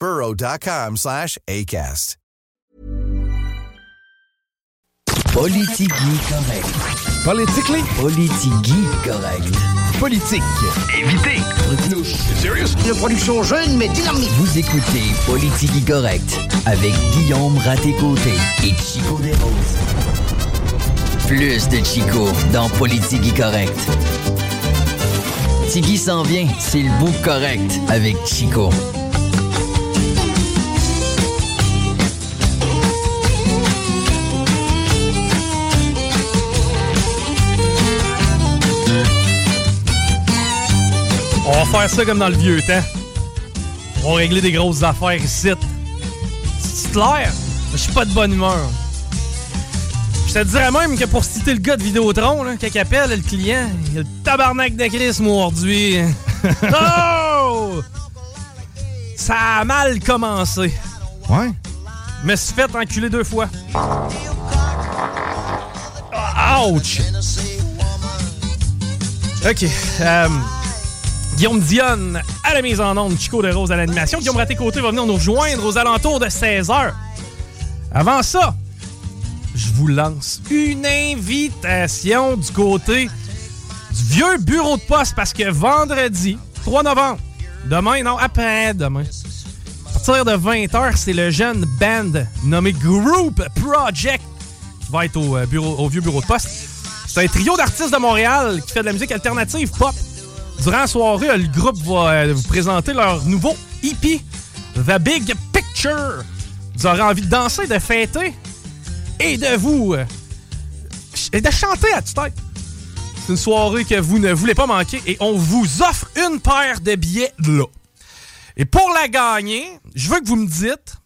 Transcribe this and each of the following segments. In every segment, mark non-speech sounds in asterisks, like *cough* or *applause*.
burrow.com slash ACAST. Politigui correct. Politically? Politigui correct. Politique. Évitez. Serious? Une production jeune mais dynamique. Vous écoutez Politigui correct avec Guillaume Raté-Côté et Chico Desroses. Plus de Chico dans Politigui correct. Tigui s'en vient, c'est le bout correct avec Chico. On va faire ça comme dans le vieux temps. On va régler des grosses affaires ici. C'est clair? Je suis pas de bonne humeur. Je te dirais même que pour citer le gars de Vidéotron, là, quand appelle le client, il a le tabarnak de Chris morduit. *laughs* oh! Ça a mal commencé. Ouais. Me suis fait enculer deux fois. Ouch! OK. euh, Guillaume Dionne à la mise en onde, Chico de Rose à l'animation. Guillaume Raté-Côté va venir nous rejoindre aux alentours de 16h. Avant ça, je vous lance une invitation du côté du vieux bureau de poste parce que vendredi, 3 novembre, demain, non, après demain, à partir de 20h, c'est le jeune band nommé Group Project qui va être au, euh, bureau, au vieux bureau de poste. C'est un trio d'artistes de Montréal qui fait de la musique alternative pop. Durant la soirée, le groupe va euh, vous présenter leur nouveau EP, The Big Picture. Vous aurez envie de danser, de fêter et de vous. euh, et de chanter à tue-tête. C'est une soirée que vous ne voulez pas manquer et on vous offre une paire de billets là. Et pour la gagner, je veux que vous me dites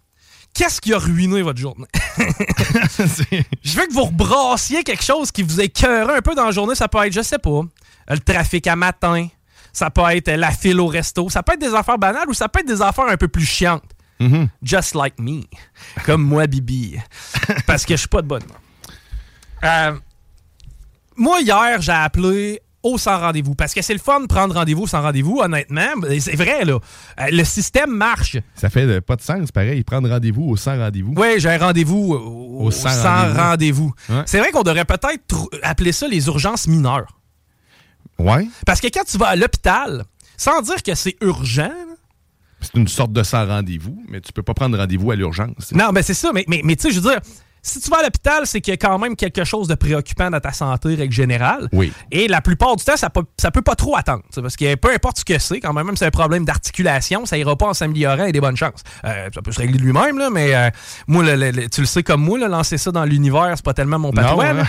qu'est-ce qui a ruiné votre journée? *laughs* je veux que vous rebrassiez quelque chose qui vous écœuré un peu dans la journée. Ça peut être, je sais pas, le trafic à matin. Ça peut être la file au resto. Ça peut être des affaires banales ou ça peut être des affaires un peu plus chiantes. Just like me. Comme moi, Bibi. *laughs* Parce que je suis pas de bonne. Euh, moi, hier, j'ai appelé au sans rendez-vous. Parce que c'est le fun de prendre rendez-vous sans rendez-vous, honnêtement. C'est vrai, là. Euh, le système marche. Ça fait euh, pas de sens, pareil. Prendre rendez-vous au sans rendez-vous. Oui, j'ai un rendez-vous au, Au sans, sans rendez-vous. Ouais. C'est vrai qu'on devrait peut-être tr- appeler ça les urgences mineures. Ouais. Parce que quand tu vas à l'hôpital, sans dire que c'est urgent, C'est une sorte de sans rendez-vous, mais tu peux pas prendre rendez-vous à l'urgence. Non, mais c'est ça. Mais, mais, mais tu sais, je veux dire, si tu vas à l'hôpital, c'est qu'il y a quand même quelque chose de préoccupant dans ta santé, règle générale. Oui. Et la plupart du temps, ça peut, ça peut pas trop attendre. Parce que peu importe ce que c'est, quand même, même si c'est un problème d'articulation, ça ira pas en s'améliorant et des bonnes chances. Euh, ça peut se régler de lui-même, là, mais euh, moi, le- le- le- tu le sais comme moi, là, lancer ça dans l'univers, c'est pas tellement mon là. hein?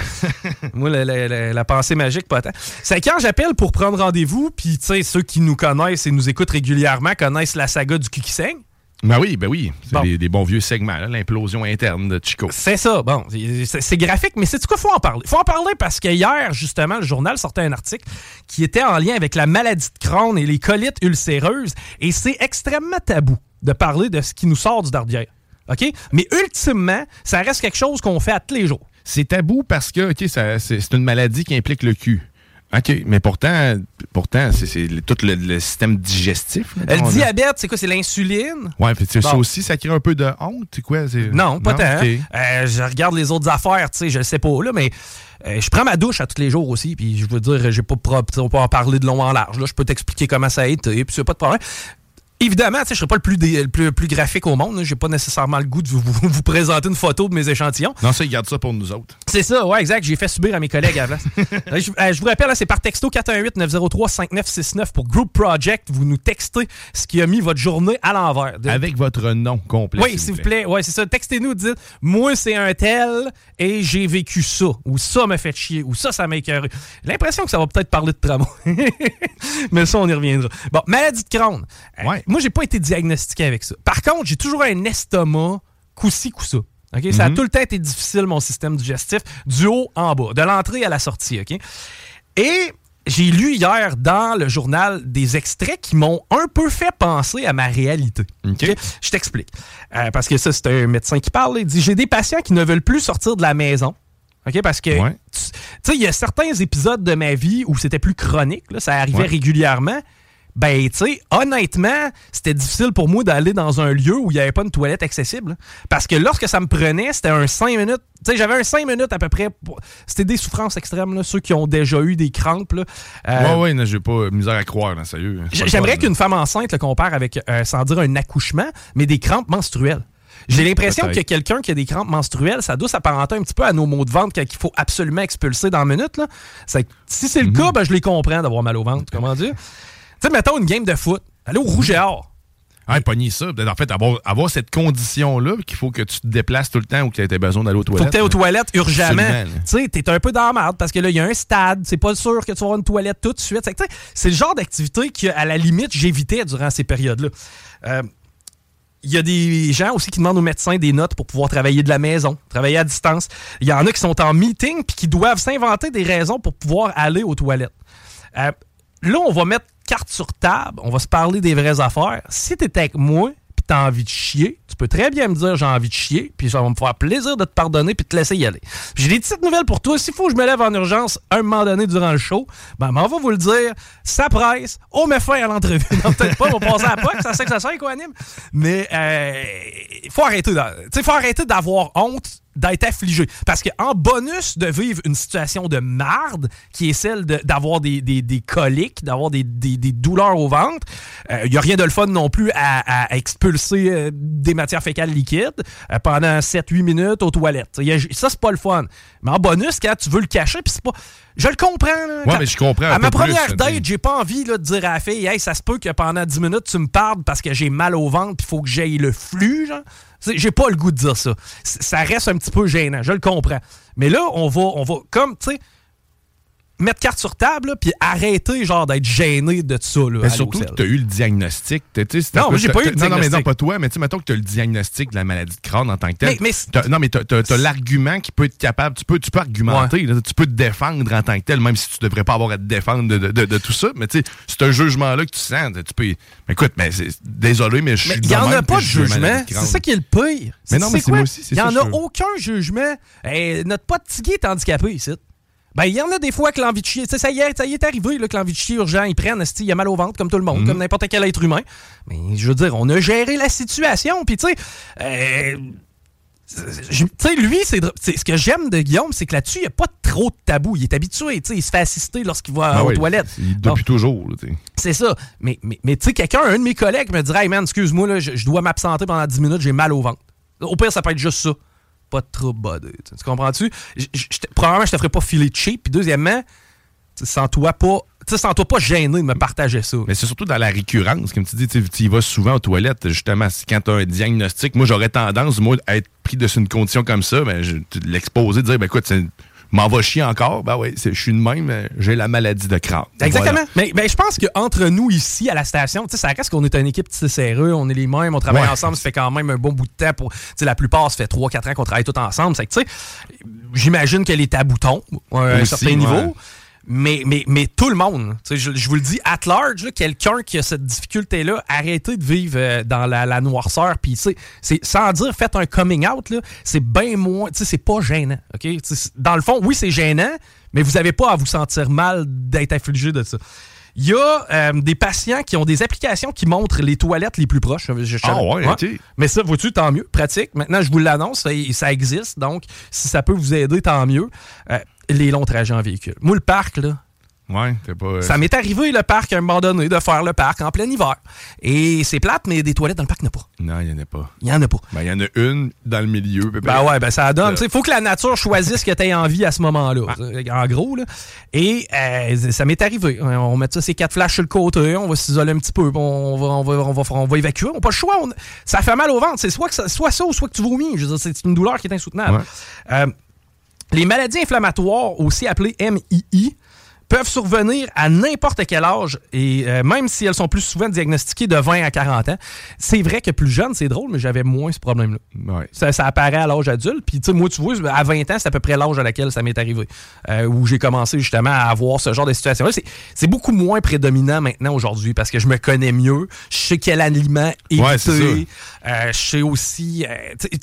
*laughs* moi, la pensée magique, pas tant. C'est quand j'appelle pour prendre rendez-vous, puis ceux qui nous connaissent et nous écoutent régulièrement connaissent la saga du cul qui saigne. Ben oui, ben oui. C'est Bon. des, des bons vieux segments, là, l'implosion interne de Chico. C'est ça, bon, c'est graphique, mais c'est quoi, faut en parler. Faut en parler parce que hier, justement, le journal sortait un article qui était en lien avec la maladie de Crohn et les colites ulcéreuses, et c'est extrêmement tabou de parler de ce qui nous sort du dardière. OK? Mais ultimement, ça reste quelque chose qu'on fait à tous les jours. C'est tabou parce que, OK, c'est une maladie qui implique le cul. OK, mais pourtant, pourtant c'est tout le, le système digestif. là, Le diabète, c'est quoi? C'est l'insuline? Puis c'est- ça Bon. aussi, ça crée un peu de honte, quoi? Non, pas tant. OK. Euh, je regarde les autres affaires, tu sais, je le sais pas, là, mais euh, je prends ma douche à tous les jours aussi, puis je veux dire, j'ai pas, on peut en parler de long en large. Là, je peux t'expliquer comment ça a été, puis c'est pas de problème. Évidemment, je ne serai pas le plus, le plus, plus, graphique au monde. Je n'ai pas nécessairement le goût de vous, vous, présenter une photo de mes échantillons. Non, ça, ils gardent ça pour nous autres. C'est ça, ouais, exact. J'ai fait subir à mes collègues avant. *laughs* Euh, je, euh, je, vous rappelle, c'est par texto 418-903-5969 pour Group Project. Vous nous textez ce qui a mis votre journée à l'envers. Avec votre nom complet. Oui, s'il vous plaît. Ouais, c'est ça. Textez-nous, dites Moi, c'est un tel et j'ai vécu ça. Ou ça m'a fait chier. Ou ça, ça m'a écœuré. L'impression que ça va peut-être parler de tramway. *laughs* Mais ça, on y reviendra. Bon, maladie de Crohn. Ouais. Moi, j'ai pas été diagnostiqué avec ça. Par contre, j'ai toujours un estomac coup-ci, coup-ça. Ça a mhm. tout le temps été difficile, mon système digestif, du haut en bas, de l'entrée à la sortie. OK? Et j'ai lu hier dans le journal des extraits qui m'ont un peu fait penser à ma réalité. Je t'explique. Euh, parce que ça, c'est un médecin qui parle. Il dit J'ai des patients qui ne veulent plus sortir de la maison. OK? Parce que, tu sais, il y a certains épisodes de ma vie où c'était plus chronique. ça arrivait régulièrement ben, tu sais, honnêtement, c'était difficile pour moi d'aller dans un lieu où il n'y avait pas une toilette accessible. Parce que lorsque ça me prenait, c'était un 5 minutes. Tu sais, j'avais un 5 minutes à peu près. C'était des souffrances extrêmes, là, ceux qui ont déjà eu des crampes. Là. Euh, ouais, ouais, j'ai pas misère à croire, là, sérieux. J'aimerais qu'une femme enceinte le compare avec, euh, sans dire un accouchement, mais des crampes menstruelles. J'ai l'impression que quelqu'un qui a des crampes menstruelles, ça doit s'apparenter un petit peu à nos maux de ventre qu'il faut absolument expulser dans une minute. Là. Si c'est le mhm. cas, ben, je les comprends d'avoir mal au ventre. Comment dire? Tu sais, mettons une game de foot. Aller au rouge et or. Ah, pogner ça. En fait, avoir, avoir cette condition-là qu'il faut que tu te déplaces tout le temps ou que tu aies besoin d'aller aux toilettes. Faut que tu aux toilettes urgemment. Tu sais, t'es un peu dans la merde parce que là, il y a un stade. C'est pas sûr que tu vas avoir une toilette tout de suite. C'est le genre d'activité que, à la limite, j'évitais durant ces périodes-là. Euh, il y a des gens aussi qui demandent aux médecins des notes pour pouvoir travailler de la maison, travailler à distance. Il y en a qui sont en meeting puis qui doivent s'inventer des raisons pour pouvoir aller aux toilettes. Euh, là, on va mettre carte sur table, on va se parler des vraies affaires. Si t'es avec moi, puis t'as envie de chier, tu peux très bien me dire j'ai envie de chier, puis ça va me faire plaisir de te pardonner puis de te laisser y aller. J'ai des petites nouvelles pour toi. S'il faut que je me lève en urgence un moment donné durant le show, ben, on va vous le dire. Ça presse. On met fin à l'entrevue. *laughs* Non, peut-être pas, on va passer à la ça sait que ça sert, quoi, anime. Mais, euh, faut faut arrêter d'avoir honte d'être affligé. Parce qu'en bonus de vivre une situation de marde, qui est celle d'avoir des, des, coliques, d'avoir des, douleurs au ventre, il euh, n'y a rien de le fun non plus à, expulser euh, des matières fécales liquides euh, pendant 7-8 minutes aux toilettes. ça, c'est pas le fun. Mais en bonus, quand tu veux le cacher, puis c'est pas. Je le comprends. Là, mais je comprends. À ma première date, j'ai pas envie de dire à la fille, hey, ça se peut que pendant 10 minutes, tu me parles parce que j'ai mal au ventre, puis il faut que j'aille le flux. J'ai pas le goût de dire ça. Ça reste un petit peu gênant, je le comprends. Mais là, on va, on va comme, tu sais, mettre carte sur table, puis arrêter genre d'être gêné de ça. Là, mais surtout que tu as eu le diagnostic. non, mais j'ai pas eu le diagnostic. Non, mais non, pas toi, mais tu sais, mettons que tu as le diagnostic de la maladie de Crohn en tant que tel. Mais, non, mais tu as, l'argument qui peut être capable, tu peux, tu peux argumenter, tu peux te défendre en tant que tel, même si tu devrais pas avoir à te défendre de, de, de, tout ça. Mais tu sais, c'est un jugement-là que tu sens. Tu peux. Mais écoute, mais désolé, mais je suis. Il n'y en a pas de jugement. C'est ça qui est le pire. Mais non, mais c'est moi aussi. Il n'y en a aucun jugement. Notre pote Tiggy est handicapé ici. Ben, il y en a des fois que l'envie de chier, ça y est, ça y est arrivé là, que l'envie de chier urgent, ils prennent, il y a mal au ventre comme tout le monde, mhm. comme n'importe quel être humain. Mais je veux dire, on a géré la situation, puis tu sais, euh, tu sais, lui, c'est ce que j'aime de Guillaume, c'est que là-dessus, il n'y a pas trop de tabou. Il est habitué, il se fait assister lorsqu'il va ben aux toilettes. Depuis toujours. C'est ça. Mais, mais, mais tu sais, quelqu'un, un de mes collègues me dirait Hey man, excuse-moi, je, je dois m'absenter pendant 10 minutes, j'ai mal au ventre. Au pire, ça peut être juste ça pas trop body. Tu comprends-tu? Premièrement, je te ferais pas filer cheap. Puis deuxièmement, sens-toi pas. sens-toi pas gêné de me partager ça. Mais c'est surtout dans la récurrence. Comme tu dis, tu vas souvent aux toilettes, justement. Quand tu as un diagnostic, moi, j'aurais tendance, moi, à être pris de une condition comme ça, ben, l'exposer, de dire, ben écoute, m'en va chier encore? Ben oui, je suis de même, j'ai la maladie de crâne. Exactement. Mais, je pense qu'entre nous ici, à la station, ça reste qu'on est une équipe serreux, on est les mêmes, on travaille ensemble, ça fait quand même un bon bout de temps. Pour, la plupart, ça fait 3-4 ans qu'on travaille tous ensemble. J'imagine que les tabous tombent à un certain niveau. Mais, mais, mais tout le monde, je, je, vous le dis, at large, quelqu'un qui a cette difficulté-là, arrêtez de vivre euh, dans la, la noirceur. Puis, c'est sans dire faites un coming out, c'est bien moins, c'est pas gênant. ok? Dans le fond, oui, c'est gênant, mais vous n'avez pas à vous sentir mal d'être affligé de ça. Il y a euh, des patients qui ont des applications qui montrent les toilettes les plus proches. ah ouais, ouais. Mais ça, vois-tu, tant mieux. Pratique. Maintenant, je vous l'annonce, ça, ça, existe. Donc, si ça peut vous aider, tant mieux. Euh, les longs trajets en véhicule. Moi, le parc, là, Ouais, pas. Ça m'est arrivé, le parc, à un moment donné, de faire le parc en plein hiver. Et c'est plate, mais des toilettes dans le parc, il n'y en a pas. Non, il n'y en a pas. Il n'y en a pas. Ben, il y en a une dans le milieu. Ben ouais, ben ça donne. Il faut que la nature choisisse ce que tu as envie à ce moment-là. En gros, là. Et ça m'est arrivé. On met ça, ces quatre flashs sur le côté, on va s'isoler un petit peu, on va, on va, on va, on va évacuer. On n'a pas le choix. Ça fait mal au ventre. C'est soit, ça, soit ça ou soit que tu vomis. C'est une douleur qui est insoutenable. Les maladies inflammatoires, aussi appelées MII, peuvent survenir à n'importe quel âge et euh, même si elles sont plus souvent diagnostiquées de 20 à 40 ans. C'est vrai que plus jeune, c'est drôle, mais j'avais moins ce problème-là. Ça, apparaît à l'âge adulte. Puis, tu sais, moi, tu vois, à 20 ans, c'est à peu près l'âge à laquelle ça m'est arrivé, euh, où j'ai commencé justement à avoir ce genre de situation-là. C'est beaucoup moins prédominant maintenant aujourd'hui parce que je me connais mieux. Je sais quel aliment éviter. Euh, je sais aussi.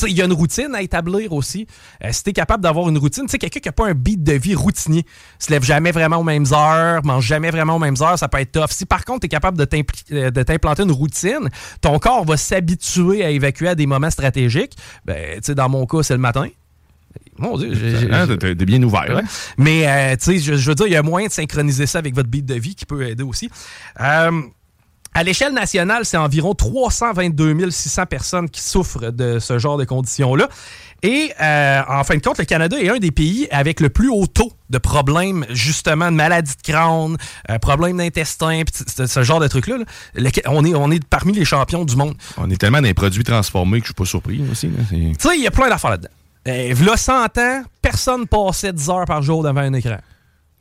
il y a une routine à établir aussi. si tu es capable d'avoir une routine, tu sais, quelqu'un qui n'a pas un beat de vie routinier, se lève jamais vraiment au mêmes heures, mange jamais vraiment aux mêmes heures, ça peut être tough. Si par contre, tu es capable euh, de t'implanter une routine, ton corps va s'habituer à évacuer à des moments stratégiques. Ben, dans mon cas, c'est le matin. Mon Dieu, t'es bien ouvert. Hein? Mais, euh, tu sais, je, veux dire, il y a moyen de synchroniser ça avec votre beat de vie qui peut aider aussi. Euh, à l'échelle nationale, c'est environ 322 600 personnes qui souffrent de ce genre de conditions-là. Et euh, en fin de compte, le Canada est un des pays avec le plus haut taux de problèmes, justement, de maladies de crâne, euh, problèmes d'intestin, ce genre de trucs-là. On, est, on est parmi les champions du monde. On est tellement des produits transformés que je suis pas surpris aussi. Tu sais, il y a plein d'affaires là-dedans. Euh, là, 100 ans, personne passait 10 heures par jour devant un écran.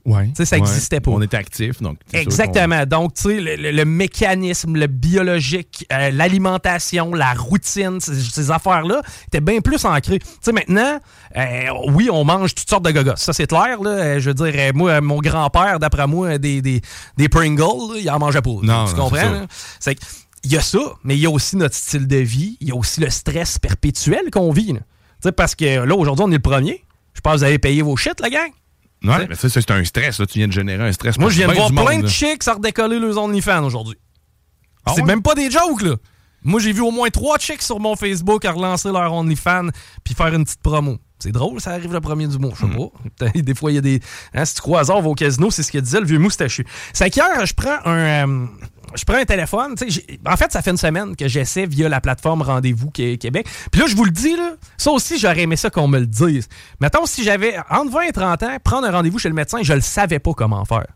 Ouais, ça n'existait pas. On était actifs. Donc Exactement. Donc, tu sais, le, mécanisme, le biologique, euh, l'alimentation, la routine, ces, affaires-là étaient bien plus ancrées. Tu sais, maintenant, euh, oui, on mange toutes sortes de gogos. Ça, c'est clair. Là. Euh, je veux dire, moi, mon grand-père, d'après moi, des, des, des Pringles, il en mangeait pas. Non, tu comprends? C'est il y a ça, mais il y a aussi notre style de vie. Il y a aussi le stress perpétuel qu'on vit. Tu sais, parce que là, aujourd'hui, on est le premier. Je pense que vous avez payé vos shit, la gang. Ouais, mais ça, c'est un stress. Là. Tu viens de générer un stress. Moi, je viens de voir plein de chicks à redécoller leurs OnlyFans aujourd'hui. Ah c'est même pas des jokes, là. Moi, j'ai vu au moins trois chicks sur mon Facebook à relancer leur OnlyFans puis faire une petite promo. C'est drôle, ça arrive le premier du mois, je sais mhm. pas. *laughs* Des fois, il y a des. Hein, si tu crois hasard, va au casino, c'est ce qu'il disait le vieux moustachu. C'est qu'hier, je prends un. Euh, je prends un téléphone. En fait, ça fait une semaine que j'essaie via la plateforme Rendez-vous Québec. Puis là, je vous le dis, là, ça aussi, j'aurais aimé ça qu'on me le dise. Mettons, si j'avais entre 20 et 30 ans, prendre un rendez-vous chez le médecin, je le savais pas comment faire.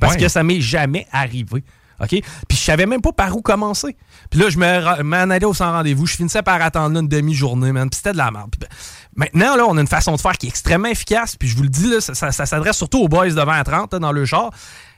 Parce que ça m'est jamais arrivé. OK? Puis je savais même pas par où commencer. Puis là, je m'en allais au sans rendez-vous. Je finissais par attendre une demi-journée, man. Puis c'était de la merde. Ben, maintenant, là, on a une façon de faire qui est extrêmement efficace. Puis je vous le dis, là, ça, s'adresse surtout aux boys de 20 à 30 dans le char.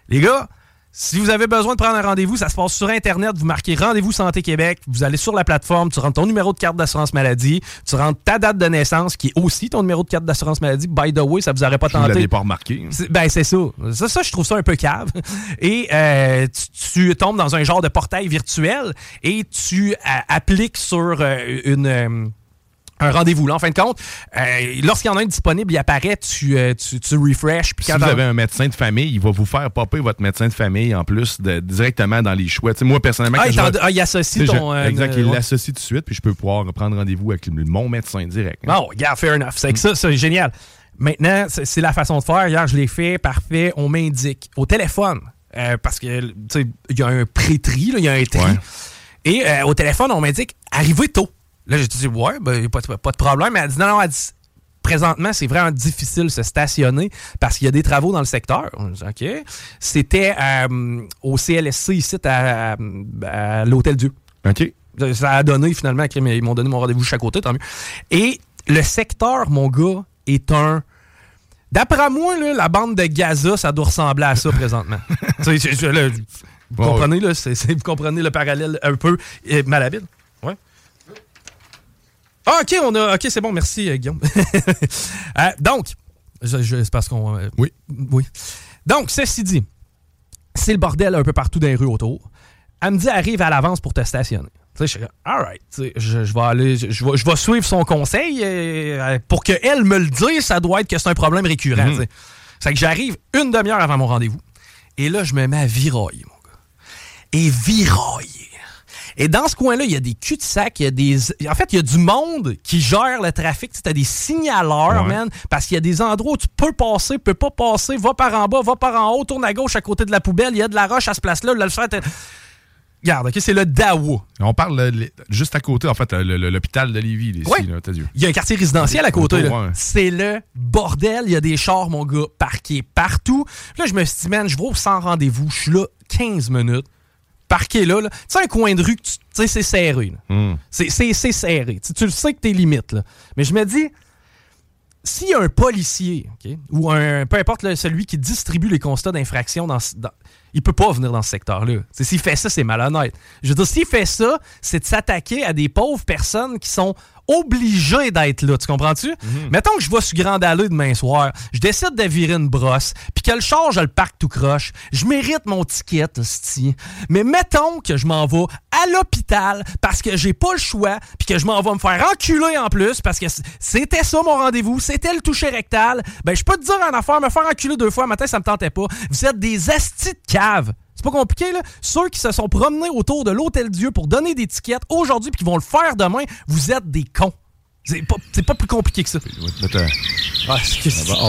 Les gars, si vous avez besoin de prendre un rendez-vous, ça se passe sur Internet. Vous marquez Rendez-vous Santé Québec. Vous allez sur la plateforme, tu rentres ton numéro de carte d'assurance maladie, tu rentres ta date de naissance, qui est aussi ton numéro de carte d'assurance maladie. By the way, ça vous aurait pas tenté. Vous l'avez pas remarqué. Ben, c'est ça. ça. ça. je trouve ça un peu cave. *laughs* Et euh, tu, tombes dans un genre de portail virtuel et tu euh, appliques sur euh, une un rendez-vous. Là, en fin de compte, euh, lorsqu'il y en a un disponible, il apparaît, tu, euh, tu, tu refresh. si vous avez un médecin de famille, il va vous faire popper votre médecin de famille en plus de, directement dans les choix. moi, personnellement, ah, il, ah, il associe ton. Euh, exact, il l'associe tout de suite, puis je peux pouvoir prendre rendez-vous avec mon médecin direct. Oh, yeah, fair enough. C'est ça, c'est génial. Maintenant, c'est la façon de faire. Hier, je l'ai fait, parfait. On m'indique au téléphone, parce que il y a un pré-tri, il y a un tri. Et au téléphone, on m'indique arrivez tôt. Là, j'ai dit, ouais, ben, pas, pas, de problème. Mais elle dit, non, non, elle dit, présentement, c'est vraiment difficile de se stationner parce qu'il y a des travaux dans le secteur. OK. C'était euh, au CLSC ici, à, l'Hôtel Dieu. OK. Ça a donné finalement, ils m'ont donné mon rendez-vous chaque côté, tant mieux. Et le secteur, mon gars, est un. D'après moi, là, la bande de Gaza, ça doit ressembler à ça présentement. vous, comprenez, là, vous comprenez le parallèle un peu euh, malhabile? Ouais. Ah, OK, on a. OK, c'est bon, merci, euh, Guillaume. *laughs* Euh, donc, c'est parce qu'on. Euh, oui. Oui. Donc, ceci dit, c'est le bordel un peu partout dans les rues autour. Elle me dit arrive à l'avance pour te stationner. Tu sais, je suis alright, je, je, vais aller, je, je, vais, je vais suivre son conseil pour qu'elle me le dise, ça doit être que c'est un problème récurrent. Mhm. C'est que j'arrive une demi-heure avant mon rendez-vous. Et là, je me mets à virailler, mon gars. Et virailler Et dans ce coin-là, il y a des cul-de-sac, il y a des. En fait, il y a du monde qui gère le trafic. Tu as des signaleurs, man, parce qu'il y a des endroits où tu peux passer, peux pas passer, va par en bas, va par en haut, tourne à gauche à côté de la poubelle, il y a de la roche à ce place-là, le fait. Regarde, OK, c'est le DAO. On parle juste à côté, en fait, l'hôpital de Lévis, ici, Il y a un quartier résidentiel à côté. C'est le bordel. Il y a des chars, mon gars, parqués partout. Là, je me suis dit, man, je vais sans rendez-vous. Je suis là 15 minutes. Parqué là. Tu sais, un coin de rue, tu sais, c'est serré. Hmm. C'est serré. Tu, le sais que t'es limite. Là. Mais je me dis, s'il y a un policier, ou un, peu importe celui qui distribue les constats d'infraction dans, dans, il peut pas venir dans ce secteur-là. S'il fait ça, c'est malhonnête. Je veux dire, s'il fait ça, c'est de s'attaquer à des pauvres personnes qui sont obligées d'être là. Tu comprends-tu? Mhm. Mettons que je vais sur Grande Allée demain soir, je décide de virer une brosse, puis que le char, je le parc tout croche. Je mérite mon ticket, sti. Mais mettons que je m'en vais à l'hôpital parce que j'ai pas le choix, puis que je m'en vais me faire enculer en plus parce que c'était ça mon rendez-vous, c'était le toucher rectal. Ben, je peux te dire en affaire, me faire enculer deux fois matin, ça me tentait pas. Vous êtes des astis de c'est pas compliqué, là. Ceux qui se sont promenés autour de l'Hôtel Dieu pour donner des tickets aujourd'hui puis qui vont le faire demain, vous êtes des cons. C'est pas, pas, plus compliqué que ça. Ah,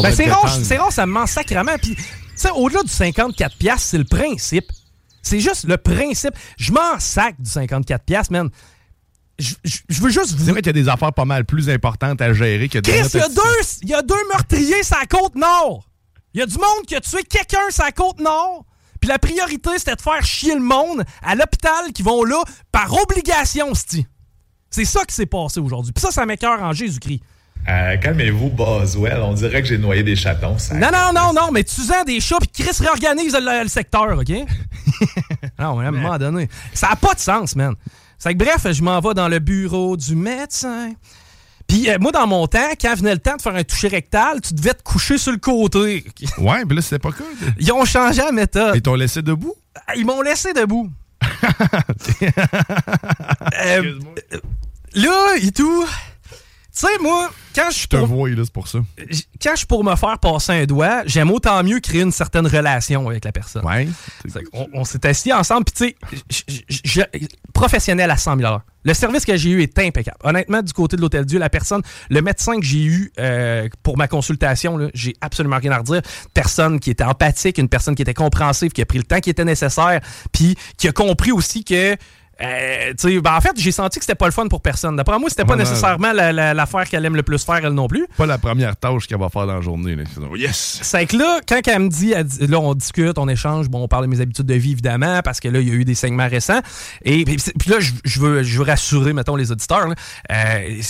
ben, c'est rare, rare, ça me ment sacrément. Puis, au-delà du 54$, c'est le principe. C'est juste le principe. Je m'en sac du 54$, man. Je, veux juste vous. C'est vrai qu'il y a des affaires pas mal plus importantes à gérer que Chris, il y, a deux, il y a deux meurtriers sur la côte nord. Il y a du monde qui a tué quelqu'un sur la côte nord. Puis la priorité, c'était de faire chier le monde à l'hôpital qui vont là par obligation, sti. C'est ça qui s'est passé aujourd'hui. Puis ça, ça m'écœure en Jésus-Christ. Euh, calmez-vous, Boswell. On dirait que j'ai noyé des chatons. Non, non, non, non, mais tu sens des chats, puis Chris réorganise le, secteur, OK? *laughs* non, à un moment donné. Ça n'a pas de sens, man. C'est que bref, je m'en vais dans le bureau du médecin. Puis euh, moi, dans mon temps, quand venait le temps de faire un toucher rectal, tu devais te coucher sur le côté. *laughs* ouais, mais là, c'était pas cool. Ils ont changé la méthode. Ils t'ont laissé debout? Ah, ils m'ont laissé debout. *laughs* euh, là, et tout. Tu sais, moi, quand je te vois, là, c'est pour ça. Quand je suis pour me faire passer un doigt, j'aime autant mieux créer une certaine relation avec la personne. Ouais. On, s'est assis ensemble, puis tu sais, professionnel à 100 000 Le service que j'ai eu est impeccable. Honnêtement, du côté de l'Hôtel Dieu, la personne, le médecin que j'ai eu euh, pour ma consultation, j'ai absolument rien à redire. Personne qui était empathique, une personne qui était compréhensive, qui a pris le temps qui était nécessaire, puis qui a compris aussi que euh, ben en fait, j'ai senti que c'était pas le fun pour personne. D'après moi, c'était pas nécessairement l'affaire qu'elle aime le plus faire, elle non plus. Pas la première tâche qu'elle va faire dans la journée. Yes! C'est que là, quand elle me dit, là, on discute, on échange, bon, on parle de mes habitudes de vie, évidemment, parce que là, il y a eu des segments récents. Et puis, là, je, veux, je veux rassurer, mettons, les auditeurs. Euh,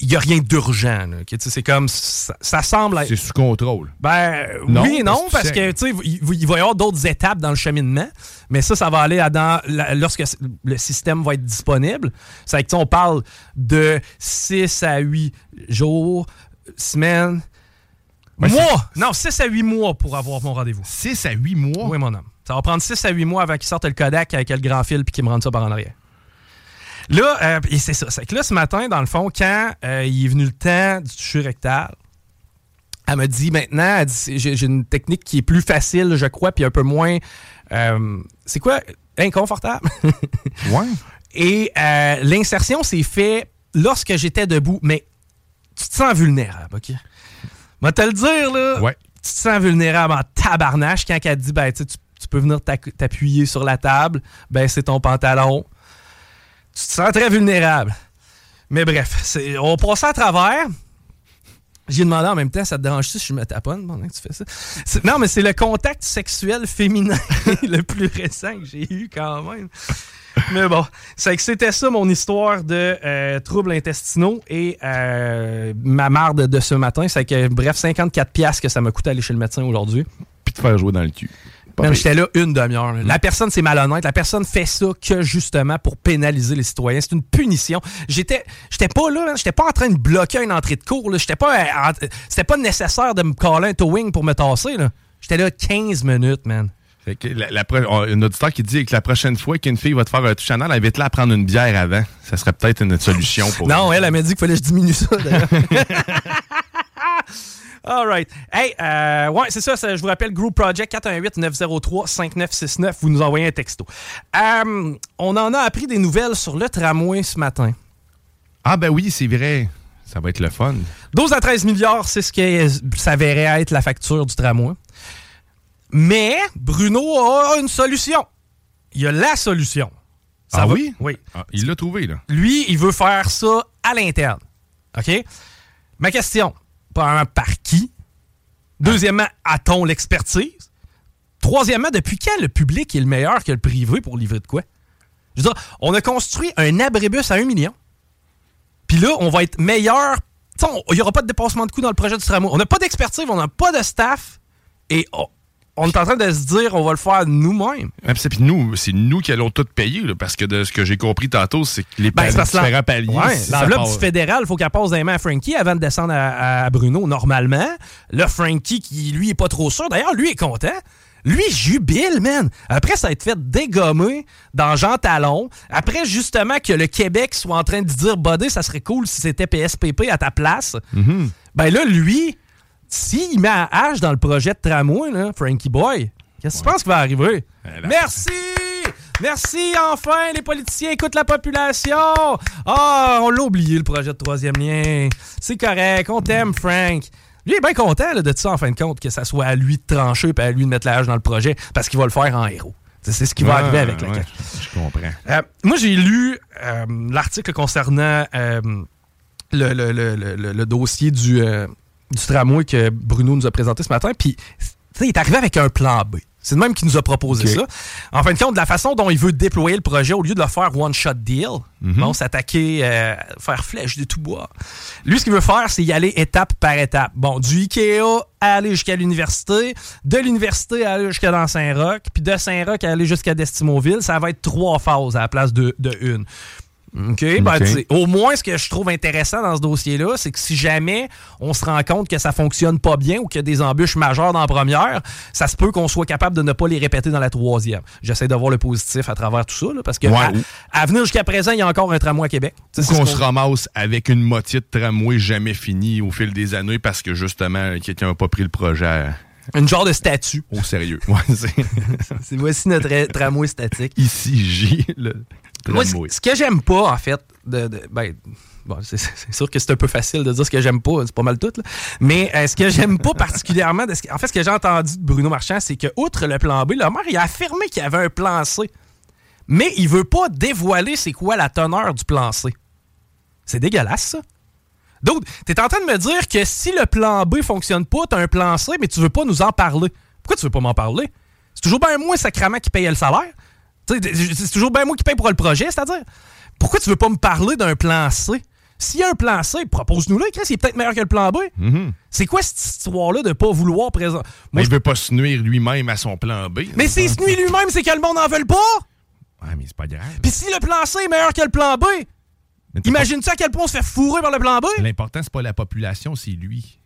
il n'y a rien d'urgent. C'est comme, ça, semble être... C'est sous contrôle. Ben, oui et non, parce que, il, va y avoir d'autres étapes dans le cheminement, mais ça, ça va aller dans, lorsque le système va être disponible. C'est que, on parle de 6 à 8 jours, semaines, mois! Non, 6 à 8 mois pour avoir mon rendez-vous. 6 à 8 mois? Oui, mon homme. Ça va prendre 6 à 8 mois avant qu'il sorte le Kodak avec le grand fil puis qu'il me rende ça par en arrière. Là, euh, et c'est ça. C'est que là, ce matin, dans le fond, quand euh, il est venu le temps du toucher rectal, elle m'a dit maintenant, j'ai une technique qui est plus facile, je crois, puis un peu moins. Euh, c'est quoi? Inconfortable. *laughs* ouais. Et l'insertion s'est fait lorsque j'étais debout, mais tu te sens vulnérable, OK? Va te le dire, là. Ouais. Tu te sens vulnérable en tabarnache quand elle dit, ben, tu, tu peux venir t'appuyer sur la table, ben, c'est ton pantalon tu te sens très vulnérable. Mais bref, on passe à travers. J'ai demandé en même temps, ça te dérange si je me taponne? Pendant que tu fais ça? Non, mais c'est le contact sexuel féminin *laughs* le plus récent que j'ai eu quand même. Mais bon, c'est que c'était ça mon histoire de euh, troubles intestinaux et euh, ma marde de ce matin. C'est que, bref, 54 pièces que ça m'a coûté aller chez le médecin aujourd'hui. Puis te faire jouer dans le cul. J'étais là une demi-heure. La personne, c'est malhonnête. La personne fait ça que justement pour pénaliser les citoyens. C'est une punition. J'étais j'étais pas là, j'étais pas en train de bloquer une entrée de cours. J'étais pas, euh, c'était pas nécessaire de me caler un towing pour me tasser. J'étais là 15 minutes, man. que la, une auditeur qui dit que la prochaine fois qu'une fille va te faire un touche elle invite-la à prendre une bière avant. Ça serait peut-être une solution pour. non, elle, elle m'a dit qu'il fallait que je diminue ça, *laughs* *laughs* All right. Hey, euh, ouais, c'est ça, Je vous rappelle, Group Project 418-903-5969. Vous nous envoyez un texto. Euh, on en a appris des nouvelles sur le tramway ce matin. Ah, ben oui, c'est vrai. Ça va être le fun. 12 à 13 milliards, c'est ce que s'avérait être la facture du tramway. Mais Bruno a une solution. Il a la solution. ah oui? Oui. Ah, il l'a trouvé, là. Lui, il veut faire ça à l'interne. OK? Ma question, par qui? Deuxièmement, a-t-on l'expertise? Troisièmement, depuis quand le public est le meilleur que le privé pour livrer de quoi? Je veux dire, on a construit un abribus à un million. Puis là, on va être meilleur. Il n'y aura pas de dépassement de coût dans le projet du tramway. On n'a pas d'expertise, on n'a pas de staff. Et on est en train de se dire on va le faire nous-mêmes. Puis nous, c'est nous qui allons tout payer, parce que de ce que j'ai compris tantôt, c'est que les ben, différents paliers. Ouais, L'enveloppe du fédéral, il faut qu'elle passe des mains à Frankie avant de descendre à, Bruno normalement. Là, Frankie, qui lui est pas trop sûr, d'ailleurs, lui est content. Lui jubile, man. Après, ça a été fait dégommer dans Jean Talon. Après, justement, que le Québec soit en train de dire, Buddy, ça serait cool si c'était PSPP à ta place. Mm-hmm. Ben là, lui, s'il met un H dans le projet de tramway, là, Frankie Boy, qu'est-ce que tu penses qui va arriver? Eh, Merci! Merci, enfin, les politiciens écoutent la population. Ah, on l'a oublié, le projet de troisième lien. C'est correct, on t'aime, Frank. Lui est bien content de ça, en fin de compte, que ça soit à lui de trancher et à lui de mettre la hache dans le projet, parce qu'il va le faire en héros. C'est ce qui va arriver avec la Je comprends. Euh, moi, j'ai lu euh, l'article concernant euh, le, le, dossier du du tramway que Bruno nous a présenté ce matin. Puis, il est arrivé avec un plan B. C'est le même qui nous a proposé ça. En fin de compte, de la façon dont il veut déployer le projet, au lieu de le faire one-shot deal, mm s'attaquer, euh, faire flèche de tout bois. Lui, ce qu'il veut faire, c'est y aller étape par étape. Bon, du Ikea à aller jusqu'à l'université, de l'université à aller jusqu'à dans Saint-Roch, puis de Saint-Roch à aller jusqu'à Destimoville. Ça va être trois phases à la place de, de une. OK? Ben, au moins, ce que je trouve intéressant dans ce dossier-là, c'est que si jamais on se rend compte que ça fonctionne pas bien ou qu'il y a des embûches majeures dans la première, ça se peut qu'on soit capable de ne pas les répéter dans la troisième. J'essaie de voir le positif à travers tout ça, parce que à, venir jusqu'à présent, il y a encore un tramway à Québec. Ou qu'on se ramasse avec une moitié de tramway jamais fini au fil des années parce que justement, quelqu'un n'a pas pris le projet. Une genre de statut. Au sérieux. *laughs* *laughs* c'est voici notre tramway statique. Ici, J. Moi, ce que j'aime pas, en fait, de, ben, c'est sûr que c'est un peu facile de dire ce que j'aime pas, c'est pas mal tout. Mais euh, ce que j'aime pas *laughs* particulièrement, en fait, ce que j'ai entendu de Bruno Marchand, c'est que, outre le plan B, le maire il a affirmé qu'il y avait un plan C. Mais il veut pas dévoiler c'est quoi la teneur du plan C. C'est dégueulasse, ça. Donc, tu es en train de me dire que si le plan B fonctionne pas, tu as un plan C, mais tu veux pas nous en parler. Pourquoi tu veux pas m'en parler? C'est toujours bien moi, sacrément, qui paye le salaire. C'est toujours bien moi qui paye pour le projet, c'est-à-dire. Pourquoi tu veux pas me parler d'un plan C? S'il y a un plan C, propose-nous-le, Chris, il est peut-être meilleur que le plan B. Mm-hmm. C'est quoi cette histoire-là de pas vouloir présenter. Mais il veut pas se nuire lui-même à son plan B. Mais s'il se nuit lui-même, c'est que le monde n'en veut pas! Ouais, mais c'est pas grave. Puis si le plan C est meilleur que le plan B, imagine-tu à quel point on se fait fourrer par le plan B? L'important, c'est pas la population, c'est lui.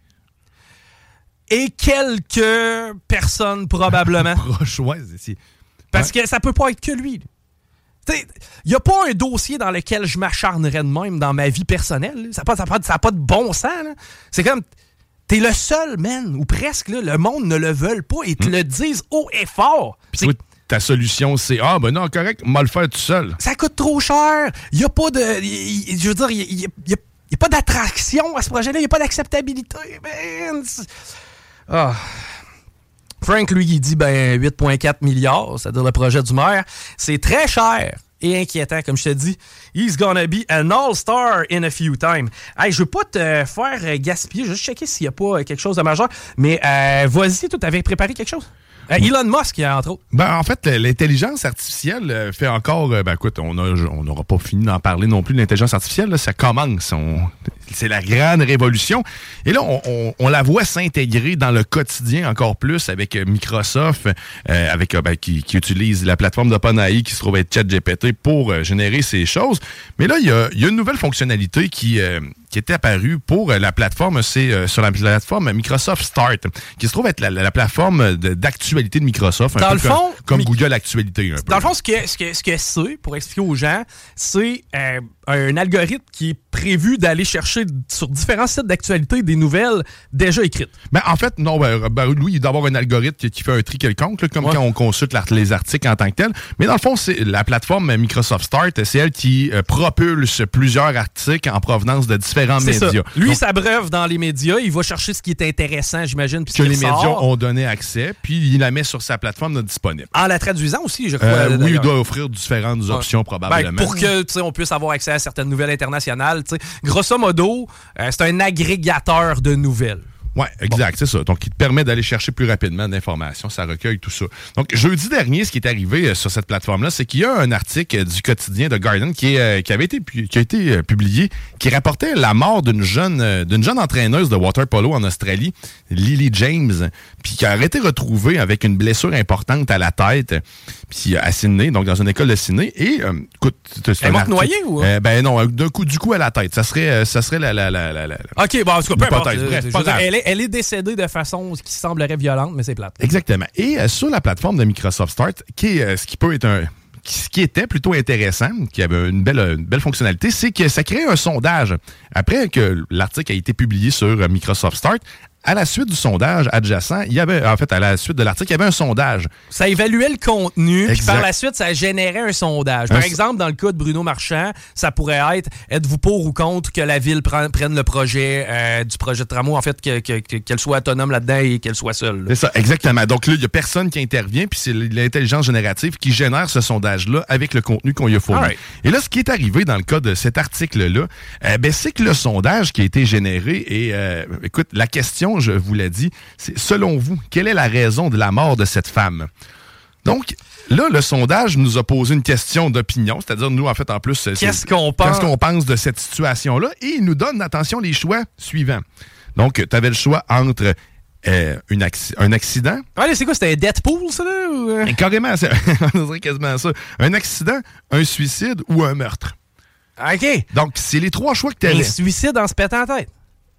Et quelques personnes, probablement. *laughs* Proche, c'est parce que ça peut pas être que lui. Il n'y a pas un dossier dans lequel je m'acharnerais de même dans ma vie personnelle. Ça n'a pas, ça pas, de bon sens. C'est comme, t'es le seul, man, ou presque, le monde ne le veut pas et te hmm. le disent haut et fort. ta solution, c'est Ah, ben non, correct, mal le faire tout seul. Ça coûte trop cher. Il n'y a pas de. je veux dire, il n'y a, pas d'attraction à ce projet-là. Il n'y a pas d'acceptabilité, man. Ah. Frank, lui, il dit ben 8,4 milliards, c'est-à-dire le projet du maire. C'est très cher et inquiétant, comme je te dis. He's gonna be an all-star in a few time. Hey, je veux pas te faire gaspiller, je veux juste checker s'il y a pas quelque chose de majeur. Mais euh, vas-y, tu avais préparé quelque chose? Euh, Elon Musk, entre autres. Ben, en fait, l'intelligence artificielle euh, fait encore. Euh, ben, écoute, on n'aura pas fini d'en parler non plus. L'intelligence artificielle, ça commence. C'est la grande révolution. Et là, on, la voit s'intégrer dans le quotidien encore plus avec Microsoft, avec ben, qui, utilise la plateforme d'OpenAI qui se trouve être ChatGPT pour générer ces choses. Mais là, il y a, une nouvelle fonctionnalité qui qui était apparu pour euh, la plateforme, c'est euh, sur la plateforme Microsoft Start, qui se trouve être la, plateforme d'actualité de, Microsoft. Dans le fond, comme, Google Actualité. Un peu. Dans le fond, ce que, ce que, ce que c'est, pour expliquer aux gens, c'est euh, un algorithme qui est prévu d'aller chercher sur différents sites d'actualité des nouvelles déjà écrites. Ben, en fait, non, ben, ben lui, il doit avoir un algorithme qui, fait un tri quelconque, comme quand on consulte les articles en tant que tel. Mais dans le fond, c'est la plateforme Microsoft Start, c'est elle qui euh, propulse plusieurs articles en provenance de différents médias. Ça. Lui, s'abreuve dans les médias, il va chercher ce qui est intéressant, j'imagine. Que les médias ont donné accès, puis il la met sur sa plateforme disponible. En la traduisant aussi, je crois. Euh, oui, il doit offrir différentes options, probablement. Ben, pour que on puisse avoir accès à certaines nouvelles internationales. Grosso modo, euh, c'est un agrégateur de nouvelles. Oui, exact, c'est ça. Donc, il te permet d'aller chercher plus rapidement d'informations, ça recueille tout ça. Donc, jeudi dernier, ce qui est arrivé euh, sur cette plateforme-là, c'est qu'il y a un article euh, du quotidien de Garden qui, est, qui avait été, qui a été publié, qui rapportait la mort d'une jeune, d'une jeune entraîneuse de water polo en Australie, Lily James, puis qui a été retrouvée avec une blessure importante à la tête, puis à Sydney, donc dans une école de Sydney. Et, écoute, c'est Elle noyée ou? ben non, d'un coup, du coup à la tête. Ça serait, ça serait la, la, la, la, OK, bon, en tout cas, peu importe. elle, est, elle est décédée de façon qui semblerait violente, mais c'est plate. Exactement. Et euh, sur la plateforme de Microsoft Start, qui euh, ce qui peut être un ce qui était plutôt intéressant, qui avait une belle, une belle fonctionnalité, c'est que ça crée un sondage. Après que l'article a été publié sur euh, Microsoft Start, à la suite du sondage adjacent, il y avait, en fait, à la suite de l'article, il y avait un sondage. Ça évaluait le contenu, puis par la suite, ça générait un sondage. Par exemple, dans le cas de Bruno Marchand, ça pourrait être êtes-vous pour ou contre que la ville prenne le projet euh, du projet de tramway, en fait, qu'elle soit autonome là-dedans et qu'elle soit seule. C'est ça, exactement. Donc là, il n'y a personne qui intervient, puis c'est l'intelligence générative qui génère ce sondage-là avec le contenu qu'on y a fourni. Et là, ce qui est arrivé dans le cas de cet article-là, euh, ben, c'est que le sondage qui a été généré, et euh, écoute, la question je vous l'ai dit, c'est selon vous, quelle est la raison de la mort de cette femme? Donc, là, le sondage nous a posé une question d'opinion, c'est-à-dire nous, en fait, en plus, qu'est-ce qu'on pense? qu'on pense de cette situation-là? Et il nous donne, attention, les choix suivants. Donc, tu avais le choix entre euh, un accident. Allez, c'est quoi? C'était un Deadpool, ça, là? Ou... Euh? Carrément, *laughs* on dirait quasiment ça. Un accident, un suicide ou un meurtre. OK. Donc, c'est les trois choix que tu as. Un suicide en se pétant la tête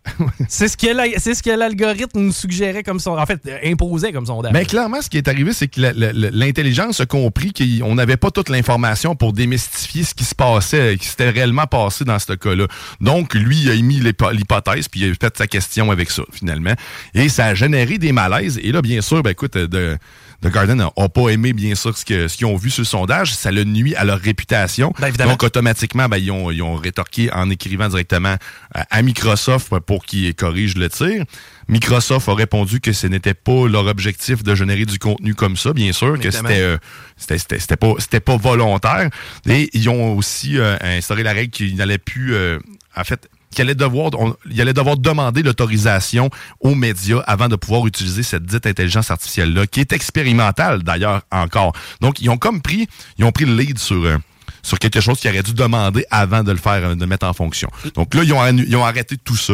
*laughs* c'est ce que l'algorithme nous suggérait comme son. En fait, imposait comme sondage. Mais clairement, ce qui est arrivé, c'est que l'intelligence a compris qu'on n'avait pas toute l'information pour démystifier ce qui se passait, ce qui s'était réellement passé dans ce cas-là. Donc, lui, il a émis l'hypothèse, puis il a fait sa question avec ça, finalement. Et ça a généré des malaises. Et là, bien sûr, ben écoute, de The Garden n'a pas aimé, bien sûr, ce qu'ils ont vu sur le sondage. Ça le nuit à leur réputation. Ben, Donc, automatiquement, ben, ils, ont, ils, ont, rétorqué en écrivant directement à Microsoft pour qu'ils corrigent le tir. Microsoft a répondu que ce n'était pas leur objectif de générer du contenu comme ça, bien sûr, que euh, c'était c'était pas c'était pas volontaire. Et ils ont aussi euh, instauré la règle qu'ils n'allaient plus euh, en fait qu'il allait devoir, il allait devoir demander l'autorisation aux médias avant de pouvoir utiliser cette dite intelligence artificielle-là, qui est expérimentale d'ailleurs encore. Donc, ils ont comme pris, ils ont pris le lead sur, euh, sur quelque chose qu'ils auraient dû demander avant de le faire, euh, de le mettre en fonction. Donc là, ils ont, ils ont arrêté tout ça.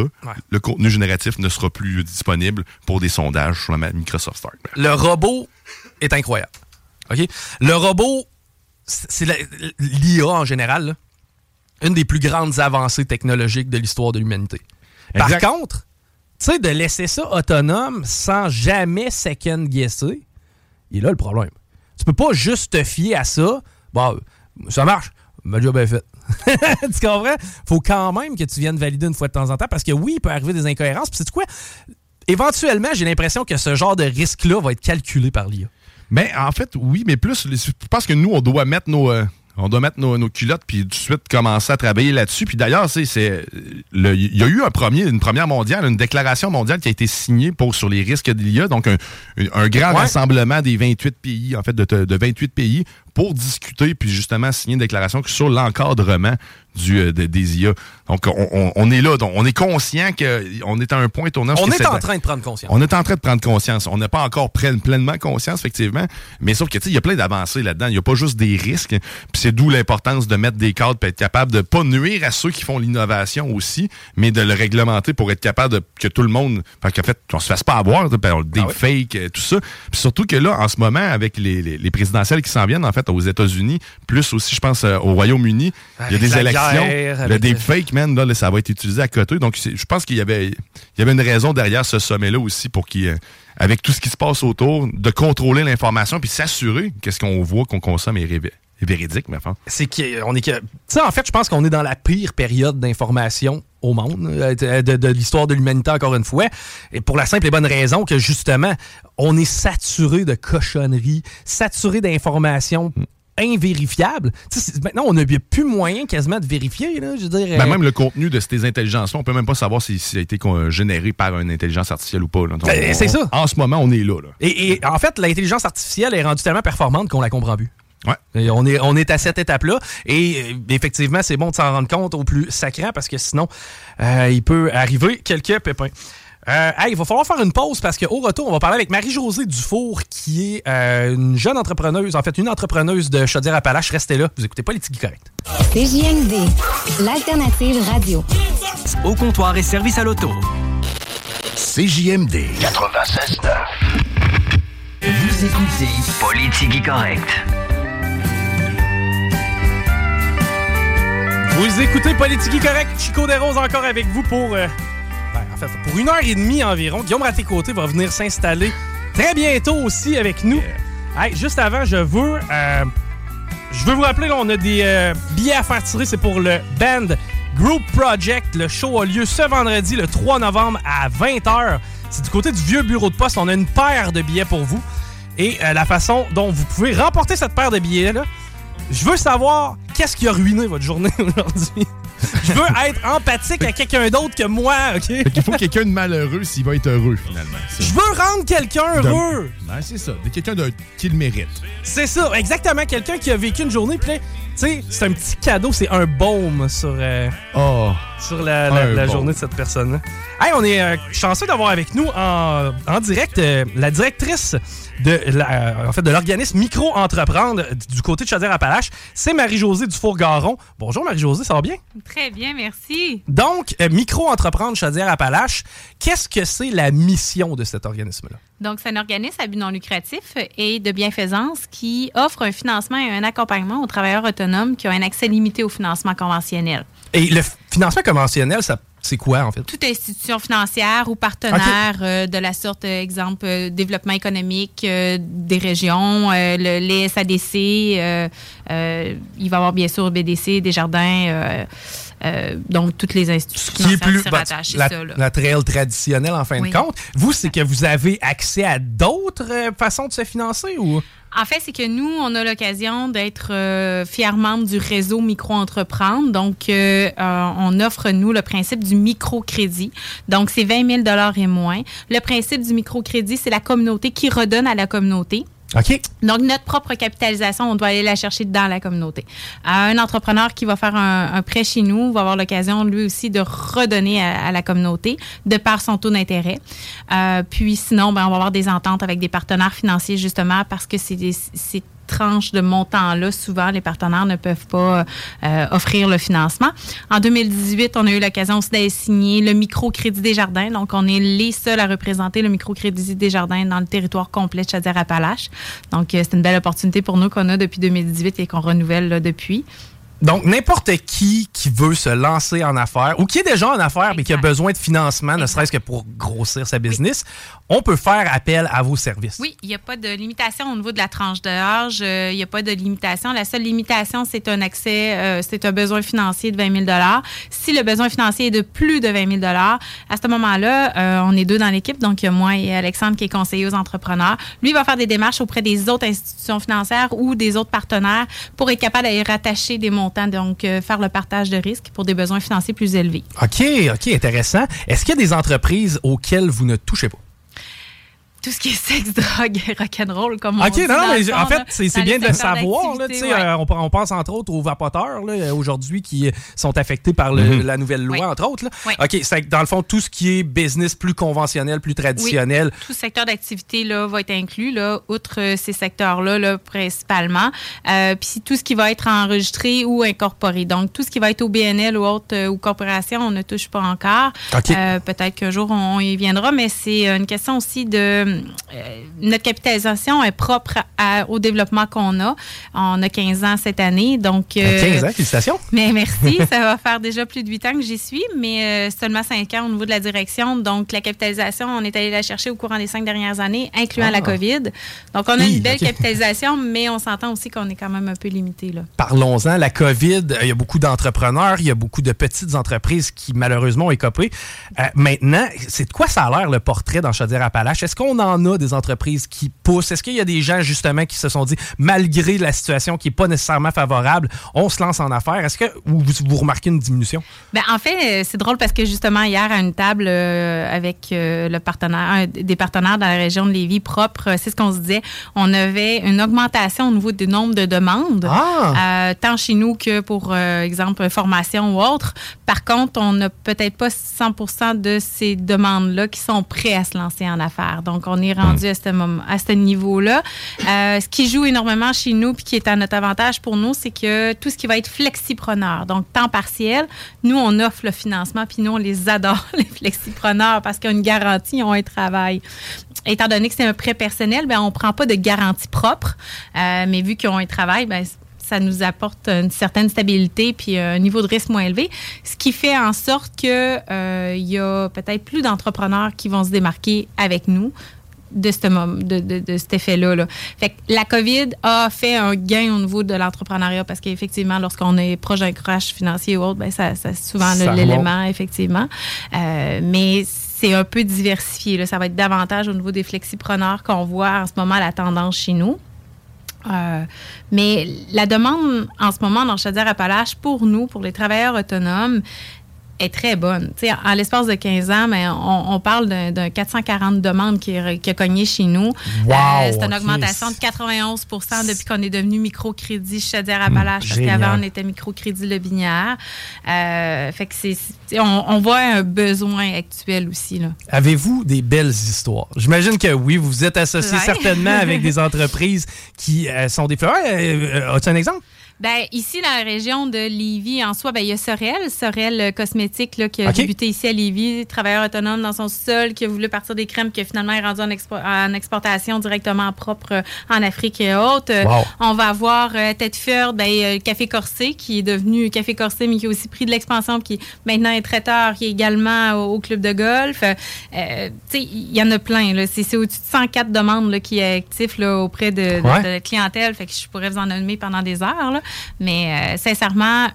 Le contenu génératif ne sera plus disponible pour des sondages sur la Microsoft Start. Le robot est incroyable. OK? Le robot, c'est l'IA en général, là une des plus grandes avancées technologiques de l'histoire de l'humanité. Par contre, tu sais, de laisser ça autonome sans jamais second-guesser, il a le problème. Tu peux pas juste te fier à ça. Bon, ça marche, ma job est fait. *laughs* tu comprends? Faut quand même que tu viennes valider une fois de temps en temps parce que oui, il peut arriver des incohérences. Puis c'est quoi? Éventuellement, j'ai l'impression que ce genre de risque-là va être calculé par l'IA. Mais en fait, oui, mais plus, je pense que nous, on doit mettre nos, euh, on doit mettre nos, culottes puis tout de suite commencer à travailler là-dessus. Puis d'ailleurs, c'est il y a eu un premier, une première mondiale, une déclaration mondiale qui a été signée pour sur les risques de l'IA, donc un, grand rassemblement des 28 pays, en fait, de, de 28 pays pour discuter puis justement signer une déclaration sur l'encadrement du, euh, des IA. Donc, on, est là, on est conscient qu'on est à un point tournant. On est en train de prendre conscience. On est en train de prendre conscience. On n'a pas encore pleinement conscience, effectivement, mais sauf que, tu sais, il y a plein d'avancées là-dedans. Il n'y a pas juste des risques. Puis c'est d'où l'importance de mettre des cadres pour être capable de pas nuire à ceux qui font l'innovation aussi, mais de le réglementer pour être capable de, que tout le monde, enfin, qu'en fait, on se fasse pas avoir, des ah fakes, euh, tout ça. Puis surtout que là, en ce moment, avec les, les présidentielles qui s'en viennent, en fait, aux États-Unis, plus aussi, je pense, euh, au Royaume-Uni, il y a des élections le deepfake, man, là, ça va être utilisé à côté. Donc, je pense qu'il y avait, il y avait une raison derrière ce sommet-là aussi pour qu'il, avec tout ce qui se passe autour, de contrôler l'information puis s'assurer que ce qu'on voit, qu'on consomme est véridique, mais enfin. C'est qu'on est que. Tu sais, en fait, je pense qu'on est dans la pire période d'information au monde, euh, de, l'histoire de l'humanité encore une fois, et pour la simple et bonne raison que justement, on est saturé de cochonneries, saturé d'informations invérifiables. maintenant, on n'a plus moyen quasiment de vérifier. Là, je veux dire, ben, Même le contenu de ces intelligences-là, on peut même pas savoir si, ça a été généré par une intelligence artificielle ou pas. Ben, c'est ça. En ce moment, on est là. Et, en fait, l'intelligence artificielle est rendue tellement performante qu'on la comprend plus. Ouais. on, est, on est à cette étape-là. Et euh, effectivement, c'est bon de s'en rendre compte au plus sacrant parce que sinon, euh, il peut arriver quelques pépins. Euh, il va falloir faire une pause parce qu'au retour, on va parler avec Marie-Josée Dufour, qui est une jeune entrepreneuse, en fait, une entrepreneuse de Chaudière-Appalaches. Restez là, vous écoutez pas les corrects. corrects. CJMD, l'alternative radio. Au comptoir et service à l'auto. CJMD 96.9. Vous écoutez Politique correct. Vous écoutez Politique correct. Chico Desroses encore avec vous pour, euh, ben, en fait, pour une heure et demie environ. Guillaume Raté-Côté va venir s'installer très bientôt aussi avec nous. juste avant, je veux, euh, je veux vous rappeler, on a des euh, billets à faire tirer. C'est pour le band Group Project. Le show a lieu ce vendredi, le 3 novembre à 20h. C'est du côté du vieux bureau de poste. On a une paire de billets pour vous. Et la façon dont vous pouvez remporter cette paire de billets-là, je veux savoir qu'est-ce qui a ruiné votre journée *laughs* aujourd'hui. Je veux être empathique à quelqu'un d'autre que moi, OK? Il faut quelqu'un de malheureux s'il va être heureux, finalement. Je veux rendre quelqu'un heureux. Ben, c'est ça. Quelqu'un qui le mérite. C'est ça, exactement. Quelqu'un qui a vécu une journée, puis tu sais, c'est un petit cadeau, c'est un baume sur, euh, oh, sur la, journée de cette personne-là. Hey, on est euh, chanceux d'avoir avec nous en, direct euh, la directrice de en fait, de l'organisme Micro-Entreprendre du côté de Chaudière-Appalaches. C'est Marie-Josée Dufour-Garon. Bonjour Marie-Josée, ça va bien? Très bien, merci. Donc, euh, Micro-Entreprendre Chaudière-Appalaches, qu'est-ce que c'est la mission de cet organisme-là? Donc, c'est un organisme à but non lucratif et de bienfaisance qui offre un financement et un accompagnement aux travailleurs autonomes qui ont un accès limité au financement conventionnel. Et le financement conventionnel, ça c'est quoi, en fait? Toute institution financière ou partenaire euh, de la sorte, euh, exemple, euh, développement économique des régions, le, les SADC, il va y avoir bien sûr BDC, Desjardins, donc toutes les institutions qui est plus, bah, la, ça, la trail traditionnelle, en fin de compte. Vous, c'est que vous avez accès à d'autres façons de se financer ou... En fait, c'est que nous, on a l'occasion d'être euh, fiers membres du réseau Micro-Entreprendre. Donc, euh, euh, on offre, nous, le principe du microcrédit. Donc, c'est 20 000 et moins. Le principe du microcrédit, c'est la communauté qui redonne à la communauté. OK. Donc, notre propre capitalisation, on doit aller la chercher dans la communauté. un entrepreneur qui va faire un, prêt chez nous va avoir l'occasion, lui aussi, de redonner à, la communauté de par son taux d'intérêt. Euh, puis, sinon, ben, on va avoir des ententes avec des partenaires financiers, justement, parce que c'est tranche de montant-là, souvent, les partenaires ne peuvent pas euh, offrir le financement. En 2018, on a eu l'occasion aussi d'aller signer le microcrédit des jardins. Donc, on est les seuls à représenter le microcrédit des jardins dans le territoire complet de Chaudière-Appalaches. Donc, euh, c'est une belle opportunité pour nous qu'on a depuis 2018 et qu'on renouvelle depuis. Donc, n'importe qui qui veut se lancer en affaires ou qui est déjà en affaires mais qui a besoin de financement, ne serait-ce que pour grossir sa business, on peut faire appel à vos services. Oui, il n'y a pas de limitation au niveau de la tranche d'âge. Euh, il n'y a pas de limitation. La seule limitation, c'est un accès, euh, c'est un besoin financier de 20 000 Si le besoin financier est de plus de 20 000 à ce moment-là, euh, on est deux dans l'équipe. Donc, il y a moi et Alexandre qui est conseiller aux entrepreneurs. Lui va faire des démarches auprès des autres institutions financières ou des autres partenaires pour être capable d'aller rattacher des montants, donc faire le partage de risques pour des besoins financiers plus élevés. OK, OK, intéressant. Est-ce qu'il y a des entreprises auxquelles vous ne touchez pas? Tout ce qui est sexe, *laughs* drogue, rock'n'roll, comme on dit. OK, non, mais en fait, c'est bien de le savoir. Là, euh, on, pense entre autres aux vapoteurs aujourd'hui qui sont affectés par mhm. la nouvelle loi, entre autres. Là. OK, c'est dans le fond, tout ce qui est business plus conventionnel, plus traditionnel. Tout secteur d'activité va être inclus, là, outre euh, ces secteurs-là, là, principalement. Euh, Puis tout ce qui va être enregistré ou incorporé. Donc, tout ce qui va être au BNL ou autre euh, ou corporation, on ne touche pas encore. Peut-être qu'un jour, on y viendra, mais c'est une question aussi de euh, notre capitalisation est propre au développement qu'on a. On a 15 ans cette année, donc... 15 euh, ans, félicitations! Mais merci, *laughs* ça va faire déjà plus de 8 ans que j'y suis, mais seulement 5 ans au niveau de la direction. Donc, la capitalisation, on est allé la chercher au courant des 5 dernières années, incluant la ah. COVID. Donc, on a une belle *laughs* capitalisation, mais on s'entend aussi qu'on est quand même un peu limité. Parlons-en, la COVID, il y a beaucoup d'entrepreneurs, il y a beaucoup de petites entreprises qui, malheureusement, ont écopé. maintenant, c'est de quoi ça a l'air, le portrait dans Chaudière-Appalaches? Est-ce qu'on en a des entreprises qui poussent? Est-ce qu'il y a des gens, justement, qui se sont dit, malgré la situation qui n'est pas nécessairement favorable, on se lance en affaires? Est-ce que vous, vous, remarquez une diminution? Bien, en fait, euh, c'est drôle parce que, justement, hier, à une table euh, avec euh, le partenaire, des partenaires dans la région de Lévis propre, c'est ce qu'on se disait. On avait une augmentation au niveau du nombre de demandes, ah! tant chez nous que pour, exemple, formation ou autre. Par contre, on n'a peut-être pas 100% de ces demandes-là qui sont prêts à se lancer en affaires. Donc, on est rendu à ce, moment, à ce niveau-là. Euh, ce qui joue énormément chez nous, puis qui est à notre avantage pour nous, c'est que tout ce qui va être flexipreneur, donc temps partiel, nous, on offre le financement, puis nous, on les adore, *laughs* les flexipreneurs, parce qu'ils ont une garantie, ils ont un travail. Étant donné que c'est un prêt personnel, ben, on ne prend pas de garantie propre, euh, mais vu qu'ils ont un travail, ben, ça nous apporte une certaine stabilité puis un niveau de risque moins élevé, ce qui fait en sorte que euh, il y a peut-être plus d'entrepreneurs qui vont se démarquer avec nous de, de, de, cet effet-là. Fait que la COVID a fait un gain au niveau de l'entrepreneuriat parce qu'effectivement, lorsqu'on est proche d'un crash financier ou autre, ben ça, c'est souvent l'élément, effectivement. Euh, mais c'est un peu diversifié. Là. Ça va être davantage au niveau des flexipreneurs qu'on voit en ce moment la tendance chez nous. Euh, mais la demande en ce moment dans Chaudière-Appalaches pour nous, pour les travailleurs autonomes, est très bonne. en l'espace de 15 ans, mais on, parle d'un 440 demandes qui, qui, a cogné chez nous. Wow, euh, c'est une augmentation de 91% depuis qu'on est devenu microcrédit Chaudière-Appalaches, parce qu'avant, on était microcrédit Le Binière. Euh, fait que c'est, on, on, voit un besoin actuel aussi. Avez-vous des belles histoires? J'imagine que oui, vous vous êtes associé certainement avec des *laughs* entreprises qui euh, sont des... As-tu un exemple? Ben, ici, dans la région de Lévis, en soi, ben, il y a Sorel, Sorel euh, Cosmétique, là, qui a débuté ici à Lévis, travailleur autonome dans son sol, qui a voulu partir des crèmes, qui a finalement est rendu en, exportation directement propre euh, en Afrique et autres. Euh, on va avoir euh, Tedford, ben, Café Corsé, qui est devenu Café Corsé, mais qui a aussi pris de l'expansion, qui maintenant est traiteur, qui est également au, club de golf. il y en a plein. C'est au-dessus de 104 demandes là, qui est actif là, auprès de, la clientèle. Fait que je pourrais vous en nommer pendant des heures. Là. Mais euh, sincèrement,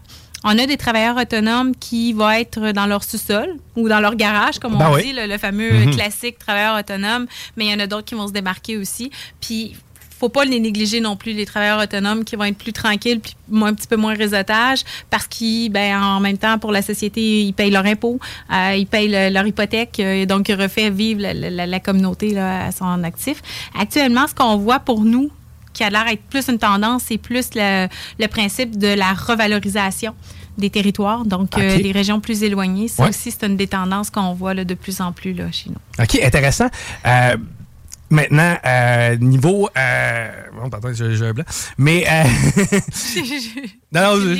on a des travailleurs autonomes qui vont être dans leur sous-sol ou dans leur garage, comme ben on dit, le, fameux mhm. classique travailleur autonome, mais il y en a d'autres qui vont se démarquer aussi. Puis, faut pas les négliger non plus, les travailleurs autonomes qui vont être plus tranquilles, puis un petit peu moins réseautage, parce qu'ils, ben, en même temps, pour la société, ils payent leur impôt, euh, ils payent leur hypothèque, euh, donc ils refait vivre la, communauté là, à son actif. Actuellement, ce qu'on voit pour nous, qui a l'air d'être plus une tendance, c'est plus le, principe de la revalorisation des territoires, donc euh, les régions plus éloignées. Ça aussi, c'est une des tendances qu'on voit là, de plus en plus là, chez nous. OK, intéressant. Euh, Maintenant, euh, niveau. Euh, bon, attends, j'ai un blanc. Mais. Euh, *laughs* non, non,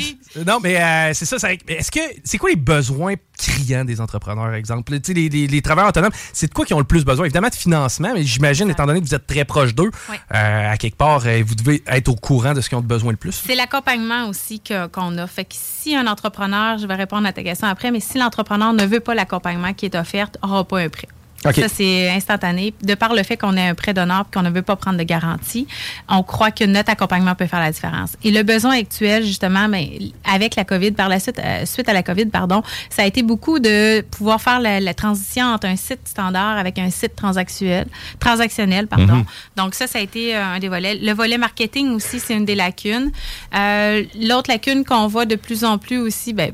non, mais euh, c'est ça. Est-ce que. C'est quoi les besoins criants des entrepreneurs, exemple? Les, les, les, travailleurs autonomes, c'est de quoi qu'ils ont le plus besoin? Évidemment, de financement, mais j'imagine, étant donné que vous êtes très proche d'eux, à quelque part, vous devez être au courant de ce qu'ils ont besoin le plus. C'est l'accompagnement aussi qu'on a. Fait que si un entrepreneur, je vais répondre à ta question après, mais si l'entrepreneur ne veut pas l'accompagnement qui est offert, n'aura pas un prêt. Ça, c'est instantané. De par le fait qu'on ait un prêt d'honneur et qu'on ne veut pas prendre de garantie, on croit que notre accompagnement peut faire la différence. Et le besoin actuel, justement, ben, avec la COVID, par la suite, euh, suite à la COVID, pardon, ça a été beaucoup de pouvoir faire la, transition entre un site standard avec un site transactionnel, transactionnel pardon. Mhm. Donc ça, ça a été euh, un des volets. Le volet marketing aussi, c'est une des lacunes. Euh, l'autre lacune qu'on voit de plus en plus aussi, ben,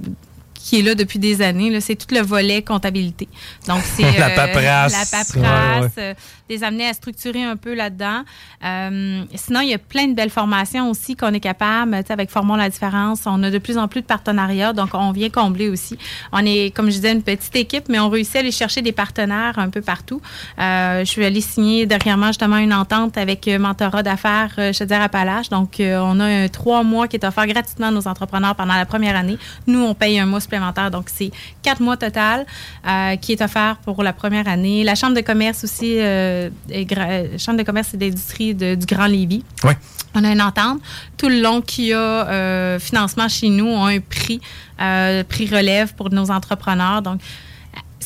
qui est là depuis des années. C'est tout le volet comptabilité. Donc, c'est la euh, paperasse. la paperasse, euh, les amener à structurer un peu là-dedans. Euh, sinon, il y a plein de belles formations aussi qu'on est capable, avec Formons la différence. On a de plus en plus de partenariats, donc on vient combler aussi. On est, comme je disais, une petite équipe, mais on réussit à aller chercher des partenaires un peu partout. je suis allée signer dernièrement justement une entente avec Mentorat d'affaires chez Appalaches. Donc, on a un trois mois qui est offert gratuitement à nos entrepreneurs pendant la première année. Nous, on paye un mois donc, c'est quatre mois total euh, qui est offert pour la première année. La Chambre de commerce aussi euh, Chambre de commerce et d'industrie du Grand Lévis. Oui. On a une entente. Tout le long qu'il y a financement chez nous, on a un prix, prix relève pour nos entrepreneurs. Donc,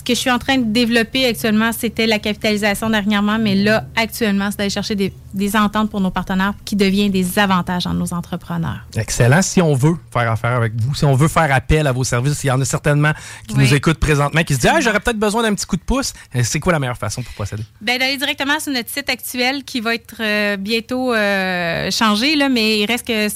que je suis en train de développer actuellement, c'était la capitalisation dernièrement, mais là, actuellement, c'est d'aller chercher des, ententes pour nos partenaires qui deviennent des avantages en nos entrepreneurs. Excellent. Si on veut faire affaire avec vous, si on veut faire appel à vos services, il y en a certainement qui nous écoutent présentement, qui se disent Ah, j'aurais peut-être besoin d'un petit coup de pouce. Euh, c'est quoi la meilleure façon pour procéder? Bien, d'aller directement sur notre site actuel qui va être euh, bientôt euh, changé, là, mais il reste que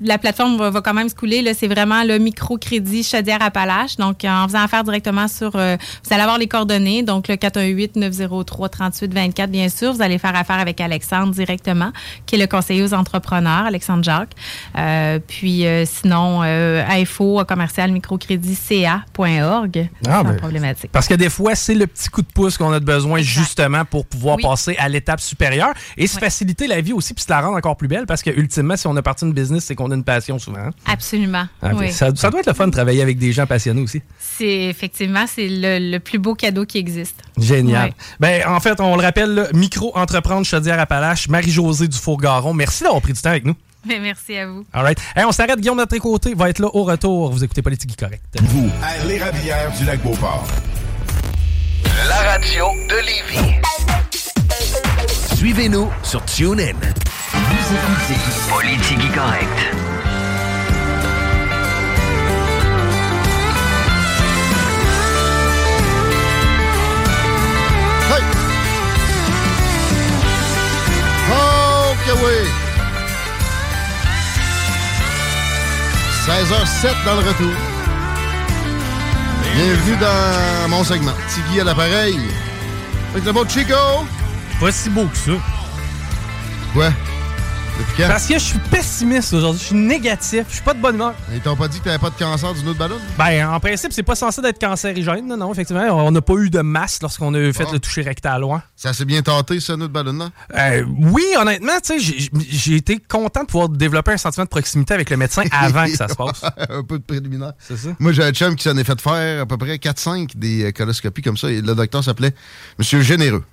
la plateforme va, quand même se couler. C'est vraiment le microcrédit Chaudière-Appalaches. Donc, en faisant affaire directement sur... Euh, vous allez avoir les coordonnées. Donc, le 418-903-3824, bien sûr. Vous allez faire affaire avec Alexandre directement, qui est le conseiller aux entrepreneurs, Alexandre Jacques. Euh, puis, euh, sinon, info commercial microcréditca.org. Ah, ben, problématique. Parce que des fois, c'est le petit coup de pouce qu'on a besoin justement pour pouvoir passer à l'étape supérieure et se faciliter la vie aussi puis se la rendre encore plus belle parce que ultimement, si on a parti une business, c'est qu'on on a une passion souvent. Hein? Absolument. Ah, ça, doit être le fun de travailler avec des gens passionnés aussi. C'est effectivement, c'est le, plus beau cadeau qui existe. Génial. Ben, en fait, on le rappelle, micro-entreprendre Chaudière-Appalaches, Marie-Josée Dufour-Garon. Merci d'avoir pris du temps avec nous. Ben, merci à vous. All right. on s'arrête. Guillaume, de notre côté, va être là au retour. Vous écoutez Politique Correct. Vous, à l'Érablière du Lac-Beauport. La radio de Lévis. Suivez-nous sur TuneIn. Vous écoutez Politique Correct. Hey! OK, oui! 16h07 dans le retour. Bienvenue dans mon segment. Tigui à l'appareil. Avec le beau Chico. Pas si beau que ça. Ouais. Parce que je suis pessimiste aujourd'hui, je suis négatif, je suis pas de bonne humeur. Ils t'ont pas dit que t'avais pas de cancer du autre ballon? Ben, en principe, c'est pas censé d'être cancérigène, non, non, effectivement. On n'a pas eu de masse lorsqu'on a fait le toucher rectal loin. Ça s'est bien tenté, ça, notre ballon, là? Euh, oui, honnêtement, tu sais, j'ai été content de pouvoir développer un sentiment de proximité avec le médecin *laughs* avant que ça se passe. un peu de préliminaire. C'est ça. Moi, j'ai un chum qui s'en est fait faire à peu près 4-5 des euh, coloscopies comme ça, et le docteur s'appelait Monsieur Généreux.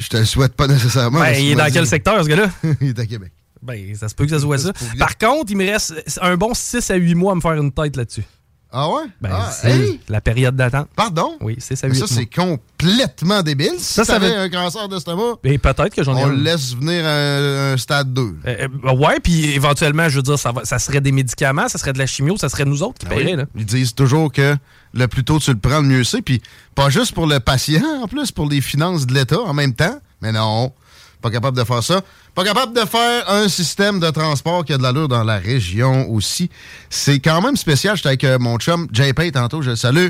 Je te le souhaite pas nécessairement. Ben, il est dans quel secteur, ce gars-là? *laughs* il est à Québec. Ben, ça se peut que ça soit ça. Par contre, il me reste un bon 6 à 8 mois à me faire une tête là-dessus. Ah ouais? Ben, ah, c'est la période d'attente. Pardon? Oui, c'est ça. Ça, c'est complètement débile. ça, ça un cancer d'estomac. Et peut-être que j'en ai On le laisse venir à un, stade 2. Euh, euh, ouais, puis éventuellement, je veux dire, ça, ça serait des médicaments, ça serait de la chimio, ça serait nous autres qui ah Là. Ils disent toujours que le plus tôt tu le prends, le mieux c'est. Puis pas juste pour le patient, en plus, pour les finances de l'État en même temps. Mais non, pas capable de faire ça. Pas capable de faire un système de transport qui a de l'allure dans la région aussi. C'est quand même spécial. J'étais avec euh, mon chum JP tantôt, je le salue.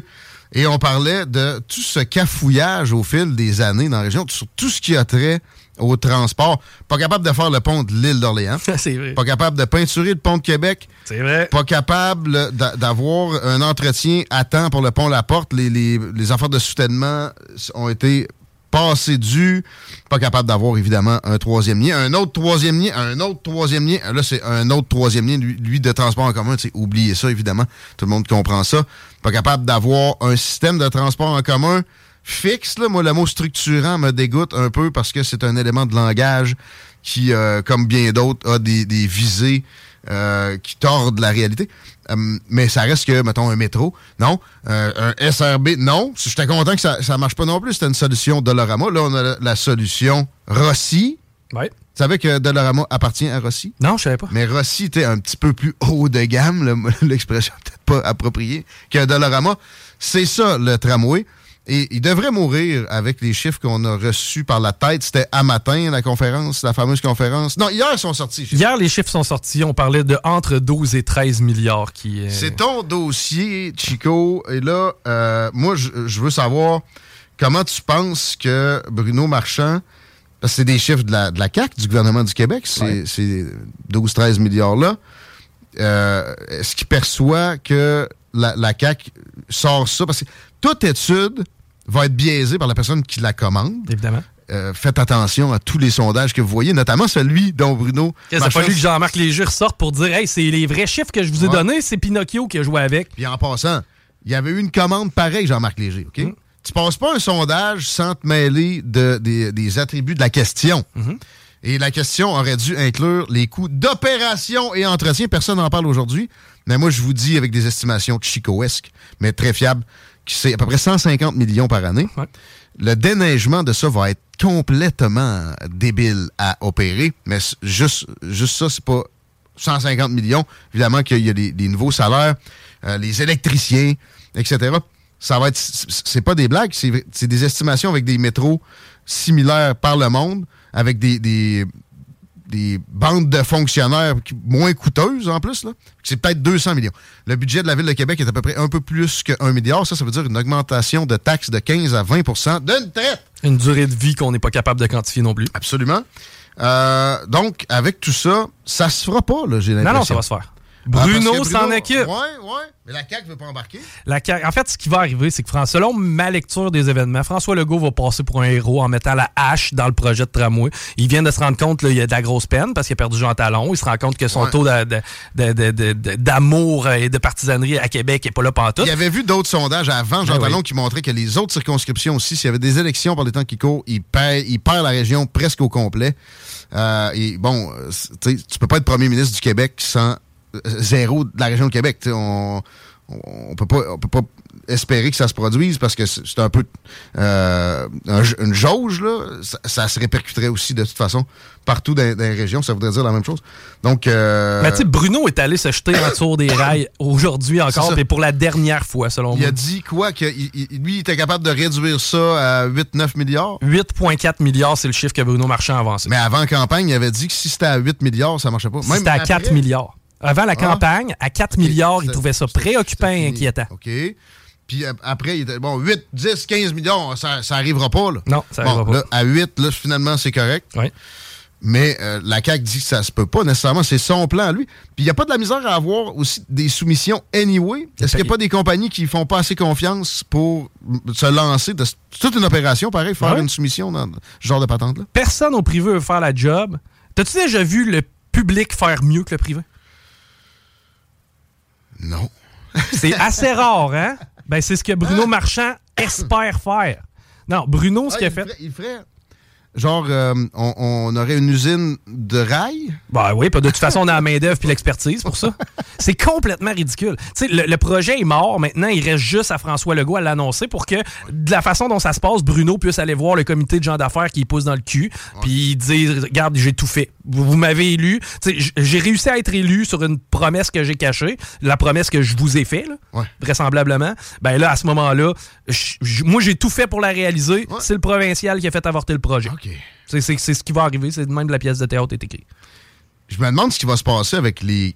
Et on parlait de tout ce cafouillage au fil des années dans la région, sur tout ce qui a trait au transport. Pas capable de faire le pont de l'île d'Orléans. *laughs* C'est vrai. Pas capable de peinturer le pont de Québec. C'est vrai. Pas capable d'avoir un entretien à temps pour le pont La Porte. Les, les, les affaires de soutènement ont été passé dû, pas capable d'avoir évidemment un troisième lien, un autre troisième lien, un autre troisième lien. Là, c'est un autre troisième lien, lui, de transport en commun. Oubliez ça, évidemment. Tout le monde comprend ça. Pas capable d'avoir un système de transport en commun fixe. Là. Moi, le mot structurant me dégoûte un peu parce que c'est un élément de langage qui, euh, comme bien d'autres, a des, des visées euh, qui tordent la réalité. Euh, mais ça reste que, mettons, un métro, non? Un SRB, non. J'étais content que ça ne marche pas non plus. C'était une solution Dolorama. Là, on a la, solution Rossi. Oui. Tu savais que Dolorama appartient à Rossi? Non, je savais pas. Mais Rossi était un petit peu plus haut de gamme, *laughs* l'expression peut-être pas appropriée, qu'un Dolorama. C'est ça, le tramway. Et il devrait mourir avec les chiffres qu'on a reçus par la tête. C'était à matin, la conférence, la fameuse conférence. Non, hier, ils sont sortis. Hier, les chiffres sont sortis. On parlait de entre 12 et 13 milliards qui. C'est ton dossier, Chico. Et là, euh, moi, je veux savoir comment tu penses que Bruno Marchand. Parce que c'est des chiffres de la, de la CAQ, du gouvernement du Québec, ces, 12-13 milliards-là. Euh, est-ce qu'il perçoit que la, la CAQ sort ça? Parce que toute étude va être biaisé par la personne qui la commande. Évidemment. Euh, faites attention à tous les sondages que vous voyez, notamment celui dont Bruno. Il a fallu que Jean-Marc Léger ressorte pour dire Hey, c'est les vrais chiffres que je vous ai donnés, c'est Pinocchio qui a joué avec. Puis en passant, il y avait eu une commande pareille, Jean-Marc Léger, OK? Mm. tu passes pas un sondage sans te mêler de, des, attributs de la question. Mm-hmm. Et la question aurait dû inclure les coûts d'opération et entretien. Personne n'en parle aujourd'hui. Mais moi, je vous dis avec des estimations chicoesques, mais très fiables, c'est à peu près 150 millions par année. Le déneigement de ça va être complètement débile à opérer. Mais juste, juste ça, c'est pas 150 millions. Évidemment qu'il y a des, nouveaux salaires, euh, les électriciens, etc. Ça va être. C'est pas des blagues, c'est des estimations avec des métros similaires par le monde, avec des, des, bandes de fonctionnaires moins coûteuses en plus. C'est peut-être 200 millions. Le budget de la Ville de Québec est à peu près un peu plus que 1 milliard. Ça, ça veut dire une augmentation de taxes de 15 à 20% d'une traite. Une durée de vie qu'on n'est pas capable de quantifier non plus. Absolument. Euh, donc, avec tout ça, ça se fera pas, j'ai l'impression. Non, non, ça va se faire. Bruno s'en occupe. Oui, oui. Mais la CAQ ne veut pas embarquer. La en fait, ce qui va arriver, c'est que selon ma lecture des événements, François Legault va passer pour un héros en mettant la hache dans le projet de tramway. Il vient de se rendre compte qu'il y a de la grosse peine parce qu'il a perdu Jean Talon. Il se rend compte que son taux d'amour et de partisanerie à Québec n'est pas là pantoute. Il avait vu d'autres sondages avant Jean ben Talon qui montraient que les autres circonscriptions aussi, s'il y avait des élections par les temps qui courent, il perd, il perd la région presque au complet. Euh, et bon, tu peux pas être premier ministre du Québec sans zéro de la région de Québec. On, on peut pas on peut pas espérer que ça se produise parce que c'est un peu euh, une jauge là. Ça, se répercuterait aussi de toute façon partout dans, les régions. Ça voudrait dire la même chose. Donc euh, mais tu sais Bruno est allé se jeter en dessous des *coughs* rails aujourd'hui encore et pour la dernière fois selon moi il a dit quoi que lui il était capable de réduire ça à 8-9 milliards? 8,4 milliards c'est le chiffre que Bruno Marchand a avancé. Mais avant campagne il avait dit que si c'était à 8 milliards ça marchait pas. C'était à 4 milliards avant la ah. campagne, à 4 milliards, il trouvait ça préoccupant et inquiétant. OK. Puis après, il était bon, 8, 10, 15 millions, ça, ça arrivera pas. Là. Non, ça n'arrivera pas. à 8, là, finalement, c'est correct. Oui. Mais euh, la CAQ dit que ça se peut pas nécessairement. C'est son plan, lui. Puis il n'y a pas de la misère à avoir aussi des soumissions anyway. Est-ce qu'il n'y a pas des compagnies qui font pas assez confiance pour se lancer de toute une opération, pareil, faire une soumission dans ce genre de patente-là? Personne au privé veut faire la job. T'as-tu déjà vu le public faire mieux que le privé? Non. C'est *laughs* assez rare, hein? Ben, c'est ce que Bruno Marchand espère faire. Non, Bruno, ce qu'il a fait. il ferait Genre, euh, on, aurait une usine de rails? Ben oui, de toute façon, on a la main-d'œuvre puis l'expertise pour ça. C'est complètement ridicule. Tu sais, le, projet est mort. Maintenant, il reste juste à François Legault à l'annoncer pour que, de la façon dont ça se passe, Bruno puisse aller voir le comité de gens d'affaires qui pousse dans le cul puis dire Regarde, j'ai tout fait. Vous, m'avez élu. J'ai réussi à être élu sur une promesse que j'ai cachée, la promesse que je vous ai fait, vraisemblablement. Ben là, à ce moment-là, moi, j'ai tout fait pour la réaliser. C'est le provincial qui a fait avorter le projet. C'est ce qui va arriver. C'est même la pièce de théâtre est écrite. Je me demande ce qui va se passer avec les,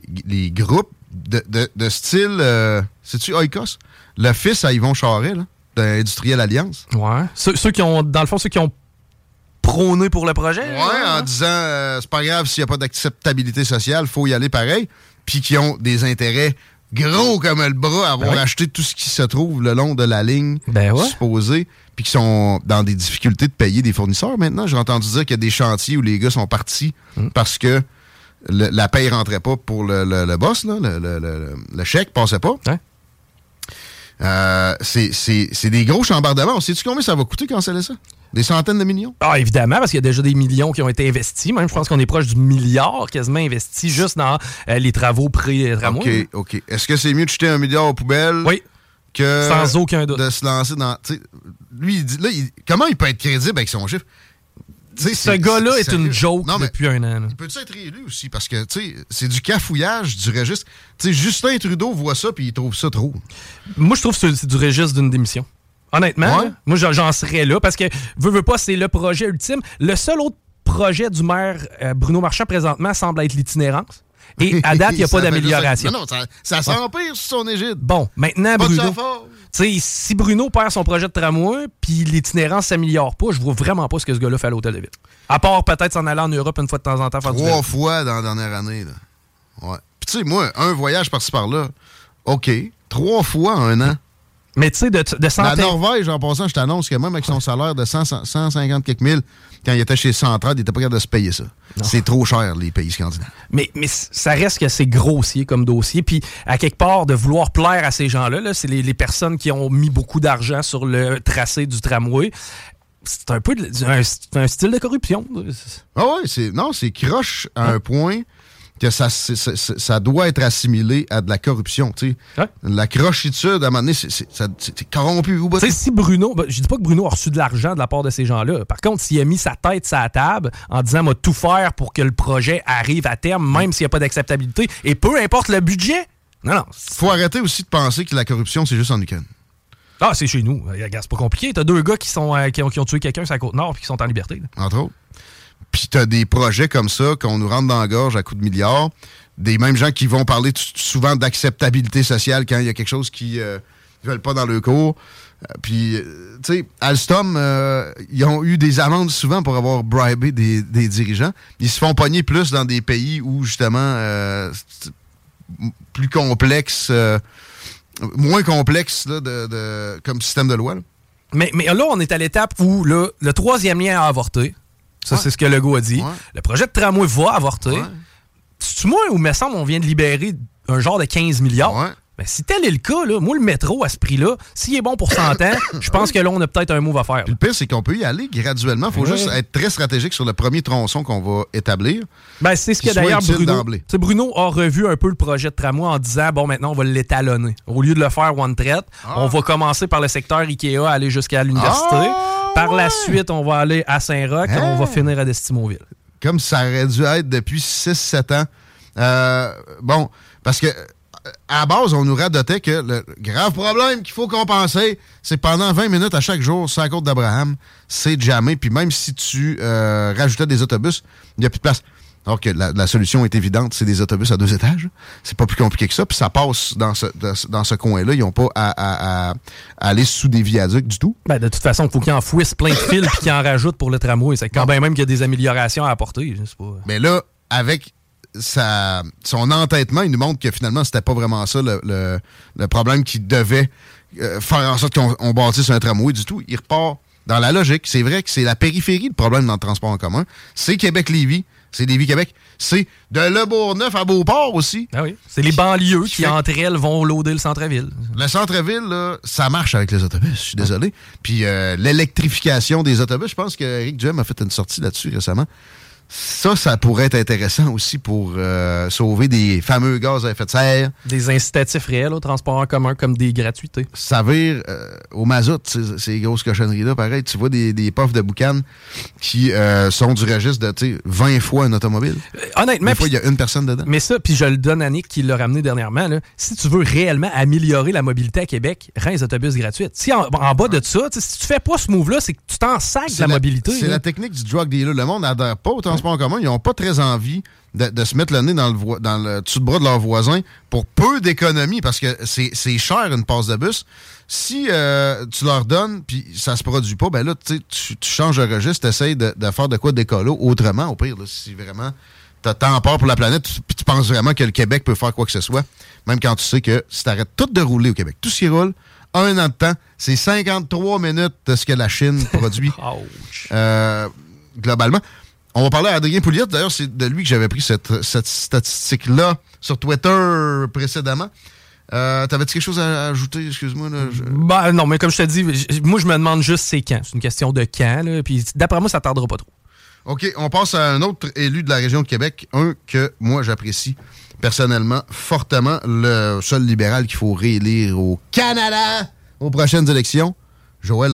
groupes de, style. Euh, C'est-tu Oikos? Le fils à Yvon Charret, là, d'Industriel Alliance. Ouais. Ceux, qui ont, dans le fond, ceux qui ont prôné pour le projet. Ouais, en disant euh, c'est pas grave s'il n'y a pas d'acceptabilité sociale, faut y aller pareil. Puis qui ont des intérêts gros comme le bras à avoir ben acheté tout ce qui se trouve le long de la ligne ben supposée puis qui sont dans des difficultés de payer des fournisseurs maintenant. J'ai entendu dire qu'il y a des chantiers où les gars sont partis hmm. parce que la paye rentrait pas pour le, boss, là, le, chèque passait pas. Euh, c'est des gros chambardements. Sais-tu combien ça va coûter quand c'est ça? Des centaines de millions? Ah, évidemment, parce qu'il y a déjà des millions qui ont été investis. Même, je pense qu'on est proche du milliard quasiment investi juste dans euh, les travaux pré-tramway. OK, OK. Est-ce que c'est mieux de jeter un milliard aux poubelles? Oui. Que Sans aucun doute. De se lancer dans. Lui, il dit, là, comment il peut être crédible avec son chiffre? ce gars-là est, une joke depuis un an. Il peut-tu être réélu aussi? Parce que c'est du cafouillage du registre. Justin Trudeau voit ça puis il trouve ça trop. Moi, je trouve que c'est du registre d'une démission. Honnêtement, moi, j'en serais là parce que, veux, veux pas, c'est le projet ultime. Le seul autre projet du maire euh, Bruno Marchand présentement semble être l'itinérance. Et à *laughs* date, il n'y a pas d'amélioration. Non, non, ça, ça s'empire sur son égide. Bon, maintenant, Bruno. si Bruno perd son projet de tramway, puis l'itinérance s'améliore pas, je vois vraiment pas ce que ce gars-là fait à l'hôtel de ville. À part peut-être s'en aller en Europe une fois de temps en temps faire Trois fois dans la dernière année. Là. Ouais. Puis tu sais, moi, un voyage par-ci par-là, OK. Trois fois en un an. Mais tu sais, de, de santé... La Norvège, en passant, je t'annonce que même avec son salaire de 150 quelques mille, quand il était chez Centrale, il n'était pas capable de se payer ça. C'est trop cher, les pays scandinaves. Mais, mais ça reste que c'est grossier comme dossier. Puis, à quelque part, de vouloir plaire à ces gens-là, -là, c'est les, personnes qui ont mis beaucoup d'argent sur le tracé du tramway. C'est un peu un, style de corruption. Ah ouais, non, c'est croche à un point que ça, ça doit être assimilé à de la corruption. La crochitude, à un moment donné, c'est corrompu. si Bruno, ben, je dis pas que Bruno a reçu de l'argent de la part de ces gens-là. Par contre, s'il a mis sa tête sur la table en disant va tout faire pour que le projet arrive à terme, même s'il n'y a pas d'acceptabilité, et peu importe le budget. Non, non. Faut arrêter aussi de penser que la corruption, c'est juste en Ukraine. Ah, c'est chez nous. C'est pas compliqué. T'as deux gars qui, sont, euh, qui, ont, tué quelqu'un sur la côte nord et qui sont en liberté. Entre autres. Puis tu as des projets comme ça qu'on nous rentre dans la gorge à coups de milliards. Des mêmes gens qui vont parler souvent d'acceptabilité sociale quand il y a quelque chose qui ne veulent pas dans le cours. Euh, puis, euh, tu sais, Alstom, euh, ils ont eu des amendes souvent pour avoir bribé des, dirigeants. Ils se font pogner plus dans des pays où, justement, plus complexe, moins complexe comme système de loi. Mais là, on est à l'étape où le troisième lien a avorté. Ça, c'est ce que Legault a dit. Le projet de tramway va avorter. C'est-tu moi ou me semble on vient de libérer un genre de 15 milliards? Si tel est le cas, là, moi, le métro à ce prix-là, s'il est bon pour 100 ans, *laughs* je pense que là, on a peut-être un move à faire. le pire, c'est qu'on peut y aller graduellement. Il faut juste être très stratégique sur le premier tronçon qu'on va établir. Ben, c'est ce que d'ailleurs Bruno, Bruno a revu un peu le projet de tramway en disant bon, maintenant, on va l'étalonner. Au lieu de le faire one traite, ah. on va commencer par le secteur Ikea, aller jusqu'à l'université. Ah, par la suite, on va aller à Saint-Roch, et on va hein? finir à Destimoville. Comme ça aurait dû être depuis 6-7 ans. Euh, bon, parce que à base, on nous radotait que le grave problème qu'il faut compenser, c'est pendant 20 minutes à chaque jour sur la côte d'Abraham, c'est jamais. Puis même si tu euh, rajoutais des autobus, il n'y a plus de place. Alors que la, solution est évidente, c'est des autobus à deux étages. C'est pas plus compliqué que ça. Puis ça passe dans ce, dans ce coin-là. Ils n'ont pas à, aller sous des viaducs du tout. Ben, de toute façon, il faut qu'ils enfouissent plein de fils puis qu'ils en rajoutent pour le tramway. C'est quand même qu'il y a des améliorations à apporter. Mais là, avec son entêtement, il nous montre que finalement, c'était pas vraiment ça le, problème qui devait euh, faire en sorte qu'on bâtisse un tramway du tout. Il repart dans la logique. C'est vrai que c'est la périphérie le problème dans le transport en commun. C'est Québec-Lévis, c'est Lévis-Québec, c'est de Le Bourgneuf à Beauport aussi. Ah oui. C'est les banlieues qui, entre elles, vont loader le centre-ville. Le centre-ville, ça marche avec les autobus, je suis désolé. Puis euh, l'électrification des autobus, je pense que Duhem a fait une sortie là-dessus récemment. Ça, ça pourrait être intéressant aussi pour euh, sauver des fameux gaz à effet de serre. Des incitatifs réels au transport en commun, comme des gratuités. Ça vire euh, au mazout, ces, grosses cochonneries-là. Pareil, tu vois des, des puffs de boucan qui euh, sont du registre de 20 fois un automobile. honnêtement. Des fois, il y a une personne dedans. Mais ça, puis je le donne à Nick qui l'a ramené dernièrement. si tu veux réellement améliorer la mobilité à Québec, rends les autobus gratuits. Si en, bas de ça, si tu fais pas ce move-là, c'est que tu t'en sacs de la, mobilité. C'est la technique du drug dealer. Le monde n'adhère pas au transport en commun, ils n'ont pas très envie de, se mettre le nez dans le, dans le dessus de bras de leurs voisins pour peu d'économie, parce que c'est cher une passe de bus. Si euh, tu leur donnes, puis ça se produit pas, ben là, tu, tu changes de registre, tu essaies de, faire de quoi d'écolo autrement, au pire, si vraiment tu as tant peur pour la planète, puis tu penses vraiment que le Québec peut faire quoi que ce soit, même quand tu sais que si tu arrêtes tout de rouler au Québec, tout ce qui roule, un an de temps, c'est 53 minutes de ce que la Chine *laughs* produit euh, globalement. On va parler à Adrien Pouliot. D'ailleurs, c'est de lui que j'avais pris cette, statistique-là sur Twitter précédemment. Euh, T'avais-tu quelque chose à ajouter? Excuse-moi. Ben, non, mais comme je te dis, moi, je me demande juste c'est quand. C'est une question de quand. Là, puis d'après moi, ça tardera pas trop. OK, on passe à un autre élu de la région de Québec. Un que moi, j'apprécie personnellement fortement. Le seul libéral qu'il faut réélire au Canada aux prochaines élections. Joël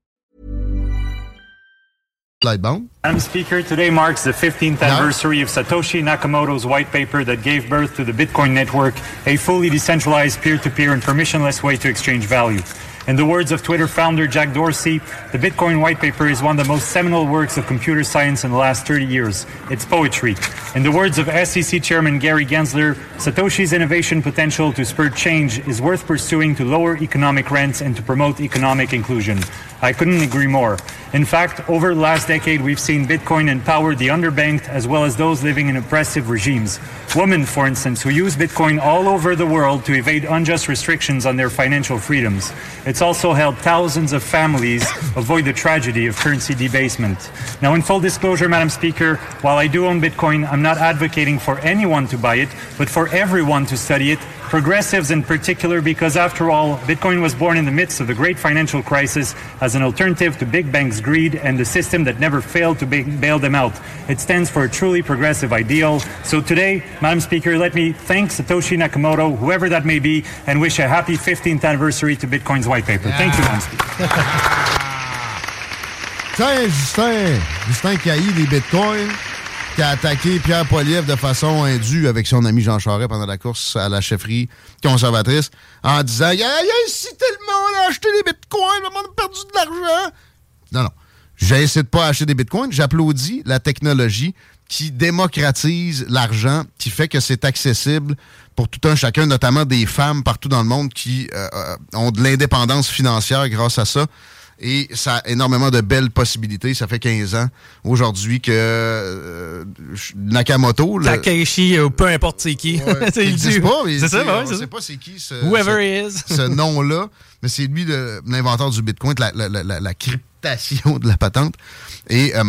today. Madam Speaker, today marks the 15th anniversary of Satoshi Nakamoto's white paper that gave birth to the Bitcoin network, a fully decentralized peer-to-peer and permissionless way to exchange value. In the words of Twitter founder Jack Dorsey, the Bitcoin white paper is one of the most seminal works of computer science in the last 30 years. It's poetry. In the words of SEC Chairman Gary Gensler, Satoshi's innovation potential to spur change is worth pursuing to lower economic rents and to promote economic inclusion. I couldn't agree more. In fact, over the last decade, we've seen Bitcoin empower the underbanked as well as those living in oppressive regimes. Women, for instance, who use Bitcoin all over the world to evade unjust restrictions on their financial freedoms. Also helped thousands of families avoid the tragedy of currency debasement. Now, in full disclosure, Madam Speaker, while I do own Bitcoin, I'm not advocating for anyone to buy it, but for everyone to study it progressives in particular, because after all, Bitcoin was born in the midst of the great financial crisis as an alternative to big banks' greed and the system that never failed to bail them out. It stands for a truly progressive ideal. So today, Madam Speaker, let me thank Satoshi Nakamoto, whoever that may be, and wish a happy 15th anniversary to Bitcoin's white paper. Thank you, Madam Speaker. Tiens, Justin, Justin qui haït les bitcoins, qui a attaqué Pierre Poilievre de façon indue avec son ami Jean Charest pendant la course à la chefferie conservatrice en disant Il a incité le monde à acheter des bitcoins, le monde a perdu de l'argent. Non, non. J'incite pas à acheter des bitcoins. J'applaudis la technologie qui démocratise l'argent, qui fait que c'est accessible pour tout un chacun, notamment des femmes partout dans le monde qui euh, euh, ont de l'indépendance financière grâce à ça. Et ça a énormément de belles possibilités. Ça fait 15 ans aujourd'hui que euh, Nakamoto... le- Takeshi, ou peu importe c'est qui. Ouais, *laughs* C'est il le existe dieu. pas, mais C'est ça, ouais, c'est sait ça. pas c'est qui ce, Whoever ce- he is. *laughs* ce nom-là, mais c'est lui l'inventeur du Bitcoin, la, la- la- la- la cryptation de la patente. Et euh,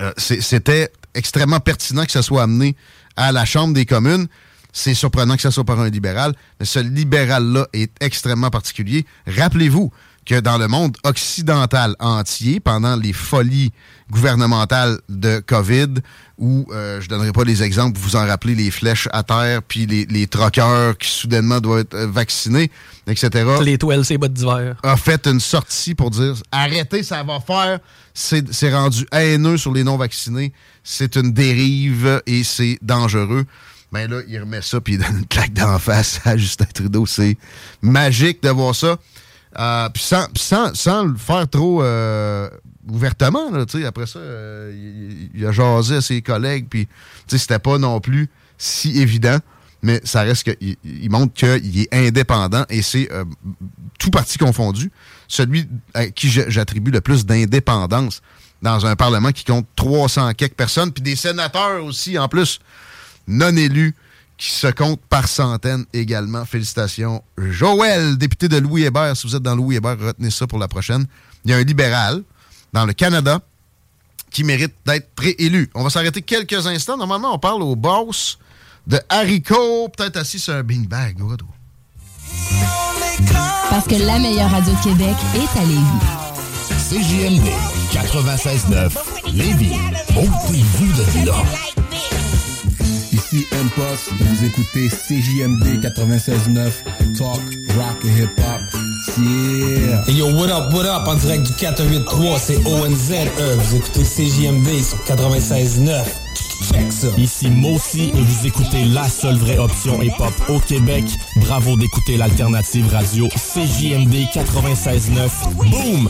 euh, c'était extrêmement pertinent que ça soit amené à la Chambre des communes. C'est surprenant que ça soit par un libéral, mais ce libéral-là est extrêmement particulier. Rappelez-vous que dans le monde occidental entier, pendant les folies gouvernementales de COVID, où, euh, je donnerai pas les exemples, vous en rappelez, les flèches à terre, puis les, les troqueurs qui soudainement doivent être euh, vaccinés, etc. Les toiles, c'est bottes d'hiver. a fait une sortie pour dire arrêtez, ça va faire. C'est c'est rendu haineux sur les non-vaccinés. C'est une dérive et c'est dangereux. Mais là, il remet ça puis il donne une claque d'en face à Justin Trudeau. C'est magique de voir ça. Euh, puis sans, sans, sans le faire trop euh, ouvertement, là, après ça, euh, il, a jasé à ses collègues, puis c'était pas non plus si évident, mais ça reste qu'il il montre qu'il est indépendant et c'est tout parti confondu, celui à qui j'attribue le plus d'indépendance dans un Parlement qui compte 300 quelques personnes, puis des sénateurs aussi, en plus, non élus, qui se comptent par centaines également. Félicitations. Joël, député de Louis Hébert, si vous êtes dans Louis Hébert, retenez ça pour la prochaine. Il y a un libéral dans le Canada qui mérite d'être préélu. On va s'arrêter quelques instants. Normalement, on parle au boss de haricot, peut-être assis sur un beanbag. Parce que la meilleure radio de Québec est à Lévis. CJMD 96.9 Lévis. Ôtez-vous de là. Ici M-Post, vous écoutez CJMD 96.9, Talk, Rock et Hip Hop. Yeah! Hey yo, what up, what up, en direct du 483, c'est ONZE, vous écoutez CJMD sur 96.9. Check ça. Ici Mossy et vous écoutez la seule vraie option hip-hop au Québec. Bravo d'écouter l'alternative radio CJMD 96.9. Boom!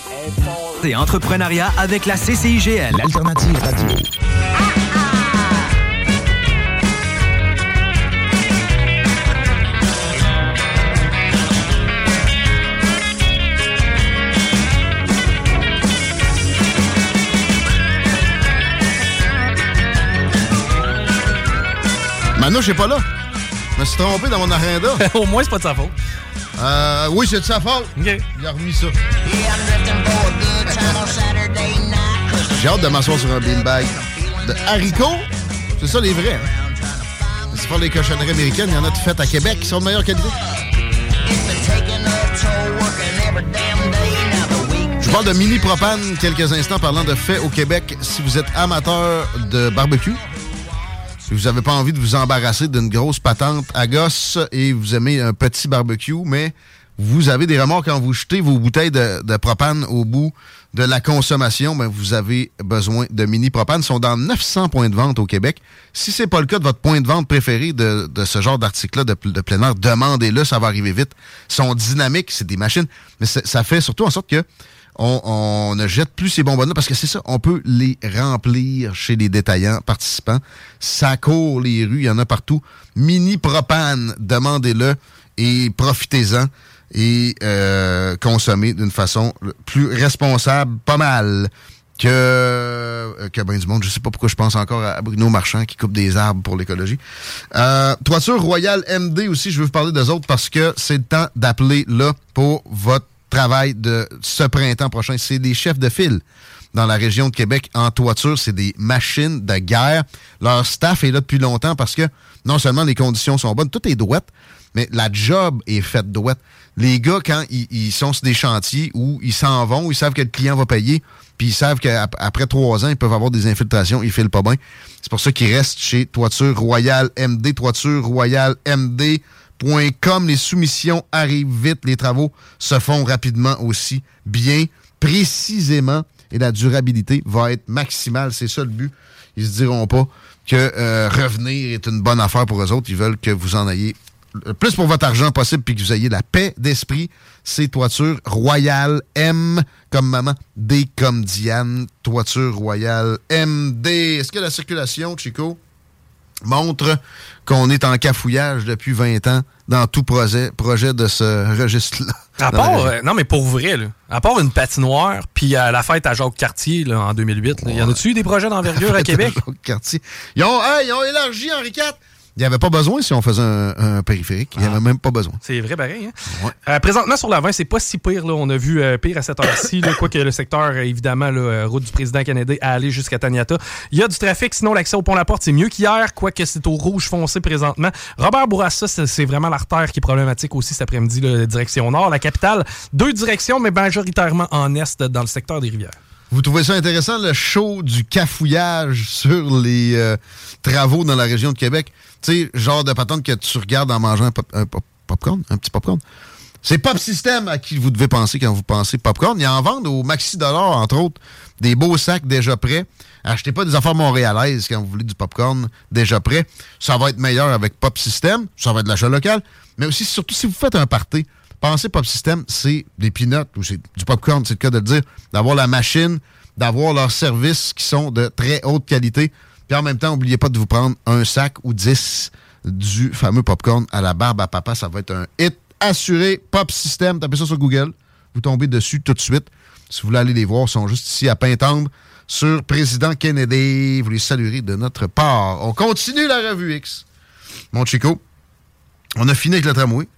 Et entrepreneuriat avec la CCIGL. L'alternative radio. Manouche n'est pas là. Je me suis trompé dans mon agenda. *laughs* Au moins, c'est pas de sa faute. Euh, oui, c'est de sa faute. OK. Il a remis ça. J'ai hâte de m'asseoir sur un beanbag de haricots. C'est ça les vrais, hein? C'est pas les cochonneries américaines, il y en a de faites à Québec qui sont de meilleure qualité. Je parle de mini propane quelques instants parlant de faits au Québec. Si vous êtes amateur de barbecue, vous n'avez pas envie de vous embarrasser d'une grosse patente à gosse et vous aimez un petit barbecue, mais vous avez des remords quand vous jetez vos bouteilles de, propane au bout de la consommation, ben vous avez besoin de mini propane. Ils sont dans 900 points de vente au Québec. Si c'est pas le cas de votre point de vente préféré de, de ce genre d'article-là de, de plein air, demandez-le, ça va arriver vite. Ils sont dynamiques, c'est des machines, mais ça fait surtout en sorte que on, ne jette plus ces bonbonnes-là parce que c'est ça, on peut les remplir chez les détaillants participants. Ça court les rues, il y en a partout. Mini propane, demandez-le et profitez-en et euh, consommez d'une façon plus responsable, pas mal que, euh, que ben du monde. Je sais pas pourquoi je pense encore à Bruno Marchand qui coupe des arbres pour l'écologie. Euh, Toiture Royale MD aussi, je veux vous parler d'eux autres parce que c'est le temps d'appeler là pour votre travail de ce printemps prochain. C'est des chefs de file dans la région de Québec en toiture. C'est des machines de guerre. Leur staff est là depuis longtemps parce que non seulement les conditions sont bonnes, tout est douette, mais la job est faite douette. Les gars, quand ils, sont sur des chantiers où ils s'en vont, ils savent que le client va payer, puis ils savent qu'après trois ans, ils peuvent avoir des infiltrations, ils filent pas bien. C'est pour ça qu'ils restent chez Toiture Royale MD, Toiture Royale MD. Les soumissions arrivent vite, les travaux se font rapidement aussi, bien, précisément, et la durabilité va être maximale. C'est ça le but. Ils se diront pas que euh, revenir est une bonne affaire pour eux autres. Ils veulent que vous en ayez le plus pour votre argent possible puis que vous ayez la paix d'esprit. C'est Toiture Royale M comme maman, D comme Diane, Toiture Royale MD. Est-ce que la circulation, Chico, montre qu'on est en cafouillage depuis 20 ans dans tout projet, projet de ce registre-là? À part, euh, non mais pour vrai, là, à part une patinoire, puis à la fête à Jacques Cartier là, en 2008, il y en a-tu eu des projets d'envergure à Québec? Cartier. Ils ont, ils ont élargi Henri IV. Il n'y avait pas besoin si on faisait un, périphérique. Il n'y avait ah. même pas besoin. C'est vrai, pareil. Hein? Euh, présentement, sur la 20, c'est pas si pire. Là. On a vu euh, pire à cette heure-ci. Quoique le secteur, évidemment, là, route du président canadien, a allé jusqu'à Taniata. Il y a du trafic. Sinon, l'accès au pont-la-porte, c'est mieux qu'hier. Quoique c'est au rouge foncé présentement. Robert Bourassa, c'est vraiment l'artère qui est problématique aussi cet après-midi, direction nord. La capitale, deux directions, mais majoritairement en est dans le secteur des rivières. Vous trouvez ça intéressant, le show du cafouillage sur les euh, travaux dans la région de Québec? Tu sais, genre de patente que tu regardes en mangeant un, popcorn, un petit popcorn. C'est Pop System à qui vous devez penser quand vous pensez popcorn. Ils en vendent au Maxi Dollar, entre autres, des beaux sacs déjà prêts. Achetez pas des affaires montréalaises quand vous voulez du popcorn déjà prêt. Ça va être meilleur avec Pop System. Ça va être de l'achat local. Mais aussi, surtout si vous faites un party, pensez Pop System, c'est des peanuts ou c'est du popcorn, c'est le cas de le dire. D'avoir la machine, d'avoir leurs services qui sont de très haute qualité. Puis en même temps, n'oubliez pas de vous prendre un sac ou 10 du fameux popcorn à la barbe à papa. Ça va être un hit assuré. Pop System, tapez ça sur Google. Vous tombez dessus tout de suite. Si vous voulez aller les voir, ils sont juste ici à Pintendre sur Président Kennedy. Vous les saluerez de notre part. On continue la revue X. Mon Chico, on a fini avec le tramway.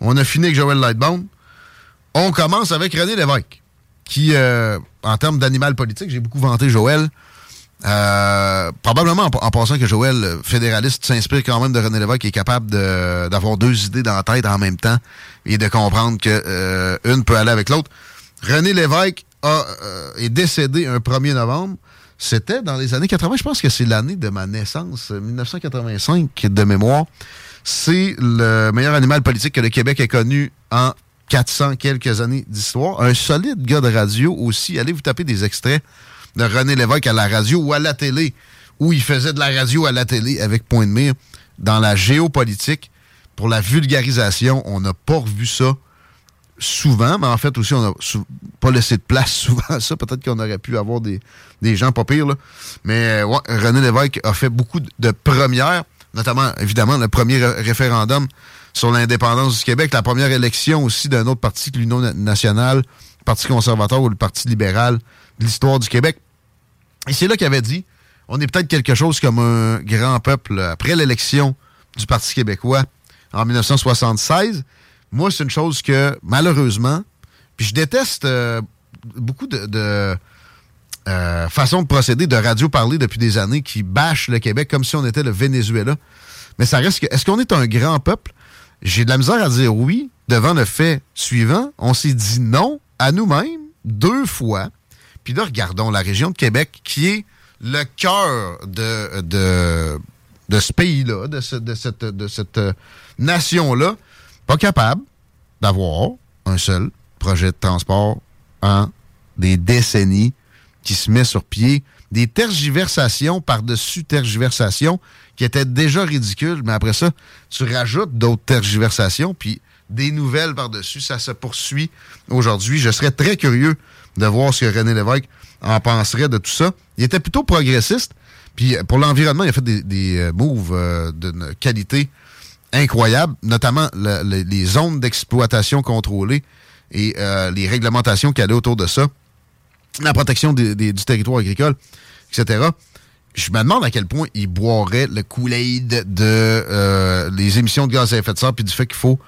On a fini avec Joël Lightbound. On commence avec René Lévesque, qui, euh, en termes d'animal politique, j'ai beaucoup vanté Joël. Euh, probablement en, passant que Joël, fédéraliste, s'inspire quand même de René Lévesque, qui est capable d'avoir deux idées dans la tête en même temps et de comprendre que euh, une peut aller avec l'autre. René Lévesque a, euh, est décédé un 1er novembre. C'était dans les années 80, je pense que c'est l'année de ma naissance, 1985 de mémoire. C'est le meilleur animal politique que le Québec ait connu en 400 quelques années d'histoire. Un solide gars de radio aussi. Allez vous taper des extraits de René Lévesque à la radio ou à la télé, où il faisait de la radio à la télé avec point de mire. Dans la géopolitique, pour la vulgarisation, on n'a pas revu ça souvent, mais en fait aussi, on n'a pas laissé de place *laughs* souvent à ça. Peut-être qu'on aurait pu avoir des, gens pas pires. Mais ouais, René Lévesque a fait beaucoup de premières, notamment, évidemment, le premier référendum sur l'indépendance du Québec, la première élection aussi d'un autre parti que l'Union nationale, le Parti conservateur ou le Parti libéral de l'histoire du Québec. Et c'est là qu'il avait dit, on est peut-être quelque chose comme un grand peuple après l'élection du Parti québécois en 1976. moi, c'est une chose que, malheureusement, puis je déteste euh, beaucoup de, euh, façons de procéder de radio parler depuis des années qui bâchent le Québec comme si on était le Venezuela. Mais ça reste que, est-ce qu'on est un grand peuple? J'ai de la misère à dire oui devant le fait suivant. On s'est dit non à nous-mêmes deux fois. Puis là, regardons la région de Québec qui est le cœur de, de, de ce pays-là, de, ce- de cette, de cette nation-là, pas capable d'avoir un seul projet de transport en des décennies qui se met sur pied, des tergiversations par-dessus tergiversations qui étaient déjà ridicules, mais après ça, tu rajoutes d'autres tergiversations, puis des nouvelles par-dessus, ça se poursuit aujourd'hui. Je serais très curieux de voir ce que René Lévesque en penserait de tout ça. Il était plutôt progressiste, puis euh, pour l'environnement, il a fait des, euh, moves euh, d'une qualité incroyable, notamment le- le- les zones d'exploitation contrôlées et les réglementations qu'il y avait autour de ça, la protection du territoire agricole, etc. Je me demande à quel point il boirait le Kool-Aid de les émissions de gaz à effet de serre, puis du fait qu'il faut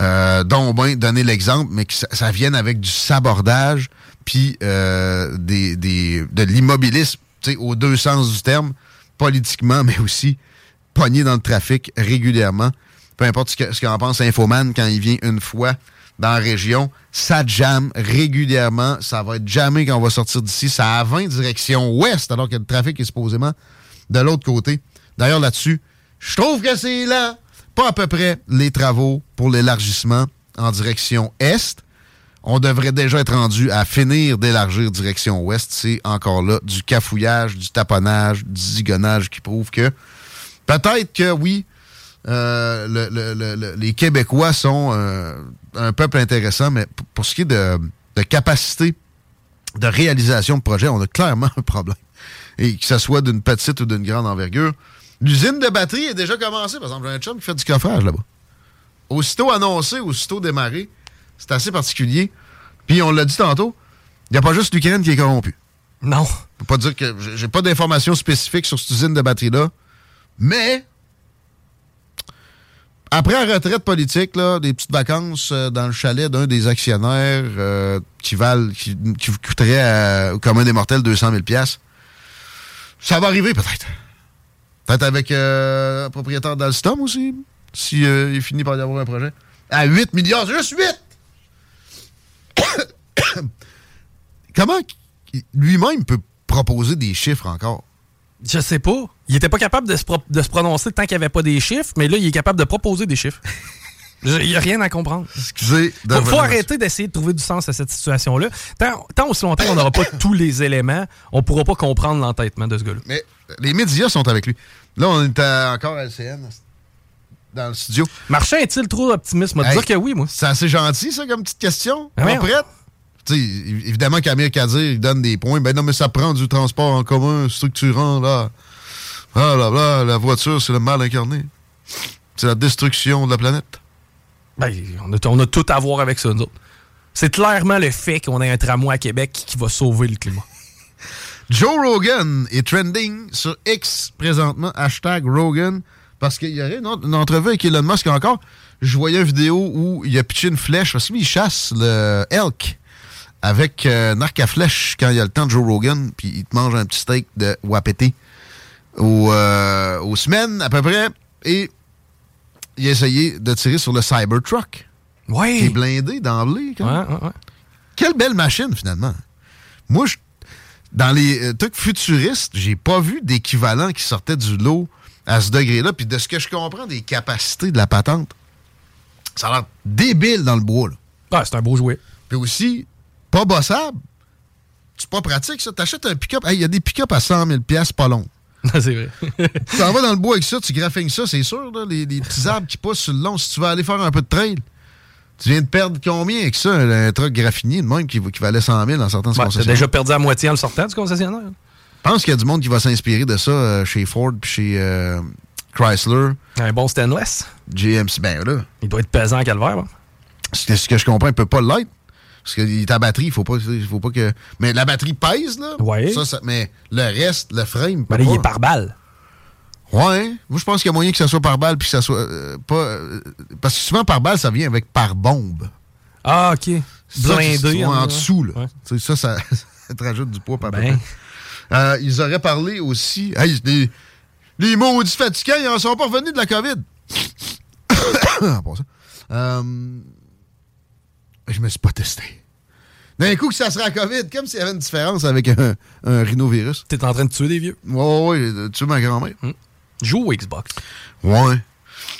euh, donc ben donner l'exemple, mais que ça, ça vienne avec du sabordage, puis euh, des, des, de l'immobilisme, aux deux sens du terme, politiquement, *laughs* mais aussi pogné dans le trafic régulièrement. Peu importe ce qu'en pense Infoman quand il vient une fois dans la région, ça jamme régulièrement. Ça va être jamais quand on va sortir d'ici. Ça a 20 direction ouest, alors que le trafic est supposément de l'autre côté. D'ailleurs, là-dessus, je trouve que c'est là, pas à peu près les travaux pour l'élargissement en direction est. On devrait déjà être rendu à finir d'élargir direction ouest. C'est encore là du cafouillage, du taponnage, du zigonnage qui prouve que peut-être que oui, euh, le- le- le- le- les Québécois sont euh, un peuple intéressant, mais pour ce qui est de, de capacité de réalisation de projet, on a clairement *laughs* un problème. Et que ce soit d'une petite ou d'une grande envergure. L'usine de batterie est déjà commencée. Par exemple, j'ai un chum qui fait du coffrage là-bas. Aussitôt annoncé, aussitôt démarré, c'est assez particulier. Puis on l'a dit tantôt, il n'y a pas juste l'Ukraine qui est corrompue. Non. Je peux pas dire que j'ai- pas d'informations spécifiques sur cette usine de batterie-là, mais après la retraite politique, là, des petites vacances euh, dans le chalet d'un des actionnaires euh, qui valent, qui, qui vous coûterait euh, au commun des mortels 200 000 pièces, ça va arriver peut-être. Peut-être avec euh, le propriétaire d'Alstom aussi, si euh, il finit par y avoir un projet. À 8 milliards, juste 8! *coughs* Comment lui-même peut proposer des chiffres encore? Je sais pas. Il était pas capable de se, pro- de se prononcer tant qu'il n'y avait pas des chiffres, mais là, il est capable de proposer des chiffres. *laughs* Il n'y a rien à comprendre. Excusez. de Faut, faut arrêter d'essayer de trouver du sens à cette situation-là. Tant, tant aussi longtemps qu'on n'aura pas *coughs* tous les éléments, on pourra pas comprendre l'entêtement de ce gars-là. Mais les médias sont avec lui. Là, on est à- encore à LCN, dans le studio. Marchand est-il trop optimiste? Moi, Hey, dire que oui, moi. C'est assez gentil, ça, comme petite question. Ah, prête? Évidemment qu'Amir Kadir, il donne des points. Ben non, mais ça prend du transport en commun structurant, là. Ah là là, la voiture, c'est le mal incarné. C'est la destruction de la planète. Ben, on, a, on a tout à voir avec ça, nous autres. C'est clairement le fait qu'on ait un tramway à Québec qui va sauver le climat. Joe Rogan est trending sur X présentement, hashtag Rogan, parce qu'il y aurait une, autre- une entrevue avec Elon Musk encore. Je voyais une vidéo où il a pitché une flèche, parce qu'il chasse le elk avec euh, un arc à flèche quand il y a le temps de Joe Rogan, puis il te mange un petit steak de aux, euh, aux semaines à peu près, et il a essayé de tirer sur le Cybertruck. Ouais. Qui est blindé d'emblée. Ouais, ouais, ouais. Quelle belle machine, finalement. Moi, je- dans les euh, trucs futuristes, j'ai pas vu d'équivalent qui sortait du lot à ce degré-là. Puis de ce que je comprends des capacités de la patente, ça a l'air débile dans le bois. Là. Ah, c'est un beau jouet. Puis aussi, pas bossable. C'est pas pratique, ça. T'achètes un pick-up. Hey, Il y a des pick-up à 100 000 pas long. *laughs* c'est vrai. tu t'en vas dans le bois avec ça, tu graffines ça, c'est sûr, là, les, les petits arbres qui poussent sur le long. Si tu veux aller faire un peu de trail, tu viens de perdre combien avec ça, un truc graffinier de même qui, qui valait 100 000 en sortant de ce Ouais, concessionnaire? déjà perdu à moitié en le sortant du concessionnaire? Je pense qu'il y a du monde qui va s'inspirer de ça euh, chez Ford puis chez euh, Chrysler. Un bon stainless. GMC, ben là. Il doit être pesant à calvaire. là. Ce que, ce que je comprends, il peut pas l'être. Parce que ta batterie, il faut pas, faut pas que. Mais la batterie pèse, là. Ouais. Ça, ça- mais le reste, le frame. Ben il est par balle. Ouais, moi je pense qu'il y a moyen que ça soit par balle puis que ça soit euh, pas. euh, parce que souvent par balle, ça vient avec par bombe. Ah, OK. Ça, Blindé. ouais, en hein. dessous, là. Ouais. Ça, ça, *laughs* ça te rajoute du poids par Ben. Euh, ils auraient parlé aussi. Hey, les, les maudits fatigants, ils en sont pas revenus de la COVID. *coughs* En je me suis pas testé. D'un coup que ça sera la COVID, comme s'il y avait une différence avec un, un rhinovirus. T'es en train de tuer des vieux. Ouais, ouais, ouais, tuer ma grand-mère. Joue au Xbox. Ouais.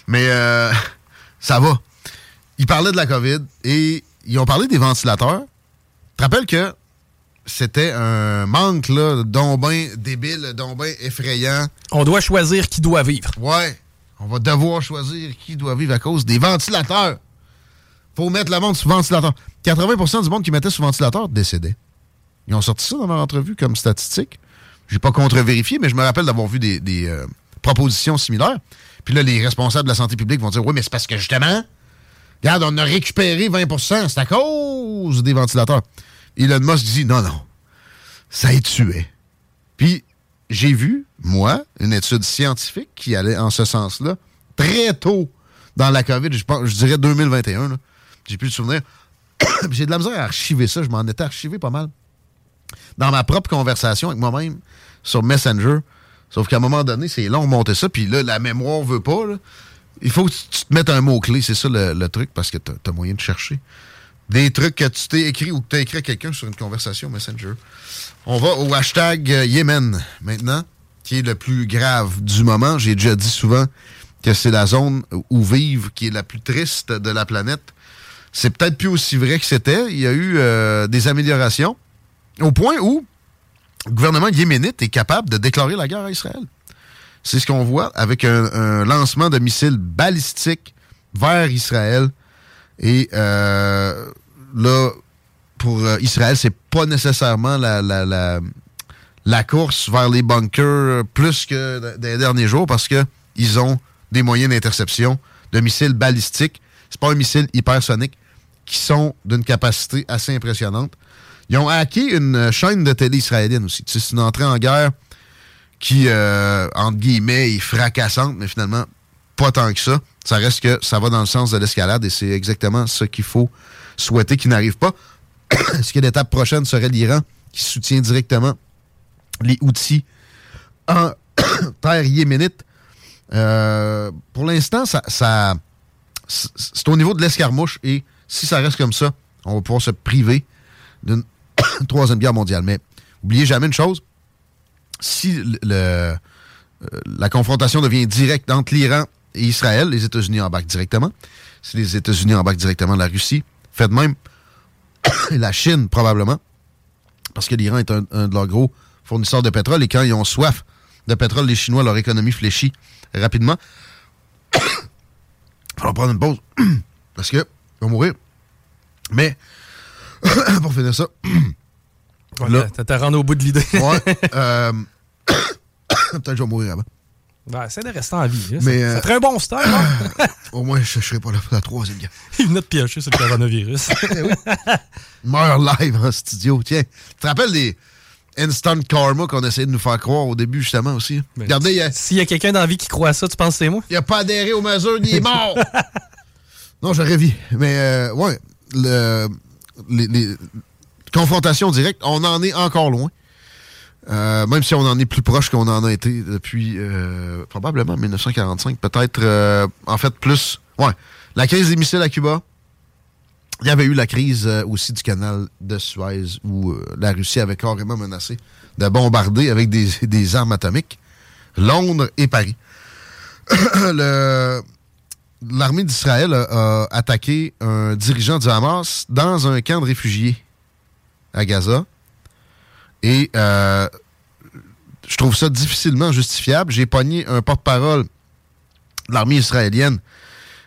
Mais euh, *laughs* ça va. Ils parlaient de la COVID et ils ont parlé des ventilateurs. Tu te rappelles que c'était un manque, là, donc ben débile, donc ben effrayant. On doit choisir qui doit vivre. Ouais. On va devoir choisir qui doit vivre à cause des ventilateurs. Faut mettre le monde sous ventilateur. 80% du monde qui mettait sous ventilateur décédait. Ils ont sorti ça dans leur entrevue comme statistique. J'ai pas contre-vérifié, mais je me rappelle d'avoir vu des, des, euh, propositions similaires. Puis là, les responsables de la santé publique vont dire Oui, mais c'est parce que justement, regarde, on a récupéré 20% c'est à cause des ventilateurs. Elon Musk dit Non, non, ça y tuait. Puis j'ai vu, moi, une étude scientifique qui allait en ce sens-là, très tôt dans la COVID, je, pense, je dirais 2021. là. J'ai plus de souvenir. Puis *coughs* j'ai de la misère à archiver ça. Je m'en étais archivé pas mal. Dans ma propre conversation avec moi-même sur Messenger. Sauf qu'à un moment donné, c'est long de monter ça. Puis là, la mémoire veut pas. là. Il faut que tu te mettes un mot-clé. C'est ça le, truc parce que tu as, moyen de chercher. Des trucs que tu t'es écrit ou que tu as écrit à quelqu'un sur une conversation Messenger. On va au hashtag euh, Yémen maintenant, qui est le plus grave du moment. J'ai déjà dit souvent que c'est la zone où vivent qui est la plus triste de la planète. C'est peut-être plus aussi vrai que c'était. Il y a eu euh, des améliorations au point où gouvernement yéménite est capable de déclarer la guerre à Israël. C'est ce qu'on voit avec un, lancement de missiles balistiques vers Israël. Et euh, là, pour euh, Israël, c'est pas nécessairement la, la, la, la course vers les bunkers plus que des derniers jours parce que ils ont des moyens d'interception de missiles balistiques. C'est pas un missile hypersonique qui sont d'une capacité assez impressionnante. Ils ont hacké une chaîne de télé israélienne aussi. C'est une entrée en guerre qui, euh, entre guillemets, est fracassante, mais finalement, pas tant que ça. Ça reste que ça va dans le sens de l'escalade et c'est exactement ce qu'il faut souhaiter qui n'arrive pas. *coughs* Est-ce que l'étape prochaine serait l'Iran qui soutient directement les outils en *coughs* terre yéménite? Euh, pour l'instant, ça c'est au niveau de l'escarmouche et si ça reste comme ça, on va pouvoir se priver d'une *coughs* troisième guerre mondiale. Mais oubliez jamais une chose, si euh, la confrontation devient directe entre l'Iran et Israël, les États-Unis embarquent directement. Si les États-Unis embarquent directement la Russie, faites même *coughs* la Chine probablement, parce que l'Iran est un, de leurs gros fournisseurs de pétrole et quand ils ont soif de pétrole, les Chinois, leur économie fléchit rapidement. *coughs* Il va prendre une pause parce que ils vont mourir. Mais *coughs* pour finir ça, *coughs* là, t'as rendu au bout de l'idée. ouais, *laughs* euh, *coughs* peut-être que je vais mourir avant. Ben, essaie de rester en vie. ça, euh, un bon start, non? Au moins, je ne serai pas là pour la troisième guerre. *laughs* Il venait de piocher sur le coronavirus. *laughs* Meurt live en studio. Tiens, tu te rappelles des instant karma qu'on essayait de nous faire croire au début, justement, aussi? Ben, Regardez, a- S'il y a quelqu'un dans la vie qui croit à ça, tu penses que c'est moi? il n'a pas adhéré aux mesures, il est mort! non, j'aurais vu. Mais, euh, ouais, le, les, les confrontations directes, on en est encore loin. Euh, même si on en est plus proche qu'on en a été depuis euh, probablement 1945, peut-être euh, en fait plus. Ouais, la crise des missiles à Cuba. Il y avait eu la crise euh, aussi du canal de Suez où euh, la Russie avait carrément menacé de bombarder avec des, des armes atomiques Londres et Paris. *coughs* Le- L'armée d'Israël a, attaqué un dirigeant du Hamas dans un camp de réfugiés à Gaza. Et euh, je trouve ça difficilement justifiable. J'ai pogné un porte-parole de l'armée israélienne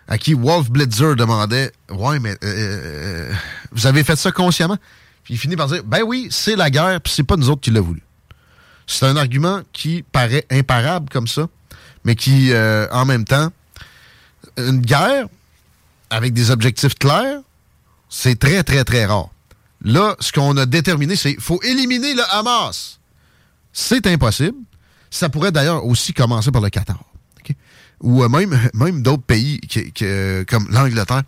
à qui Wolf Blitzer demandait Ouais, mais euh, euh, vous avez fait ça consciemment? Puis il finit par dire Ben oui, c'est la guerre, puis c'est pas nous autres qui l'a voulu. C'est un argument qui paraît imparable comme ça, mais qui, en même temps, une guerre avec des objectifs clairs, c'est très, très, très rare. Là, ce qu'on a déterminé, c'est qu'il faut éliminer le Hamas. C'est impossible. Ça pourrait d'ailleurs aussi commencer par le Qatar. Ou euh, même, *laughs* même d'autres pays comme l'Angleterre,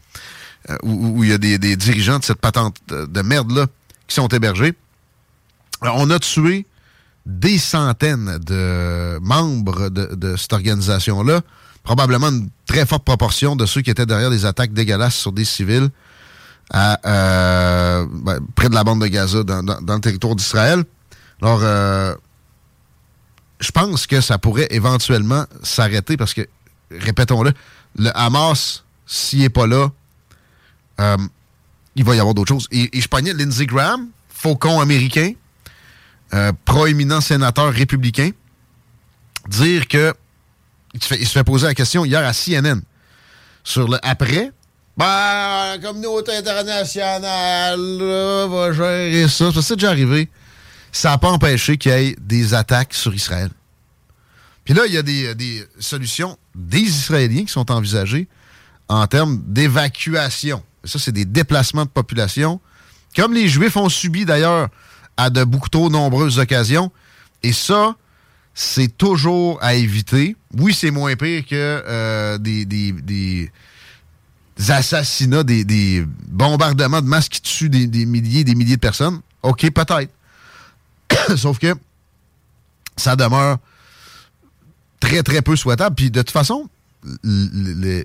euh, où, il y a des, dirigeants de cette patente de merde-là qui sont hébergés. on a tué des centaines de membres de, cette organisation-là, probablement une très forte proportion de ceux qui étaient derrière des attaques dégueulasses sur des civils à, euh, ben, près de la bande de Gaza, dans, le territoire d'Israël. Alors, euh, je pense que ça pourrait éventuellement s'arrêter parce que, répétons-le, le Hamas, s'il n'est pas là, euh, il va y avoir d'autres choses. Et, je pognais Lindsey Graham, faucon américain, proéminent sénateur républicain, dire que il se, fait, poser la question hier à CNN sur le après. Ben, la communauté internationale va gérer ça. Ça, c'est déjà arrivé. Ça n'a pas empêché qu'il y ait des attaques sur Israël. Puis là, il y a des, des, solutions des Israéliens qui sont envisagées en termes d'évacuation. Ça, c'est des déplacements de population, comme les Juifs ont subi d'ailleurs à de beaucoup trop nombreuses occasions. Et ça, c'est toujours à éviter. Oui, c'est moins pire que euh, des, assassinats, des, bombardements de masques qui tuent des, milliers des milliers de personnes. OK, peut-être. *coughs* Sauf que ça demeure très, très peu souhaitable. Puis de toute façon,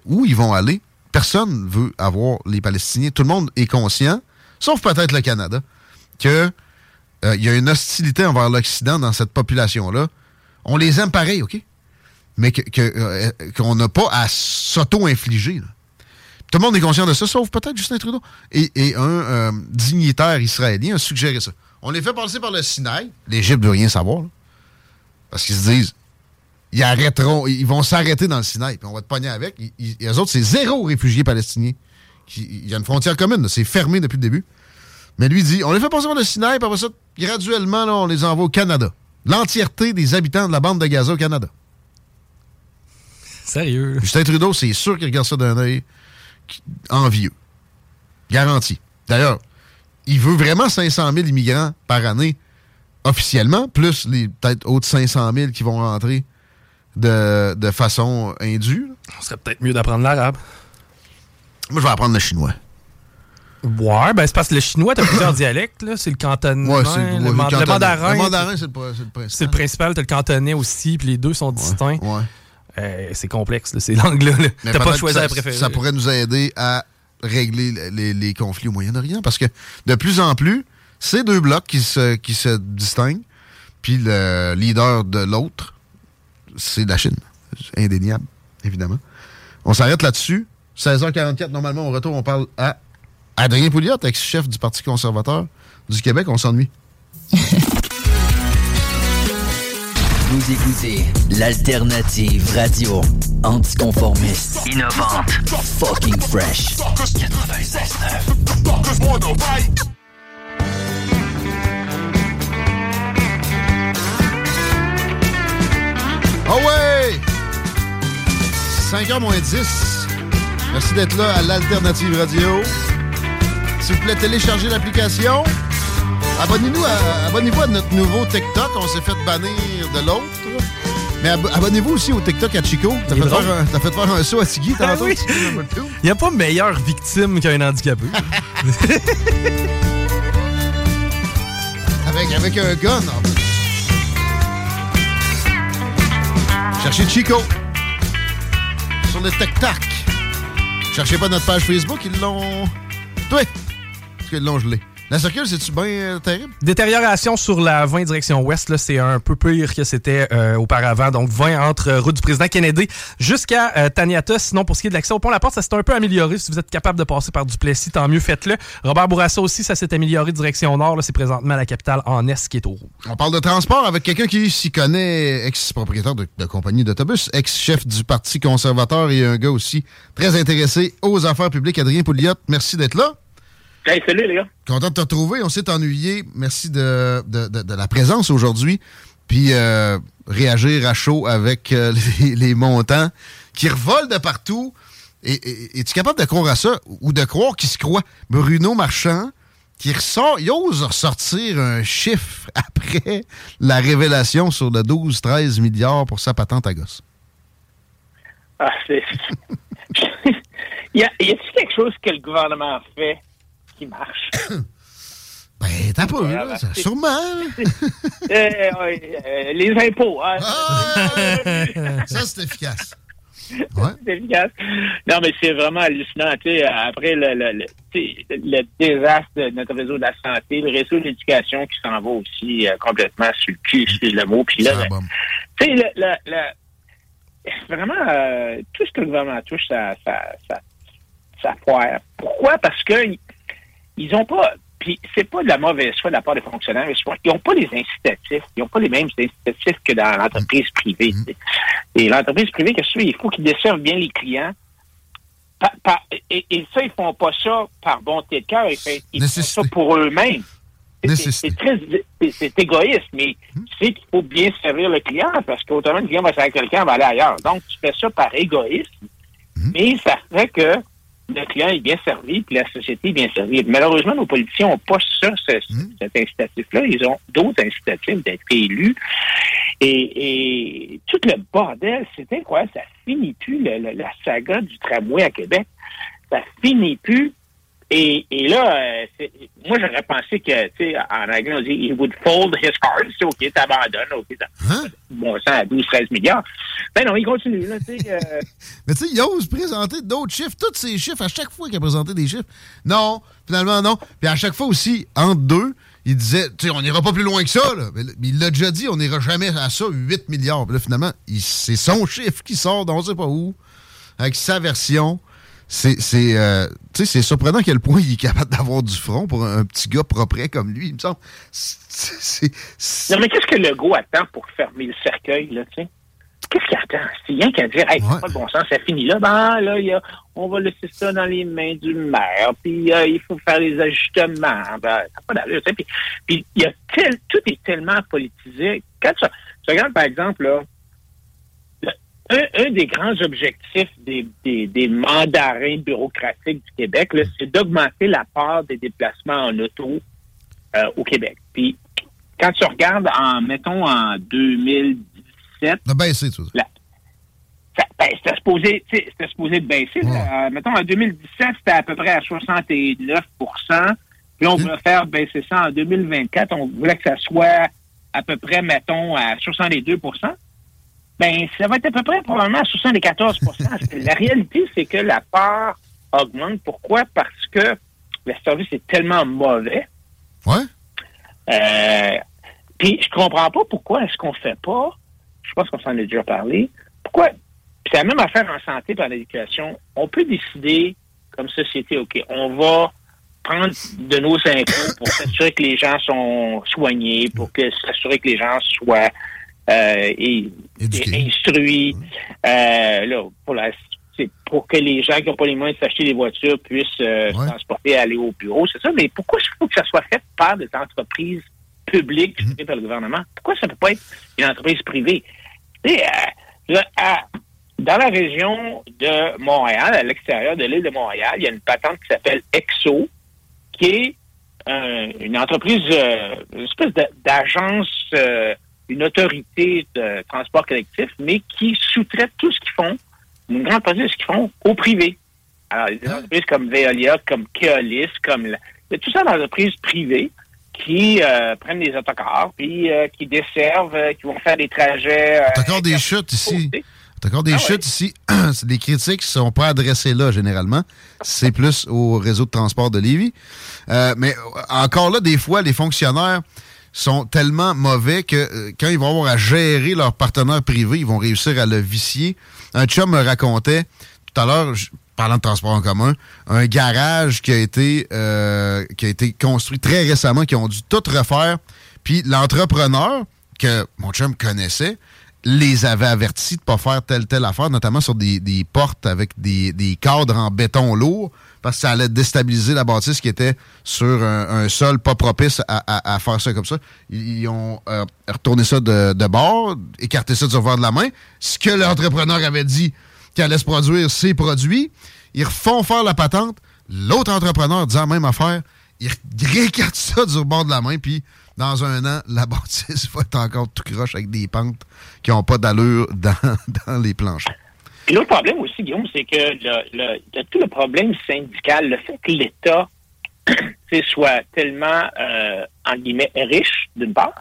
où ils vont aller, personne ne veut avoir les Palestiniens. Tout le monde est conscient, sauf peut-être le Canada, qu'il euh, y a une hostilité envers l'Occident dans cette population-là. On les aime pareil, OK? Mais euh, qu'on n'a pas à s'auto-infliger. Tout le monde est conscient de ça, sauf peut-être Justin Trudeau. Et, un euh, dignitaire israélien a suggéré ça. On les fait passer par le Sinaï. L'Égypte ne veut rien savoir. parce qu'ils se disent, ils arrêteront, ils vont s'arrêter dans le Sinaï, puis on va te pogner avec. les autres, c'est zéro réfugiés palestiniens. Il y a une frontière commune, c'est fermé depuis le début. Mais lui dit, on les fait passer par le Sinaï, puis après ça, graduellement, on les envoie au Canada. L'entièreté des habitants de la bande de Gaza au Canada. Sérieux? Justin Trudeau, c'est sûr qu'il regarde ça d'un œil envieux. Garanti. D'ailleurs, il veut vraiment 500 000 immigrants par année officiellement, plus les peut-être autres 500 000 qui vont rentrer de, de façon indue. On serait peut-être mieux d'apprendre l'arabe. Moi, je vais apprendre le chinois. Ouais, ben c'est parce que le chinois, t'as plusieurs *coughs* dialectes, là. C'est le cantonais. Ouais, le, le, mandarin. Le mandarin, c'est le, principal. C'est le principal, t'as le cantonais aussi, puis les deux sont distincts. Ouais. Euh, c'est complexe, c'est *laughs* langue-là. T'as pas choisi la préférée. Ça pourrait nous aider à régler les, conflits au Moyen-Orient, parce que de plus en plus, c'est deux blocs qui se, qui se distinguent, puis le leader de l'autre, c'est la Chine. Indéniable, évidemment. On s'arrête là-dessus. 16h44, normalement, au retour, on parle à Adrien Pouliot, ex-chef du Parti conservateur du Québec. On s'ennuie. *laughs* Vous écoutez l'alternative radio anticonformiste, innovante, fucking fresh. 96.9. Oh ouais! 5h moins 10. Merci d'être là à l'Alternative Radio. S'il vous plaît, téléchargez l'application. Abonnez-nous à, abonnez vous à notre nouveau TikTok. On s'est fait bannir de l'autre. Mais abonnez-vous aussi au TikTok à Chico. T'as fait, as fait faire un saut à Tiggy ah tantôt. Il n'y a pas meilleure victime qu'un handicapé. *laughs* avec, avec un gun, en. Cherchez Chico sur le TikTok. Cherchez pas notre page Facebook, ils l'ont. Toi! Gelé. La circule, c'est-tu bien euh, terrible? Détérioration sur la 20 direction ouest, c'est un peu pire que c'était euh, auparavant. Donc 20 entre euh, route du président Kennedy jusqu'à Taniata. Sinon, pour ce qui est de l'accès au pont La Porte, ça s'est un peu amélioré. Si vous êtes capable de passer par Duplessis, tant mieux, faites-le. Robert Bourassa aussi, ça s'est amélioré direction nord. C'est présentement la capitale en est qui est au rouge. On parle de transport avec quelqu'un qui s'y connaît, ex-propriétaire de, de, compagnie d'autobus, ex-chef du Parti conservateur et un gars aussi très intéressé aux affaires publiques. Adrien Pouliot, merci d'être là. Salut les gars. Content de te retrouver. On s'est ennuyé. Merci de, la présence aujourd'hui. Puis euh, réagir à chaud avec euh, *laughs* les, montants qui revolent de partout. Et, es-tu capable de croire à ça? Ou de croire qu'il se croit? Bruno Marchand, qui ressort, il ose ressortir un chiffre *laughs* après la révélation sur le 12-13 milliards pour sa patente à gosse. Ah, c'est. *laughs* y a-t-il quelque chose que le gouvernement fait qui marche? *coughs* Ben, t'as pas, là, ça, sûrement. *laughs* Euh, euh, les impôts. Hein? Ah, ça, c'est efficace. *laughs* Ouais. c'est efficace. Non, mais c'est vraiment hallucinant. Après le, le, le, le, désastre de notre réseau de la santé, le réseau de l'éducation qui s'en va aussi euh, complètement sur le cul, c'est le mot. Puis là, ben, tu sais, le, le, le, vraiment, euh, tout ce que le gouvernement touche, ça, ça, ça, ça foire. Pourquoi? Parce que ils ont pas puis c'est pas de la mauvaise foi de la part des fonctionnaires. Ils n'ont pas les incitatifs. Ils n'ont pas les mêmes incitatifs que dans l'entreprise privée. Mm-hmm. Et l'entreprise privée, qu'est-ce que Il faut qu'ils desservent bien les clients. et, ça, ils font pas ça par bonté de cœur. Ils, font ça pour eux-mêmes. C'est très c'est égoïste, mais tu sais qu'il faut bien servir le client parce qu'autrement, le client va servir quelqu'un, va aller ailleurs. Donc, tu fais ça par égoïsme, mm-hmm. mais ça fait que le client est bien servi, puis la société est bien servie. Malheureusement, nos politiciens n'ont pas ça, hmm. cet incitatif-là. Ils ont d'autres incitatifs d'être élus. Et, tout le bordel, c'est incroyable. Ça finit plus, la saga du tramway à Québec. Ça finit plus. Et, et là, euh, moi, j'aurais pensé que, tu sais, en anglais, on dit « he would fold his cards ». OK, t'abandonnes, OK, hein? bon sang à 12-13 milliards. Ben non, il continue, là, tu sais. Euh... *laughs* Mais tu sais, il ose présenter d'autres chiffres, tous ces chiffres, à chaque fois qu'il a présenté des chiffres. Non, finalement, non. Puis à chaque fois aussi, entre deux, il disait, tu sais, on n'ira pas plus loin que ça, là. Mais, il l'a déjà dit, on n'ira jamais à ça, 8 milliards. Puis là, finalement, c'est son chiffre qui sort d'on ne sait pas où, avec sa version c'est c'est euh, c'est surprenant à quel point il est capable d'avoir du front pour un, petit gars propre comme lui, il me semble. Non, mais qu'est-ce que le Legault attend pour fermer le cercueil, là, tu sais? Qu'est-ce qu'il attend? C'est rien qu'à dire, hey, c'est pas de bon sens, ça finit là. Ben, là, y a, on va laisser ça dans les mains du maire, puis euh, il faut faire les ajustements. Ben, pas d'allure, tu sais. Puis, puis y a tel, tout est tellement politisé. Quand tu, tu regardes, par exemple, là, un, des grands objectifs des, des, mandarins bureaucratiques du Québec, c'est d'augmenter la part des déplacements en auto euh, au Québec. Puis, quand tu regardes, en mettons, en 2017... Ça a baissé, tout ça. Ben, c'était supposé, supposé de baisser. Euh, mettons, en 2017, c'était à peu près à 69 Puis on voulait faire baisser ça en 2024. On voulait que ça soit à peu près, mettons, à 62 ben, ça va être à peu près probablement à 74% *laughs* La réalité, c'est que la part augmente. Pourquoi? Parce que le service est tellement mauvais. Ouais. Euh, puis je comprends pas pourquoi est-ce qu'on fait pas, je pense qu'on s'en a déjà parlé, pourquoi, c'est la même affaire en santé par l'éducation, on peut décider comme société, OK, on va prendre de nos impôts pour *coughs* s'assurer que les gens sont soignés, pour que s'assurer que les gens soient euh, et, instruit euh, là, pour, la, pour que les gens qui n'ont pas les moyens de s'acheter des voitures puissent euh, transporter et aller au bureau. C'est ça, mais pourquoi il faut que ça soit fait par des entreprises publiques mm par le gouvernement? Pourquoi ça ne peut pas être une entreprise privée? dans la région de Montréal, à l'extérieur de l'île de Montréal, il y a une patente qui s'appelle EXO, qui est une entreprise, une espèce d'agence une autorité de transport collectif, mais qui sous-traite tout ce qu'ils font, une grande partie de ce qu'ils font, au privé. Alors, des entreprises comme Veolia, comme Keolis, comme... il y a tout ça d'entreprises privées qui euh, prennent des autocars, puis euh, qui desservent, euh, qui vont faire des trajets... T'as encore des chutes ici. T'as encore des ah chutes ici. *clears throat* C'est des critiques qui ne sont pas adressées là, généralement. C'est plus au réseau de transport de Lévis. mais encore là, des fois, les fonctionnaires sont tellement mauvais que euh, quand ils vont avoir à gérer leur partenaire privé, ils vont réussir à le vicier. Un chum me racontait tout à l'heure, parlant de transport en commun, un garage qui a été euh, qui a été construit très récemment, qui ont dû tout refaire. Puis l'entrepreneur que mon chum connaissait les avait avertis de ne pas faire telle telle affaire, notamment sur des, portes avec des cadres en béton lourd ça allait déstabiliser la bâtisse qui était sur un, sol pas propice à, faire ça comme ça. Ils, ont euh, retourné ça de, bord, écarté ça du revers de la main. Ce que l'entrepreneur avait dit qu'il allait se produire, c'est produit. Ils refont faire la patente. L'autre entrepreneur disant la même affaire. ils réécartent ça du rebord de la main, puis dans un an, la *laughs* bâtisse va être encore tout croche avec des pentes qui n'ont pas d'allure dans, dans les planchers. Puis l'autre problème aussi, Guillaume, c'est que le, le, y tout le problème syndical, le fait que l'État *clears throat* soit tellement, euh, en guillemets, riche, d'une part,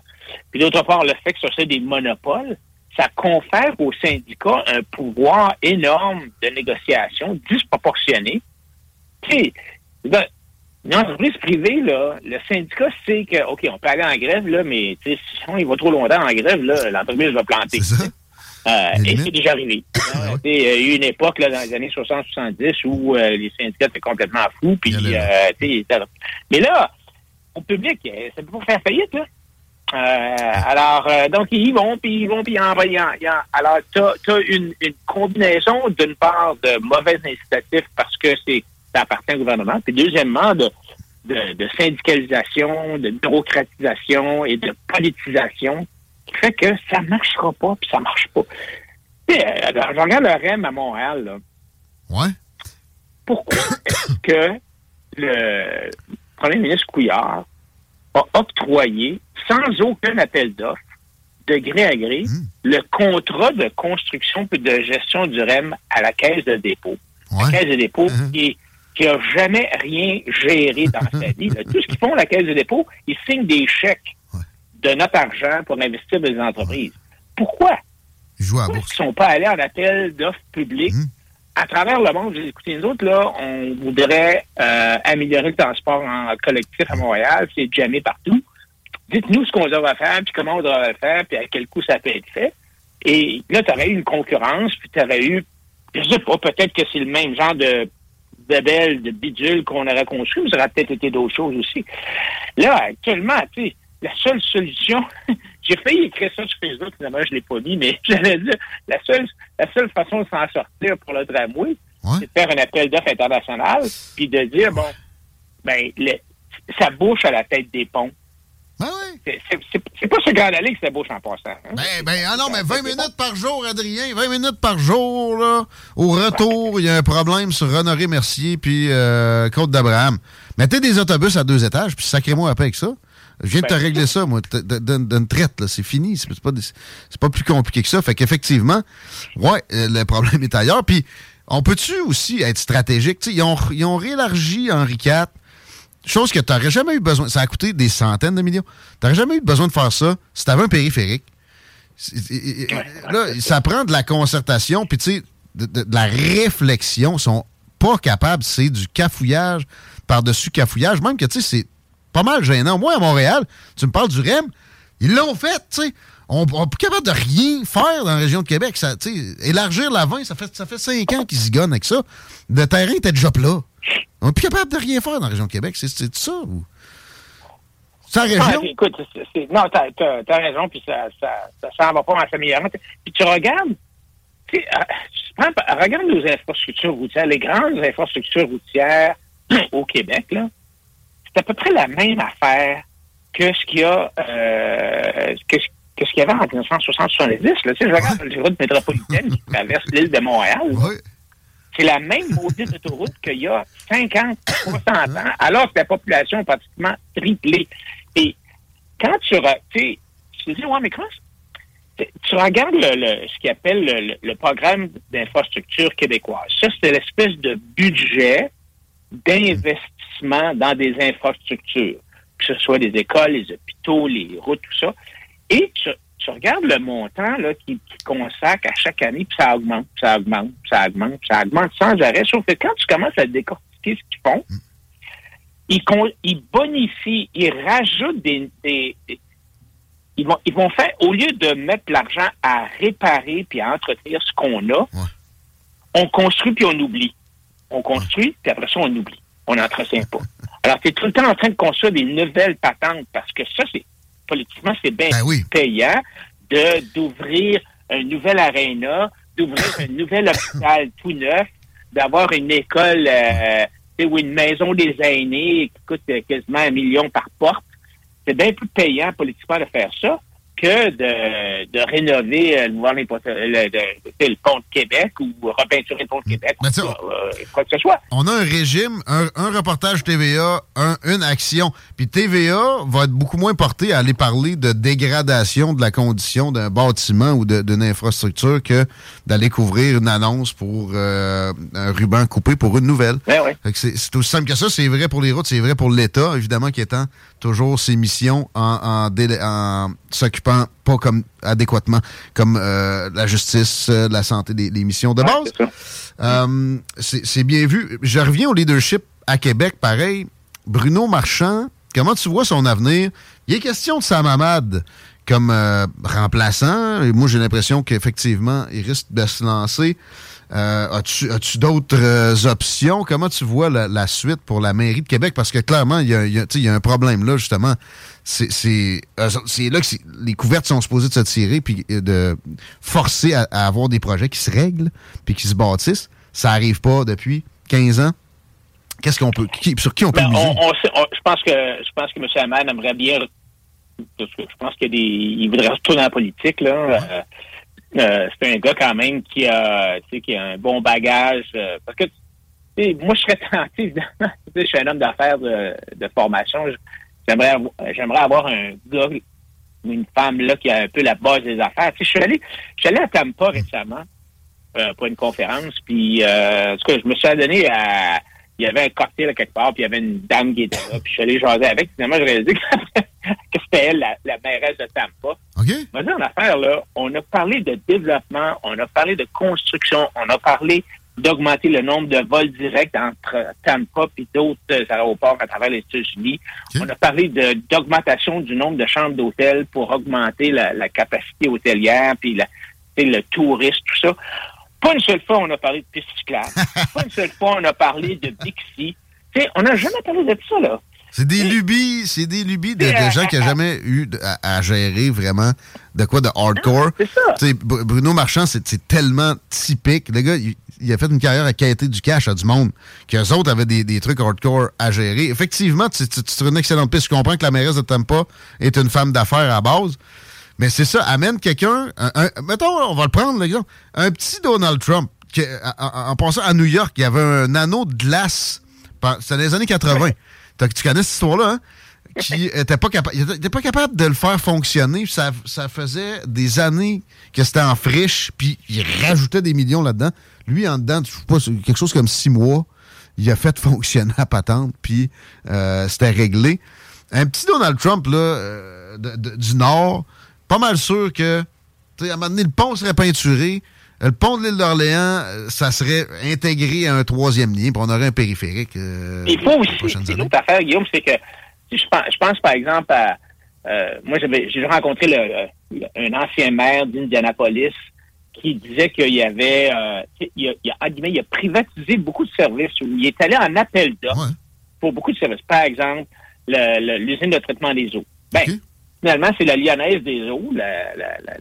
puis d'autre part, le fait que ce soit des monopoles, ça confère aux syndicats un pouvoir énorme de négociation disproportionné. Tu sais, ben, une entreprise privée, là, le syndicat sait que, OK, on peut aller en grève, là, mais si on il va trop longtemps en grève, là, l'entreprise va planter. Et c'est déjà arrivé. Ah il y a eu une époque là, dans les années 60-70 où euh, les syndicats étaient complètement fous. Puis, euh, mais là, au public, euh, ça peut pas faire faillite. Là. Euh, alors, donc, ils vont, puis ils vont, puis ils en, Alors, tu as, une, une, combinaison, d'une part, de mauvais incitatifs parce que c'est ça appartient au gouvernement, puis deuxièmement, de, de, de syndicalisation, de bureaucratisation et de politisation fait que ça marchera pas, puis ça marche pas. Euh, je regarde le REM à Montréal. Là. Ouais. Pourquoi *coughs* est-ce que le premier ministre Couillard a octroyé, sans aucun appel d'offres, de gré à gré, hmm. le contrat de construction et de gestion du REM à la caisse de dépôt? La caisse de dépôt hmm. qui, qui a jamais rien géré dans sa *laughs* vie. Tout ce qu'ils font, la caisse de dépôt, ils signent des chèques de notre argent pour investir dans les entreprises. Pourquoi? Pourquoi ils ne sont pas allés en appel d'offres publiques? Hum. à travers le monde? Écoutez, nous autres, là, on voudrait euh, améliorer le transport en collectif à Montréal. C'est jamais partout. Dites-nous ce qu'on devrait faire, puis comment on devrait faire, puis à quel coût ça peut être fait. Et là, tu aurais eu une concurrence, puis tu aurais eu, je sais pas, peut-être que c'est le même genre de belles, de bidules qu'on aurait construit, mais ça aurait peut-être été d'autres choses aussi. Là, actuellement, tu sais, la seule solution, *laughs* j'ai failli écrire ça sur Facebook, finalement, je ne l'ai pas mis, mais *laughs* j'allais dire, la seule, la seule façon de s'en sortir pour le tramway, c'est de faire un appel d'offres international, puis de dire, bon, ben, ça bouche à la tête des ponts. Ben oui. C'est pas ce grand allée que ça bouche en passant. Hein? Ben, ben, ah non, mais 20 minutes par jour, Adrien, 20 minutes par jour, là. Au retour, il y a un problème sur Honoré Mercier puis euh, Côte d'Abraham. Mettez des autobus à deux étages, puis sacrez-moi un peu avec ça. Je viens de te ben, régler ça, moi, d'une traite, là. C'est fini. C'est pas, pas plus compliqué que ça. Fait qu'effectivement, ouais, euh, le problème est ailleurs. Puis, on peut-tu aussi être stratégique? ils ont, ils ont réélargi Henri IV, chose que tu n'aurais jamais eu besoin. Ça a coûté des centaines de millions. Tu n'aurais jamais eu besoin de faire ça si tu avais un périphérique. Là, ça prend de la concertation, puis tu sais, de, de, la réflexion. Ils sont pas capables, c'est du cafouillage par-dessus cafouillage. Même que, tu sais, c'est pas mal gênant. Moi, à Montréal, tu me parles du REM, ils l'ont fait, tu sais. On n'est pas capable de rien faire dans la région de Québec. Ça, élargir la 20, ça fait, ça fait cinq ans qu'ils gonnent avec ça. Le terrain était déjà plat. On n'est plus capable de rien faire dans la région de Québec. C'est ça ou... C'est région? écoute, non, t'as as, raison, puis ça, ça, ça, va pas en s'améliorer. Puis tu regardes, tu euh, regarde nos infrastructures routières, les grandes infrastructures routières *clears throat* au Québec, là, c'est à peu près la même affaire que ce qu'il y a euh, que, ce qu'il y avait en 1970. Là. Tu sais, je regarde les routes métropolitaines qui traversent l'île de Montréal. C'est la même maudite autoroute qu'il y a 50, 60 ans, alors que la population a pratiquement triplé. Et quand tu, tu te dis, ouais, mais comment tu regardes le, ce qu'ils appelle le, le programme d'infrastructure québécoise. Ça, c'est l'espèce de budget d'investissement dans des infrastructures, que ce soit les écoles, les hôpitaux, les routes, tout ça. Et tu, regardes le montant là, qui, qui consacre à chaque année, puis ça augmente, ça augmente, ça augmente, ça augmente sans arrêt. Sauf que quand tu commences à décortiquer ce qu'ils font, ils, ils bonifient, ils rajoutent des, ils vont, ils vont faire, au lieu de mettre l'argent à réparer puis à entretenir ce qu'on a, on construit puis on oublie on construit, puis après ça, on oublie. On n'entretient pas. Alors, tu es tout le temps en train de construire des nouvelles patentes parce que ça, c'est politiquement, c'est bien ben payant de d'ouvrir un nouvel aréna, d'ouvrir un nouvel *coughs* hôpital tout neuf, d'avoir une école euh, ou une maison des aînés qui coûte quasiment un million par porte. C'est bien plus payant politiquement de faire ça que de, de rénover euh, le, le, le, le, pont de Québec ou repeinturer le pont de Québec, ou, euh, quoi que ce soit. On a un régime, un, un reportage TVA, un, une action. Puis TVA va être beaucoup moins porté à aller parler de dégradation de la condition d'un bâtiment ou d'une infrastructure que d'aller couvrir une annonce pour euh, un ruban coupé pour une nouvelle. Ben ouais. C'est aussi simple que ça. C'est vrai pour les routes, c'est vrai pour l'État, évidemment, qui étend toujours ses missions en, en, en s'occupant pas comme adéquatement comme euh, la justice, euh, la santé, des, missions de base. Euh, c'est bien vu. Je reviens au leadership à Québec, pareil. Bruno Marchand, comment tu vois son avenir? Il est question de Sam Hamad comme remplaçant. Et moi, j'ai l'impression qu'effectivement, il risque de se lancer. As-tu as d'autres options? Comment tu vois la, suite pour la mairie de Québec? Parce que clairement, il y a, y a, un problème là, justement c'est là que les couvertes sont supposées de se tirer puis de forcer à, avoir des projets qui se règlent puis qui se bâtissent. Ça n'arrive pas depuis 15 ans. Qu'est-ce qu'on peut, sur qui on peut ben, je pense que je pense que M. Hamad aimerait bien. Je pense qu'il il voudrait retourner dans la politique là. Euh, euh, c'est un gars quand même qui a, qui a un bon bagage. Euh, parce que moi, je serais *laughs* tenté, évidemment. je suis un homme d'affaires de, de formation. J'aimerais j'aimerais avoir un gars ou une femme là qui a un peu la base des affaires. Tu sais, je suis allé, je suis allé à Tampa récemment euh, pour une conférence, puis euh, en tout cas, je me suis adonné à il y avait un cocktail quelque part, puis il y avait une dame qui était là, puis je suis allé jaser avec. Finalement, je réalisé que, *laughs* que c'était elle, la, la, mairesse de Tampa. OK. Mais en affaire, là, on a parlé de développement, on a parlé de construction, on a parlé d'augmenter le nombre de vols directs entre Tampa et d'autres aéroports à travers les États-Unis. On a parlé d'augmentation du nombre de chambres d'hôtel pour augmenter la, capacité hôtelière, puis le tourisme, tout ça. Pas une seule fois on a parlé de cyclables. *laughs* pas une seule fois on a parlé de Bixi. on n'a jamais parlé de ça, là. C'est des lubies, c'est des lubies de, gens qui n'ont jamais eu à, gérer vraiment de quoi de hardcore. C'est ça. Bruno Marchand, c'est tellement typique. Le gars, il, a fait une carrière à qualité du cash à du monde, qu'eux autres avaient des, trucs hardcore à gérer. Effectivement, tu, tu, une excellente piste. Je comprends que la mairesse de Tampa est une femme d'affaires à base. Mais c'est ça, amène quelqu'un, mettons, on va le prendre l'exemple, un petit Donald Trump, qui, en, passant à New York, il y avait un anneau de glace, c'était dans les années 80. Tu connais cette histoire-là, hein? Qui était pas capable, était pas capable de le faire fonctionner. Ça, ça faisait des années que c'était en friche, puis il rajoutait des millions là-dedans. Lui, en dedans, je sais pas, quelque chose comme six mois, il a fait *laughs* fonctionner la patente, puis euh, c'était réglé. Un petit Donald Trump là, euh, du Nord, pas mal sûr que, à un moment donné, le pont serait peinturé, le pont de l'île d'Orléans, euh, ça serait intégré à un troisième lien, puis on aurait un périphérique. Euh, Il faut aussi, une autre affaire, Guillaume, c'est que je pense, je pense, par exemple à. Euh, moi, j'ai rencontré le, un ancien maire d'Indianapolis qui disait qu'il y avait. il, a, il, a, il, a, privatisé beaucoup de services. Il est allé en appel d'offres pour beaucoup de services. Par exemple, l'usine de traitement des eaux. Ben, finalement, c'est la Lyonnaise des eaux,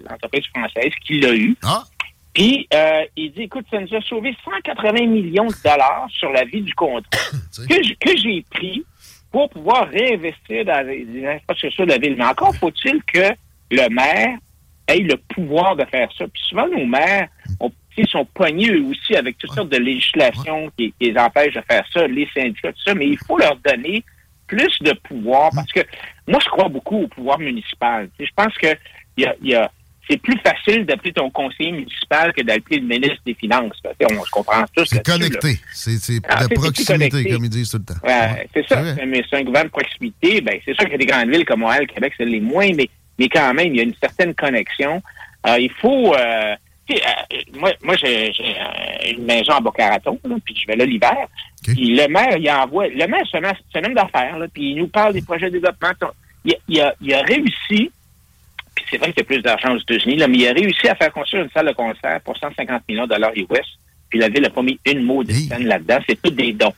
l'entreprise française, qui l'a eu. Ah. Puis, euh, il dit, écoute, ça nous a sauvé 180 millions de dollars sur la vie du contrat *coughs* que j'ai pris pour pouvoir réinvestir dans les infrastructures de la ville. Mais encore faut-il que le maire ait le pouvoir de faire ça. Puis souvent, nos maires ont, sont poignés eux aussi avec toutes sortes de législations qui, les empêchent de faire ça, les syndicats, tout ça, mais il faut leur donner plus de pouvoir parce que moi, je crois beaucoup au pouvoir municipal. je pense que il y a c'est plus facile d'appeler ton conseiller municipal que d'appeler le ministre des Finances. On se comprend tous. C'est connecté. C'est ah, de proximité, comme ils disent tout le temps. c'est ça. Mais c'est un gouvernement de proximité. Ben, c'est sûr qu'il y a des grandes villes comme Montréal, Québec, c'est les moins, mais, mais quand même, il y a une certaine connexion. Euh, il faut... Euh, euh, moi, moi j'ai une maison à Boca puis je vais là l'hiver. Puis le maire, il envoie... Le maire, c'est un, homme d'affaires, puis il nous parle des projets de développement. il a réussi puis c'est vrai qu'il y a plus d'argent aux États-Unis, là, mais il a réussi à faire construire une salle de concert pour 150 millions de dollars US. Puis la ville n'a pas mis une mot de scène là-dedans. C'est tout des dons.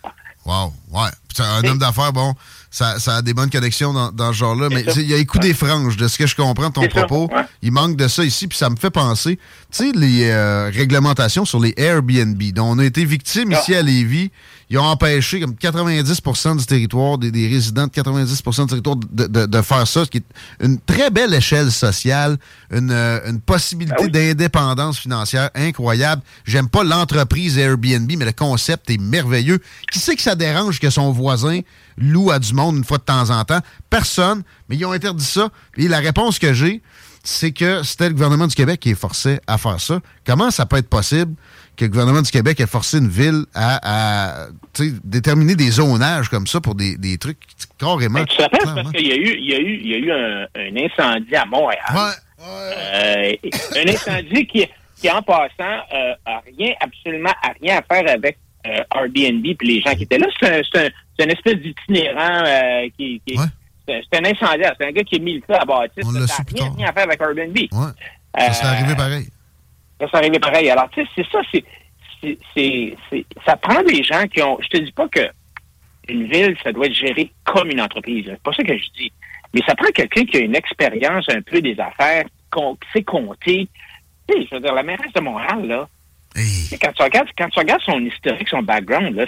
Wow, ouais. C'est un homme d'affaires, bon, ça, a des bonnes connexions dans, dans ce genre-là, mais il y a écoute des franges, de ce que je comprends de ton propos. Il manque de ça ici, puis ça me fait penser, tu sais, les euh, réglementations sur les Airbnb, dont on a été victime ici à Lévis ils ont empêché comme 90% du territoire, des, résidents de 90% du territoire de, faire ça, ce qui est une très belle échelle sociale, une, euh, possibilité Ah d'indépendance financière incroyable. J'aime pas l'entreprise Airbnb, mais le concept est merveilleux. Qui sait que ça dérange que son voisin loue à du monde une fois de temps en temps? Personne, mais ils ont interdit ça. Et la réponse que j'ai, c'est que c'était le gouvernement du Québec qui est forcé à faire ça. Comment ça peut être possible? Que le gouvernement du Québec ait forcé une ville à, déterminer des zonages comme ça pour des, trucs carrément. Ben, tu sais, parce qu'il y a eu, il y a eu, il y a eu un, incendie à Montréal. Euh, un incendie qui, qui en passant, euh, a rien, absolument a rien à faire avec euh, Airbnb et les gens qui étaient là. C'est un, un, espèce d'itinérant qui, qui c'est un incendiaire. C'est un gars qui a mis le feu à bâtisse. Ça n'a rien, à faire avec Airbnb. Ça s'est arrivé pareil. Ça s'est arrivé pareil. Alors, tu sais, c'est ça, c'est, ça prend des gens qui ont. Je te dis pas que une ville, ça doit être géré comme une entreprise. C'est pas ça que je dis. Mais ça prend quelqu'un qui a une expérience un peu des affaires, qui sait compter. Tu sais, je veux dire, la mairesse de Montréal, là, Quand, tu regardes, quand tu regardes son historique, son background, là,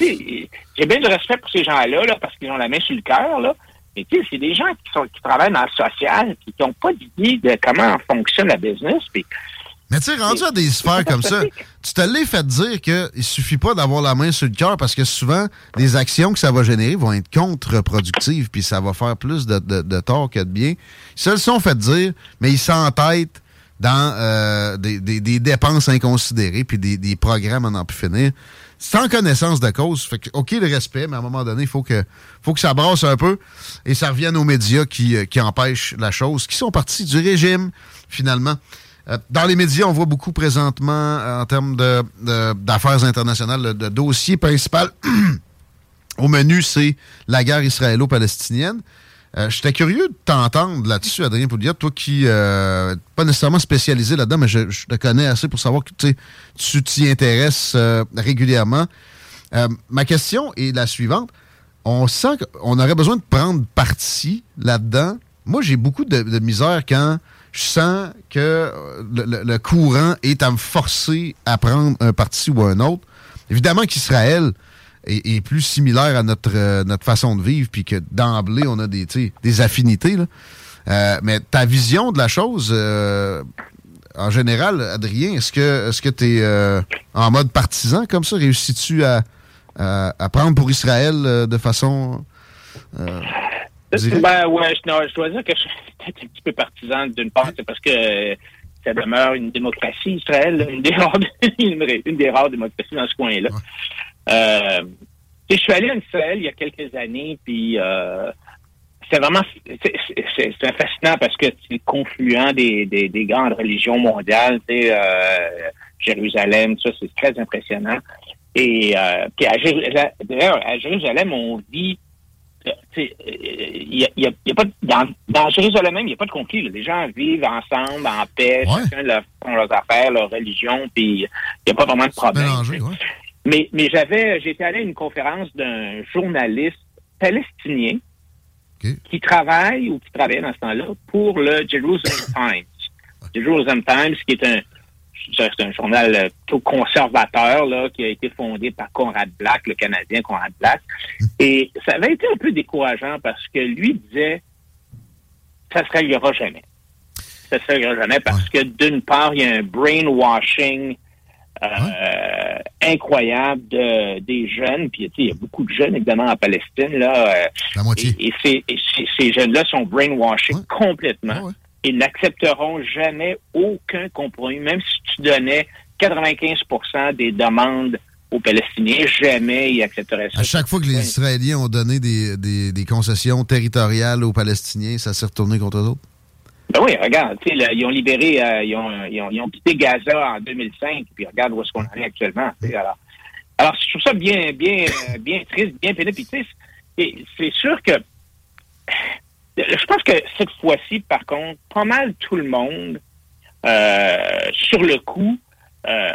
j'ai bien du respect pour ces gens-là, là, parce qu'ils ont la main sur le cœur, là. Mais tu sais, c'est des gens qui, sont, qui travaillent dans le social, qui n'ont pas d'idée de comment fonctionne la business. Puis, mais tu sais, rendu à des sphères comme ça, *laughs* tu te l'es fait dire qu'il suffit pas d'avoir la main sur le cœur parce que souvent, les actions que ça va générer vont être contre-productives puis ça va faire plus de, de, tort que de bien. Ils se le sont fait dire, mais ils s'entêtent dans euh, des, des, dépenses inconsidérées puis des, des programmes à n'en plus finir sans connaissance de cause. Fait que, OK, le respect, mais à un moment donné, il faut que, faut que ça brasse un peu et ça revienne aux médias qui, euh, qui empêchent la chose, qui sont partis du régime, finalement. Euh, dans les médias, on voit beaucoup présentement, euh, en termes d'affaires internationales, le, dossier principal *clears throat* au menu, c'est la guerre israélo-palestinienne. Euh, J'étais curieux de t'entendre là-dessus, Adrien Pouliot, toi qui euh, pas nécessairement spécialisé là-dedans, mais je, te connais assez pour savoir que tu t'y intéresses régulièrement. ma question est la suivante. On sent qu'on aurait besoin de prendre parti là-dedans. Moi, j'ai beaucoup de misère quand je sens que euh, le, courant est à me forcer à prendre un parti ou un autre. Évidemment qu'Israël est, plus similaire à notre, euh, notre façon de vivre, puis que d'emblée, on a des, des affinités. Euh, mais ta vision de la chose, en général, Adrien, est-ce que est-ce tu es en mode partisan comme ça? Réussis-tu à, à, prendre pour Israël de façon... Ben ouais, je, dois dire que je suis un petit peu partisan d'une part, c'est parce que ça demeure une démocratie, Israël, une des rares, *laughs* une des rares démocraties dans ce coin-là. Euh, je suis allé en Israël il y a quelques années, puis euh, c'est vraiment c'est fascinant parce que c'est confluent des, des, des, grandes religions mondiales, tu euh, Jérusalem, ça c'est très impressionnant. Et euh, puis à Jérusalem, à Jérusalem, on vit il y a, pas dans, dans Jérusalem même, il n'y a pas de conflit. Les gens vivent ensemble, en paix, chacun leur, font leurs affaires, leur religion, puis il n'y a pas vraiment de problème. Mais, mais j'avais, j'étais allé à une conférence d'un journaliste palestinien qui travaille ou qui travaillait dans ce temps-là pour le Jerusalem Times. Jerusalem Times, qui est un c'est un journal euh, tout conservateur là, qui a été fondé par Conrad Black, le Canadien Conrad Black. Et ça avait été un peu décourageant parce que lui disait ça se réglera jamais. Ça se réglera jamais parce que d'une part, il y a un brainwashing euh, incroyable de, des jeunes. Puis il y a beaucoup de jeunes, évidemment, en Palestine. Là, euh, La moitié. Et, ces, ces jeunes-là sont brainwashing complètement ils n'accepteront jamais aucun compromis, même si tu donnais 95% des demandes aux Palestiniens, jamais ils accepteraient ça. À chaque fois que les Israéliens ont donné des, concessions territoriales aux Palestiniens, ça s'est retourné contre eux autres? Ben oui, regarde, ils ont libéré, euh, ils, ont, quitté Gaza en 2005, puis regarde où est-ce qu'on en est actuellement. Alors, alors, je trouve ça bien, bien, bien triste, bien pénible. c'est sûr que je pense que cette fois-ci, par contre, pas mal tout le monde, euh, sur le coup, euh,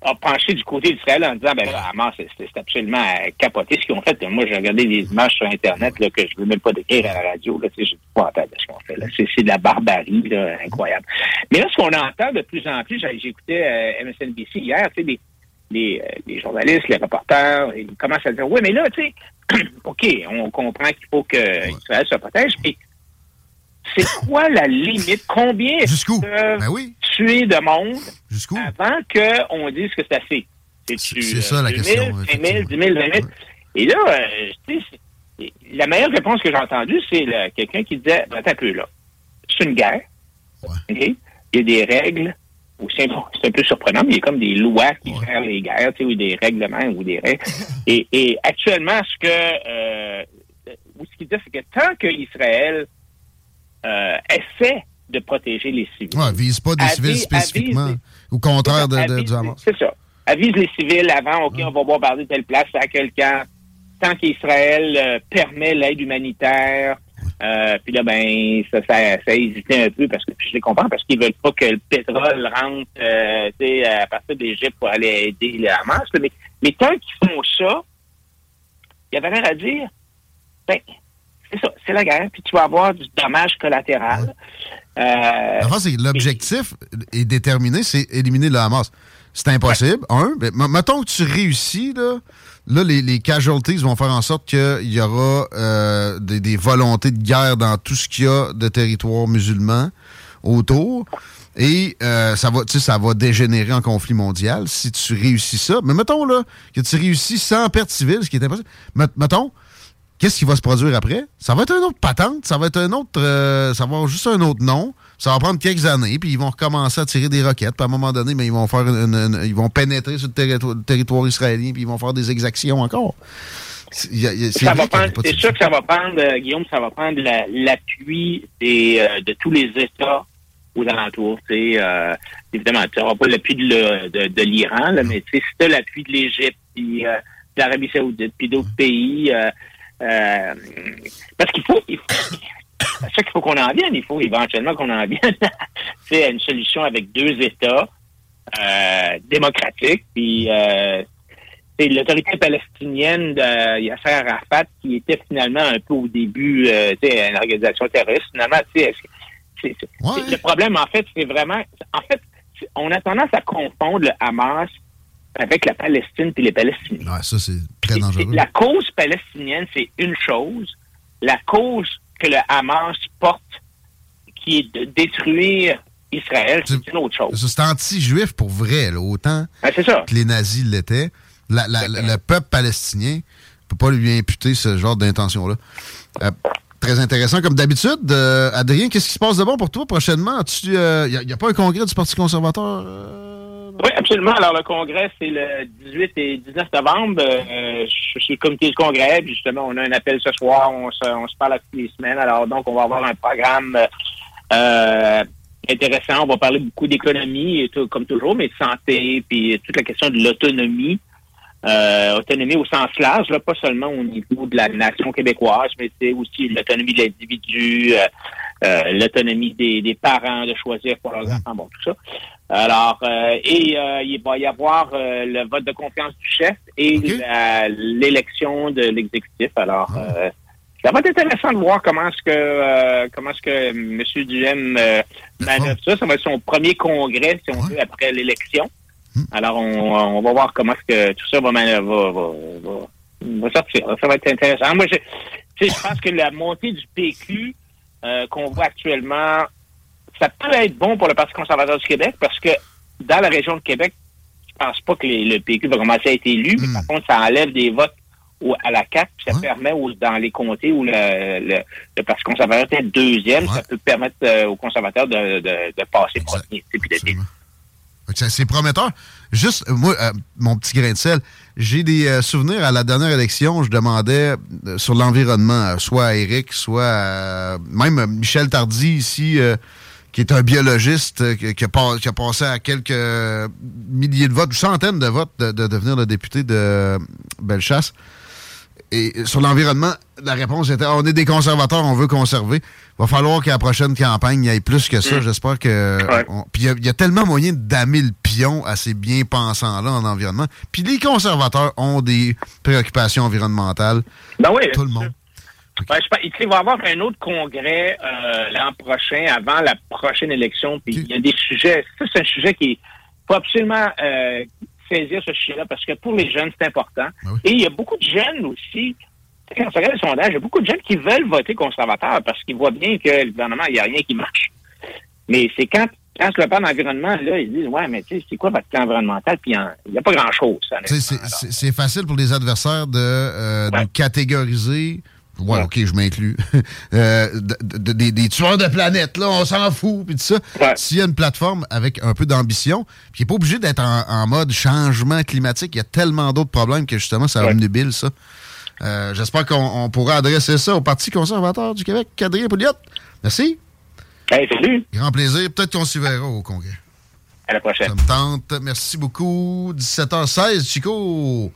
a penché du côté d'Israël en disant, ben vraiment, c'est absolument capoté ce qu'ils ont fait. Moi, j'ai regardé des images sur Internet là, que je ne veux même pas décrire à la radio. Là, j'ai pas en tête de ce qu'on fait. C'est de la barbarie là, incroyable. Mais là, ce qu'on entend de plus en plus, j'écoutais euh, MSNBC hier, des, les, euh, les journalistes, les reporters, ils commencent à dire, oui, mais là, tu sais, *clears throat* OK, on comprend qu'il faut que Israël se protège, mais c'est quoi la limite? Combien Jusqu'où? Ben oui. tuer de monde avant qu'on dise que c'est assez? C'est ça, la 2000, question, 5 000, 10 000, 20 000? Et là, euh, tu sais, la meilleure réponse que j'ai entendue, c'est quelqu'un qui disait, attends un peu là, c'est une guerre? Il y a des règles, c'est un peu surprenant, mais il y a comme des lois qui gèrent les guerres, tu sais, ou des règlements, ou des règles. *laughs* Et, et actuellement, ce que, euh, ou ce qu'il dit, c'est que tant qu'Israël euh, essaie de protéger les civils, Ouais, vise pas des Avise- civils spécifiquement. avise- Au contraire de, de- Avise- du Hamas. C'est ça. Avise les civils avant, OK, on va bombarder telle place, à quel camp. Tant qu'Israël euh, permet l'aide humanitaire, euh, puis là, ben, ça, ça, ça a hésité un peu parce que puis je les comprends parce qu'ils veulent pas que le pétrole rentre euh, à partir d'Égypte pour aller aider le Hamas. Mais, mais tant qu'ils font ça, il y avait rien à dire. Ben, c'est ça, c'est la guerre, puis tu vas avoir du dommage collatéral. Euh, l'objectif est déterminé, c'est éliminer le Hamas. C'est impossible, un. Mais m- mettons que tu réussis, là, là les, les casualties vont faire en sorte qu'il y aura euh, des, des volontés de guerre dans tout ce qu'il y a de territoire musulman autour. Et euh, ça va, ça va dégénérer en conflit mondial si tu réussis ça. Mais mettons là que tu réussis sans perte civile, ce qui est impossible. Met- mettons, qu'est-ce qui va se produire après? Ça va être une autre patente, ça va être un autre. euh, ça va avoir juste un autre nom. Ça va prendre quelques années, puis ils vont recommencer à tirer des roquettes. Puis à un moment donné, mais ils vont faire une- une- ils vont pénétrer sur le territoire, le territoire israélien, puis ils vont faire des exactions encore. C'est- sûr que ça va prendre, euh, Guillaume, ça va prendre la- l'appui des, euh, de tous les États aux alentours. Euh, évidemment, tu n'auras pas l'appui de, le- de, de l'Iran, mais si tu as l'appui de l'Égypte, puis euh, de l'Arabie Saoudite, puis d'autres pays, euh, euh, parce qu'il faut, il faut c'est ça qu'il faut qu'on en vienne. Il faut éventuellement qu'on en vienne *laughs* c'est à une solution avec deux États euh, démocratiques. Puis euh, c'est l'autorité palestinienne de Yasser Arafat qui était finalement un peu au début euh, une organisation terroriste. Finalement, c'est- c'est- c'est- le problème, en fait, c'est vraiment... En fait, on a tendance à confondre le Hamas avec la Palestine puis les Palestiniens. Ouais, ça, c'est très dangereux. La cause palestinienne, c'est une chose. La cause que le Hamas porte, qui est de détruire Israël, c'est une autre chose. C'est anti-juif pour vrai, là, autant c'est ça. que les nazis l'étaient. Le peuple palestinien ne peut pas lui imputer ce genre d'intention-là. Euh, très intéressant, comme d'habitude. Euh, Adrien, qu'est-ce qui se passe de bon pour toi prochainement? Il n'y a, pas un congrès du Parti conservateur? euh? Oui, absolument. Alors, le congrès, c'est le 18 et 19 novembre. Euh, je suis le comité du congrès, puis justement, on a un appel ce soir. On se, on se parle à toutes les semaines. Alors, donc, on va avoir un programme euh, intéressant. On va parler beaucoup d'économie, comme toujours, mais de santé, puis toute la question de l'autonomie. Euh, autonomie au sens large, là, pas seulement au niveau de la nation québécoise, mais c'est aussi l'autonomie de l'individu, euh, euh, l'autonomie des, des parents de choisir pour leurs enfants, bon, tout ça. Alors, euh, et euh, il va y avoir euh, le vote de confiance du chef et l'élection de l'exécutif. Alors, euh, ça va être intéressant de voir comment est-ce que euh, comment est-ce que M. Duhem euh, manœuvre ça. Ça va être son premier congrès, si on veut, après l'élection. Alors, on, on va voir comment est-ce que tout ça va, va, va, va- sortir. Ça va être intéressant. Moi, je, tu sais, je pense que la montée du PQ euh, qu'on voit actuellement, ça peut être bon pour le Parti conservateur du Québec parce que dans la région de Québec, je pense pas que les- le PQ va commencer à être élu, mais par contre, ça enlève des votes au- à la puis ça permet aux- dans les comtés où le, le, le Parti conservateur est deuxième, ça peut permettre euh, aux conservateurs de, de, de passer premier. tu sais, puis C'est prometteur. Juste, euh, moi, euh, mon petit grain de sel, j'ai des euh, souvenirs à la dernière élection, je demandais sur l'environnement, soit à Eric, soit même Michel Tardy ici, qui est un biologiste, qui, a, pas- qui a passé à quelques milliers de votes, ou centaines de votes de, de devenir le député de Bellechasse. Et sur l'environnement, la réponse était on est des conservateurs, on veut conserver. Va falloir qu'à la prochaine campagne, il y ait plus que ça. Mm. J'espère que. on- Puis il y a- il y, a tellement moyen d'amer le pion à ces bien-pensants-là en environnement. Puis les conservateurs ont des préoccupations environnementales. Ben oui. Tout le monde. Ben, je il va y avoir un autre congrès euh, l'an prochain, avant la prochaine élection. Puis il y a des sujets. Ça, c'est un sujet qui faut absolument. euh, saisir ce sujet-là parce que pour les jeunes, c'est important. Ben Et il y a beaucoup de jeunes aussi, quand on regarde les sondages, il y a beaucoup de jeunes qui veulent voter conservateur parce qu'ils voient bien que le gouvernement, il n'y a rien qui marche. Mais c'est quand, quand je le parle d'environnement, là, ils disent, ouais, mais tu sais, c'est quoi votre plan environnemental? Puis il n'y a pas grand-chose. c'est- facile pour les adversaires de euh, catégoriser. Ouais, ok, je m'inclus. *laughs* Euh, de- de- des, des tueurs de planète, là, on s'en fout, puis tout ça. S'il y a une plateforme avec un peu d'ambition, puis il n'est pas obligé d'être en, en mode changement climatique, il y a tellement d'autres problèmes que justement, ça omnibile ça. Euh, J'espère qu'on on pourra adresser ça au Parti conservateur du Québec, Adrien Pouliot. Merci. salut. Grand plaisir. Peut-être qu'on s'y verra au congrès. À la prochaine. Ça me tente. Merci beaucoup. 17h16, Chico.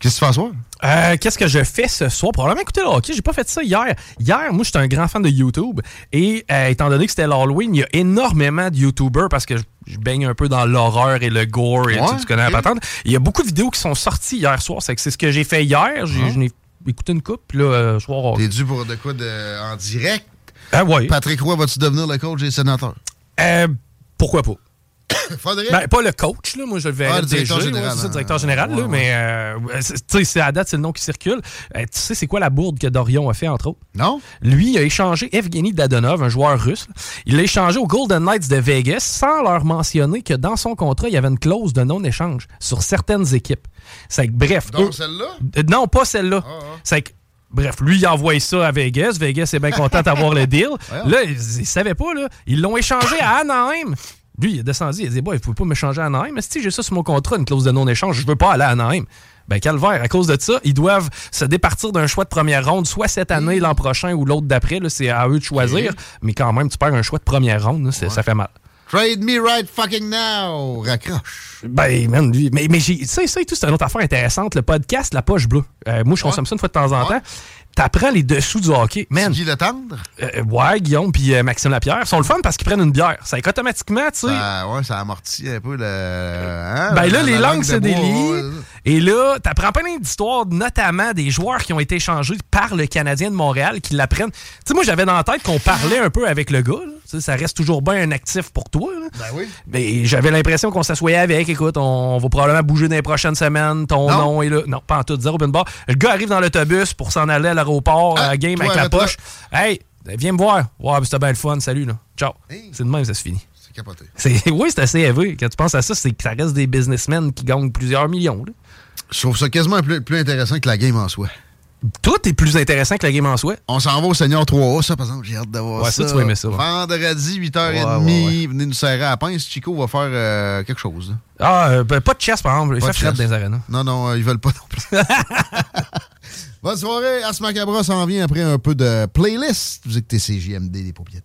Qu'est-ce que tu fais ce soir? Euh, Qu'est-ce que je fais ce soir? Probablement écouter le hockey. J'ai pas fait ça hier. Hier, moi, j'étais un grand fan de YouTube. Et euh, étant donné que c'était l'Halloween, il y a énormément de YouTubers parce que je, je baigne un peu dans l'horreur et le gore. Et, tu Ouais, tu connais ok. la patente. Il y a beaucoup de vidéos qui sont sorties hier soir. C'est ce que j'ai fait hier. J'ai- Je n'ai écouté une coupe. Puis là, euh, soir. T'es dû pour de quoi de, en direct? Ah ouais. Patrick Roy, vas-tu devenir le coach des sénateurs? Euh, pourquoi pas? *coughs* Faudrait. Ben, pas le coach, là. Moi, je le verrais Ah, le directeur général, ouais, c'est ça, directeur général, là, Ouais, mais euh, sais, c'est à date, c'est le nom qui circule. Euh, tu sais, c'est quoi la bourde que Dorion a fait, entre autres? Non. Lui, il a échangé Evgeny Dadonov, un joueur russe. là. Il l'a échangé aux Golden Knights de Vegas sans leur mentionner que dans son contrat, il y avait une clause de non-échange sur certaines équipes. C'est que, bref. Donc, eux- celle-là? Euh, Non, pas celle-là. Ah, C'est que, bref, lui, il envoie ça à Vegas. Vegas est bien content d'avoir le deal. *laughs* Là, ils ne savaient pas, là. Ils l'ont échangé à Anaheim. Lui, il est descendu, il a dit, bon, il ne faut pas m'échanger à Anaheim? Mais si j'ai ça sur mon contrat, une clause de non-échange, je veux pas aller à Anaheim. Ben, calvaire, à cause de ça, ils doivent se départir d'un choix de première ronde, soit cette année, l'an prochain ou l'autre d'après. C'est à eux de choisir. Mais quand même, tu perds un choix de première ronde, là, ça fait mal. Trade me right fucking now. Raccroche. Ben, man, lui. Mais, mais j'ai, ça, ça et tout, c'est une autre affaire intéressante. Le podcast La Poche Bleue. Euh, moi, je consomme ça une fois de temps en temps. T'apprends les dessous du hockey. Man. Guy Le Tendre? Euh, ouais, Guillaume puis euh, Maxime Lapierre. Ils sont le fun parce qu'ils prennent une bière. Ça fait qu'automatiquement, tu sais. Ça, ouais, ça amortit un peu le. hein, Ben là, les la langues se délient. Et là, t'apprends plein d'histoires, notamment des joueurs qui ont été échangés par le Canadien de Montréal, qui l'apprennent. Tu sais, moi, j'avais dans la tête qu'on parlait un peu avec le gars. là. Ça reste toujours bien un actif pour toi. là. Ben oui. Mais j'avais l'impression qu'on s'assoyait avec. Écoute, on va probablement bouger dans les prochaines semaines. Ton Non. nom est là. Non, pas en tout. Zéro open bar. Le gars arrive dans l'autobus pour s'en aller à l'aéroport, à la game toi, avec la poche. Hey, viens me voir. Ouais, c'était bien le fun. Salut, là. Ciao. C'est de même, ça se finit. C'est capoté. *laughs* Oui, c'est assez élevé. Quand tu penses à ça, c'est que ça reste des businessmen qui gagnent plusieurs millions. là. Je trouve ça quasiment plus, plus intéressant que la game en soi. Tout est plus intéressant que la game en soi? On s'en va au Seigneur 3A, ça, par exemple, j'ai hâte d'avoir Ouais, ça. ça, tu vas aimer ça, ouais. Vendredi, 8h30, Ouais, ouais, ouais. venez nous serrer à la pince. Chico va faire euh, quelque chose. Ah, euh, ben, pas de chess, par exemple. Il Pas fait de fret chess. dans les arénas. Non, non, euh, ils veulent pas non plus. *laughs* Bonne soirée. As Macabra s'en vient après un peu de playlist. Vous écoutez CJMD, des paupiètes.